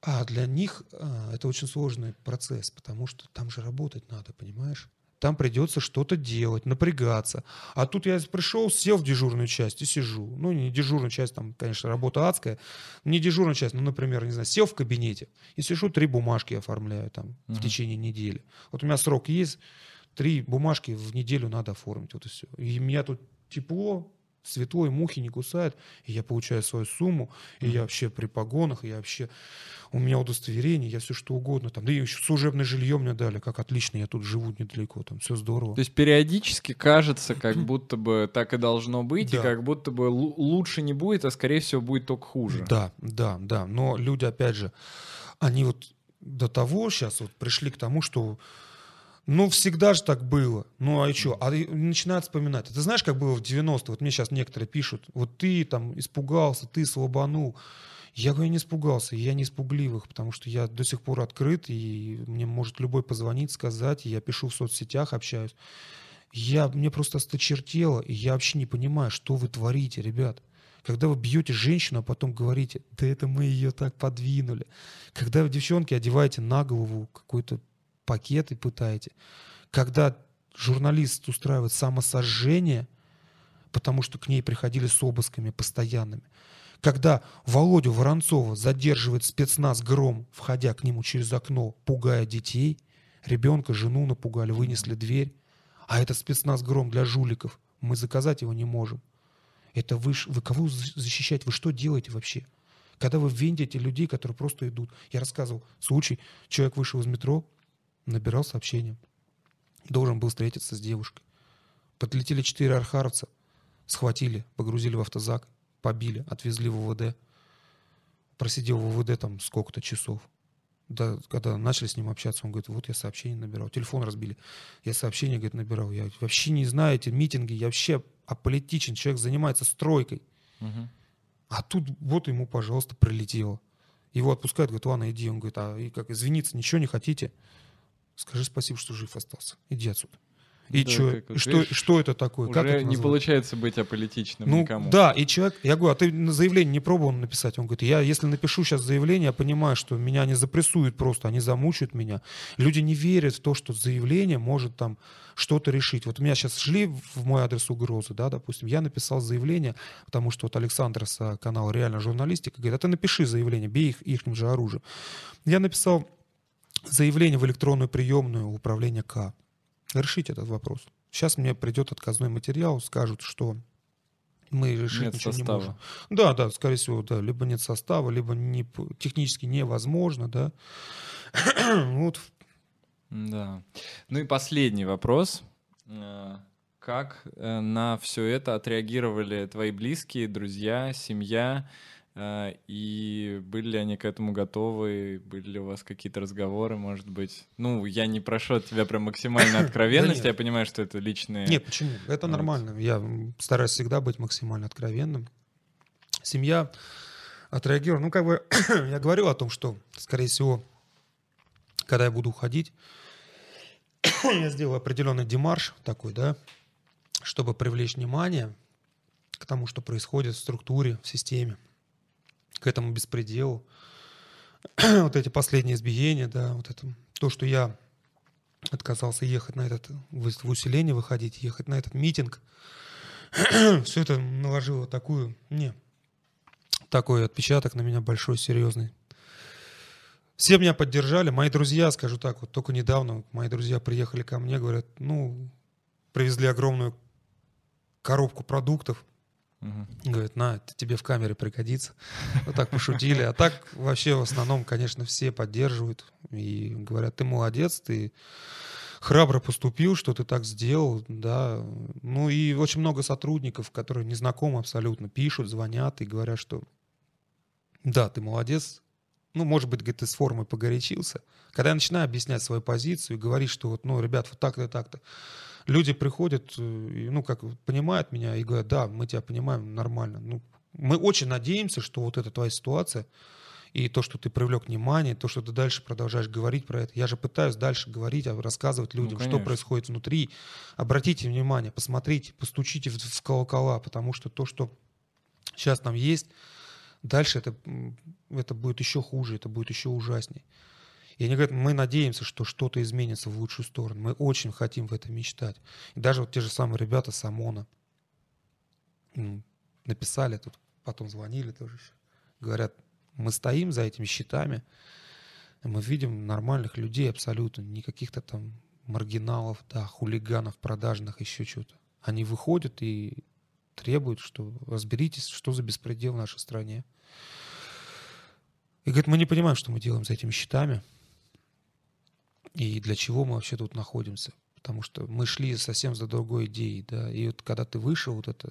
А для них а, это очень сложный процесс, потому что там же работать надо, понимаешь? Там придется что-то делать, напрягаться. А тут я пришел, сел в дежурную часть и сижу. Ну, не дежурную часть, там, конечно, работа адская. Не дежурная часть, ну, например, не знаю, сел в кабинете и сижу, три бумажки оформляю там в Мгм. течение недели. Вот у меня срок есть, три бумажки в неделю надо оформить, вот и все. И у меня тут тепло, светло, и мухи не кусают, и я получаю свою сумму, и я вообще при погонах, и я вообще... У меня удостоверение, я все что угодно там. Да и еще служебное жилье мне дали, как отлично, я тут живу недалеко, там все здорово. То есть периодически кажется, как будто бы так и должно быть, и Да. как будто бы лу- лучше не будет, а скорее всего будет только хуже. Да, да, да. Но люди, опять же, они вот до того сейчас вот пришли к тому, что ну, всегда же так было. Ну, а что? А начинают вспоминать. Ты знаешь, как было в 90-е? Вот мне сейчас некоторые пишут, вот ты там испугался, ты слабанул. Я говорю, я не испугался, я не испугливых, потому что я до сих пор открыт, и мне может любой позвонить, сказать, я пишу в соцсетях, общаюсь. Я, мне просто осточертело, и я вообще не понимаю, что вы творите, ребят. Когда вы бьете женщину, а потом говорите, да это мы ее так подвинули. Когда вы, девчонки, одеваете на голову какой-то пакет и пытаете. Когда журналист устраивает самосожжение, потому что к ней приходили с обысками постоянными. Когда Володю Воронцова задерживает спецназ «Гром», входя к нему через окно, пугая детей, ребенка, жену напугали, вынесли дверь, а это спецназ «Гром» для жуликов, мы заказать его не можем. Это вы, вы кого за- защищаете? Вы что делаете вообще? Когда вы вендите людей, которые просто идут. Я рассказывал случай. Человек вышел из метро, набирал сообщение. Должен был встретиться с девушкой. Подлетели четыре архаровца, схватили, погрузили в автозак, побили, отвезли в УВД. Просидел в УВД там сколько-то часов. Да, когда начали с ним общаться, он говорит, вот я сообщение набирал. Телефон разбили. Я сообщение, говорит, набирал. Я вообще не знаю эти митинги, я вообще аполитичен. Человек занимается стройкой. Мгм. А тут вот ему, пожалуйста, прилетело. Его отпускают, говорит, ладно, иди. Он говорит, а и как, извиниться ничего не хотите? Скажи спасибо, что жив остался. Иди отсюда. И, Да, чё- как вот и что, видишь, что это такое? как Уже это не назвать? получается быть аполитичным Ну, никому. да, и человек, я говорю, а ты на заявление не пробовал написать? Он говорит, я если напишу сейчас заявление, я понимаю, что меня не запрессуют просто, они замучают меня. Люди не верят в то, что заявление может там что-то решить. Вот у меня сейчас шли в мой адрес угрозы, да, допустим, я написал заявление, потому что вот Александр с а, канала «Реально журналистика» говорит, а ты напиши заявление, бей их ихним же оружием. Я написал заявление в электронную приемную управления К. Решить этот вопрос. Сейчас мне придет отказной материал, скажут, что мы решить Нет ничего не состава. можем. Да, да, скорее всего, да. Либо нет состава, либо не, технически невозможно, да. вот Да. Ну и последний вопрос. Э, Как э, на все это отреагировали твои близкие, друзья, семья? Э, И были ли они к этому готовы? Были ли у вас какие-то разговоры, может быть? Ну, я не прошу от тебя прям максимальной откровенности, я понимаю, что это личные... Нет, почему? Это нормально. Я стараюсь всегда быть максимально откровенным. Семья отреагировала. Ну, как бы я говорил о том, что, скорее всего, когда я буду уходить, я сделаю определенный демарш такой, да, чтобы привлечь внимание к тому, что происходит в структуре, в системе, к этому беспределу. вот эти последние избиения, да, вот это, то, что я отказался ехать на этот, в усиление выходить, ехать на этот митинг. Все это наложило такую, не, такой отпечаток на меня большой, серьезный. Все меня поддержали, мои друзья, скажу так, вот только недавно мои друзья приехали ко мне, говорят, ну, привезли огромную коробку продуктов, Мгм. Говорит, на, тебе в камере пригодится. Вот так пошутили. А так вообще в основном, конечно, все поддерживают и говорят, ты молодец, ты храбро поступил, что ты так сделал, да. Ну и очень много сотрудников, которые незнакомы абсолютно, пишут, звонят и говорят, что да, ты молодец. Ну, может быть, говорит, ты с формой погорячился. Когда я начинаю объяснять свою позицию и говорить, что вот, ну, ребят, вот так-то так-то, люди приходят, э, ну, как понимают меня и говорят, да, мы тебя понимаем нормально. Ну, мы очень надеемся, что вот эта твоя ситуация и то, что ты привлек внимание, то, что ты дальше продолжаешь говорить про это. Я же пытаюсь дальше говорить, а рассказывать людям, что конечно. происходит внутри. Обратите внимание, посмотрите, постучите в, в колокола, потому что то, что сейчас там есть, дальше это, это будет еще хуже, это будет еще ужаснее. И они говорят, мы надеемся, что что-то изменится в лучшую сторону. Мы очень хотим в это мечтать. И даже вот те же самые ребята с ОМОНа написали тут, потом звонили тоже еще. Говорят, мы стоим за этими щитами, и мы видим нормальных людей абсолютно, не каких-то там маргиналов, да, хулиганов продажных, еще что-то. Они выходят и требуют, что разберитесь, что за беспредел в нашей стране. И говорит, мы не понимаем, что мы делаем за этими щитами и для чего мы вообще тут находимся. Потому что мы шли совсем за другой идеей, да. И вот когда ты вышел, вот это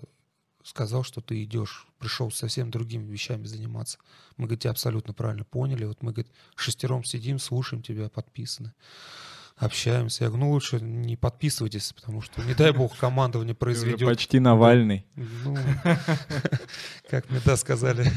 сказал, что ты идешь, пришел совсем другими вещами заниматься. Мы, говорит, тебя абсолютно правильно поняли. Вот мы, говорит, шестером сидим, слушаем тебя, подписаны, общаемся. Я говорю, ну лучше не подписывайтесь, потому что, не дай бог, командование произведет почти Навальный. ну, как мне, да, сказали.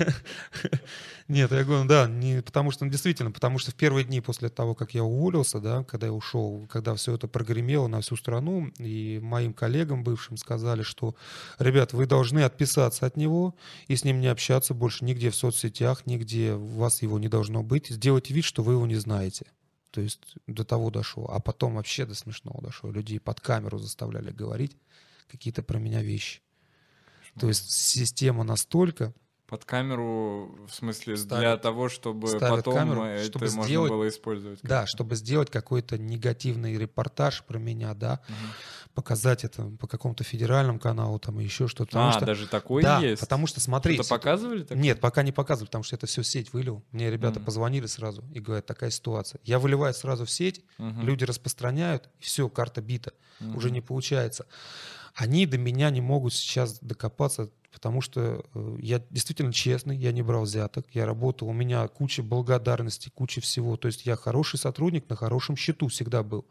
Нет, я говорю, да, не, потому что, ну, действительно, потому что в первые дни после того, как я уволился, да, когда я ушел, когда все это прогремело на всю страну, и моим коллегам бывшим сказали, что, ребят, вы должны отписаться от него и с ним не общаться больше нигде в соцсетях, нигде у вас его не должно быть, сделайте вид, что вы его не знаете. То есть до того дошло. А потом вообще до смешного дошло. Людей под камеру заставляли говорить какие-то про меня вещи. То есть система настолько Под камеру, в смысле, для Ставят- того, чтобы потом камеру, это чтобы можно сделать- было использовать. Да, чтобы сделать какой-то негативный репортаж про меня, да, Мгм. Показать это по какому-то федеральному каналу там и еще что-то. А, что, даже такой да, есть? потому что смотри, Что-то показывали? так? нет, пока не показывают, потому что это все сеть вылил. Мне ребята Мгм. позвонили сразу и говорят, такая ситуация. Я выливаю сразу в сеть, Мгм. люди распространяют, и все, карта бита, уже Мгм. не получается. Они до меня не могут сейчас докопаться, потому что э, я действительно честный, я не брал взяток, я работал, у меня куча благодарности, куча всего. То есть я хороший сотрудник, на хорошем счету всегда был.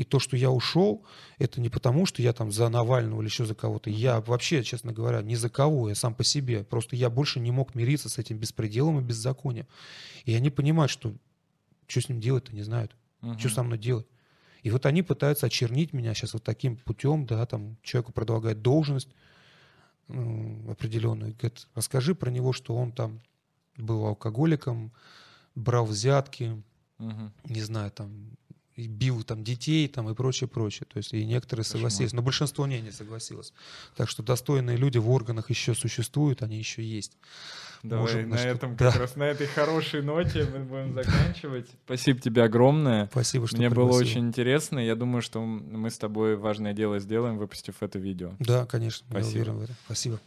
И то, что я ушел, это не потому, что я там за Навального или еще за кого-то. Я вообще, честно говоря, ни за кого, я сам по себе. Просто я больше не мог мириться с этим беспределом и беззаконием. И они понимают, что что с ним делать-то не знают. Что Мгм. со мной делать? И вот они пытаются очернить меня сейчас вот таким путем, да, там человеку предлагают должность м, определенную. Говорит, расскажи про него, что он там был алкоголиком, брал взятки, Мгм. не знаю, там, бил там детей там и прочее, прочее. То есть и некоторые Кошмар. согласились, но большинство не, не согласилось. Так что достойные люди в органах еще существуют, они еще есть. Давай Можем на на этом, да. как раз на этой хорошей ноте мы будем заканчивать. Спасибо тебе огромное. Спасибо, что Мне было пригласил. очень интересно. Я думаю, что мы с тобой важное дело сделаем, выпустив это видео. Да, конечно, Спасибо. Спасибо.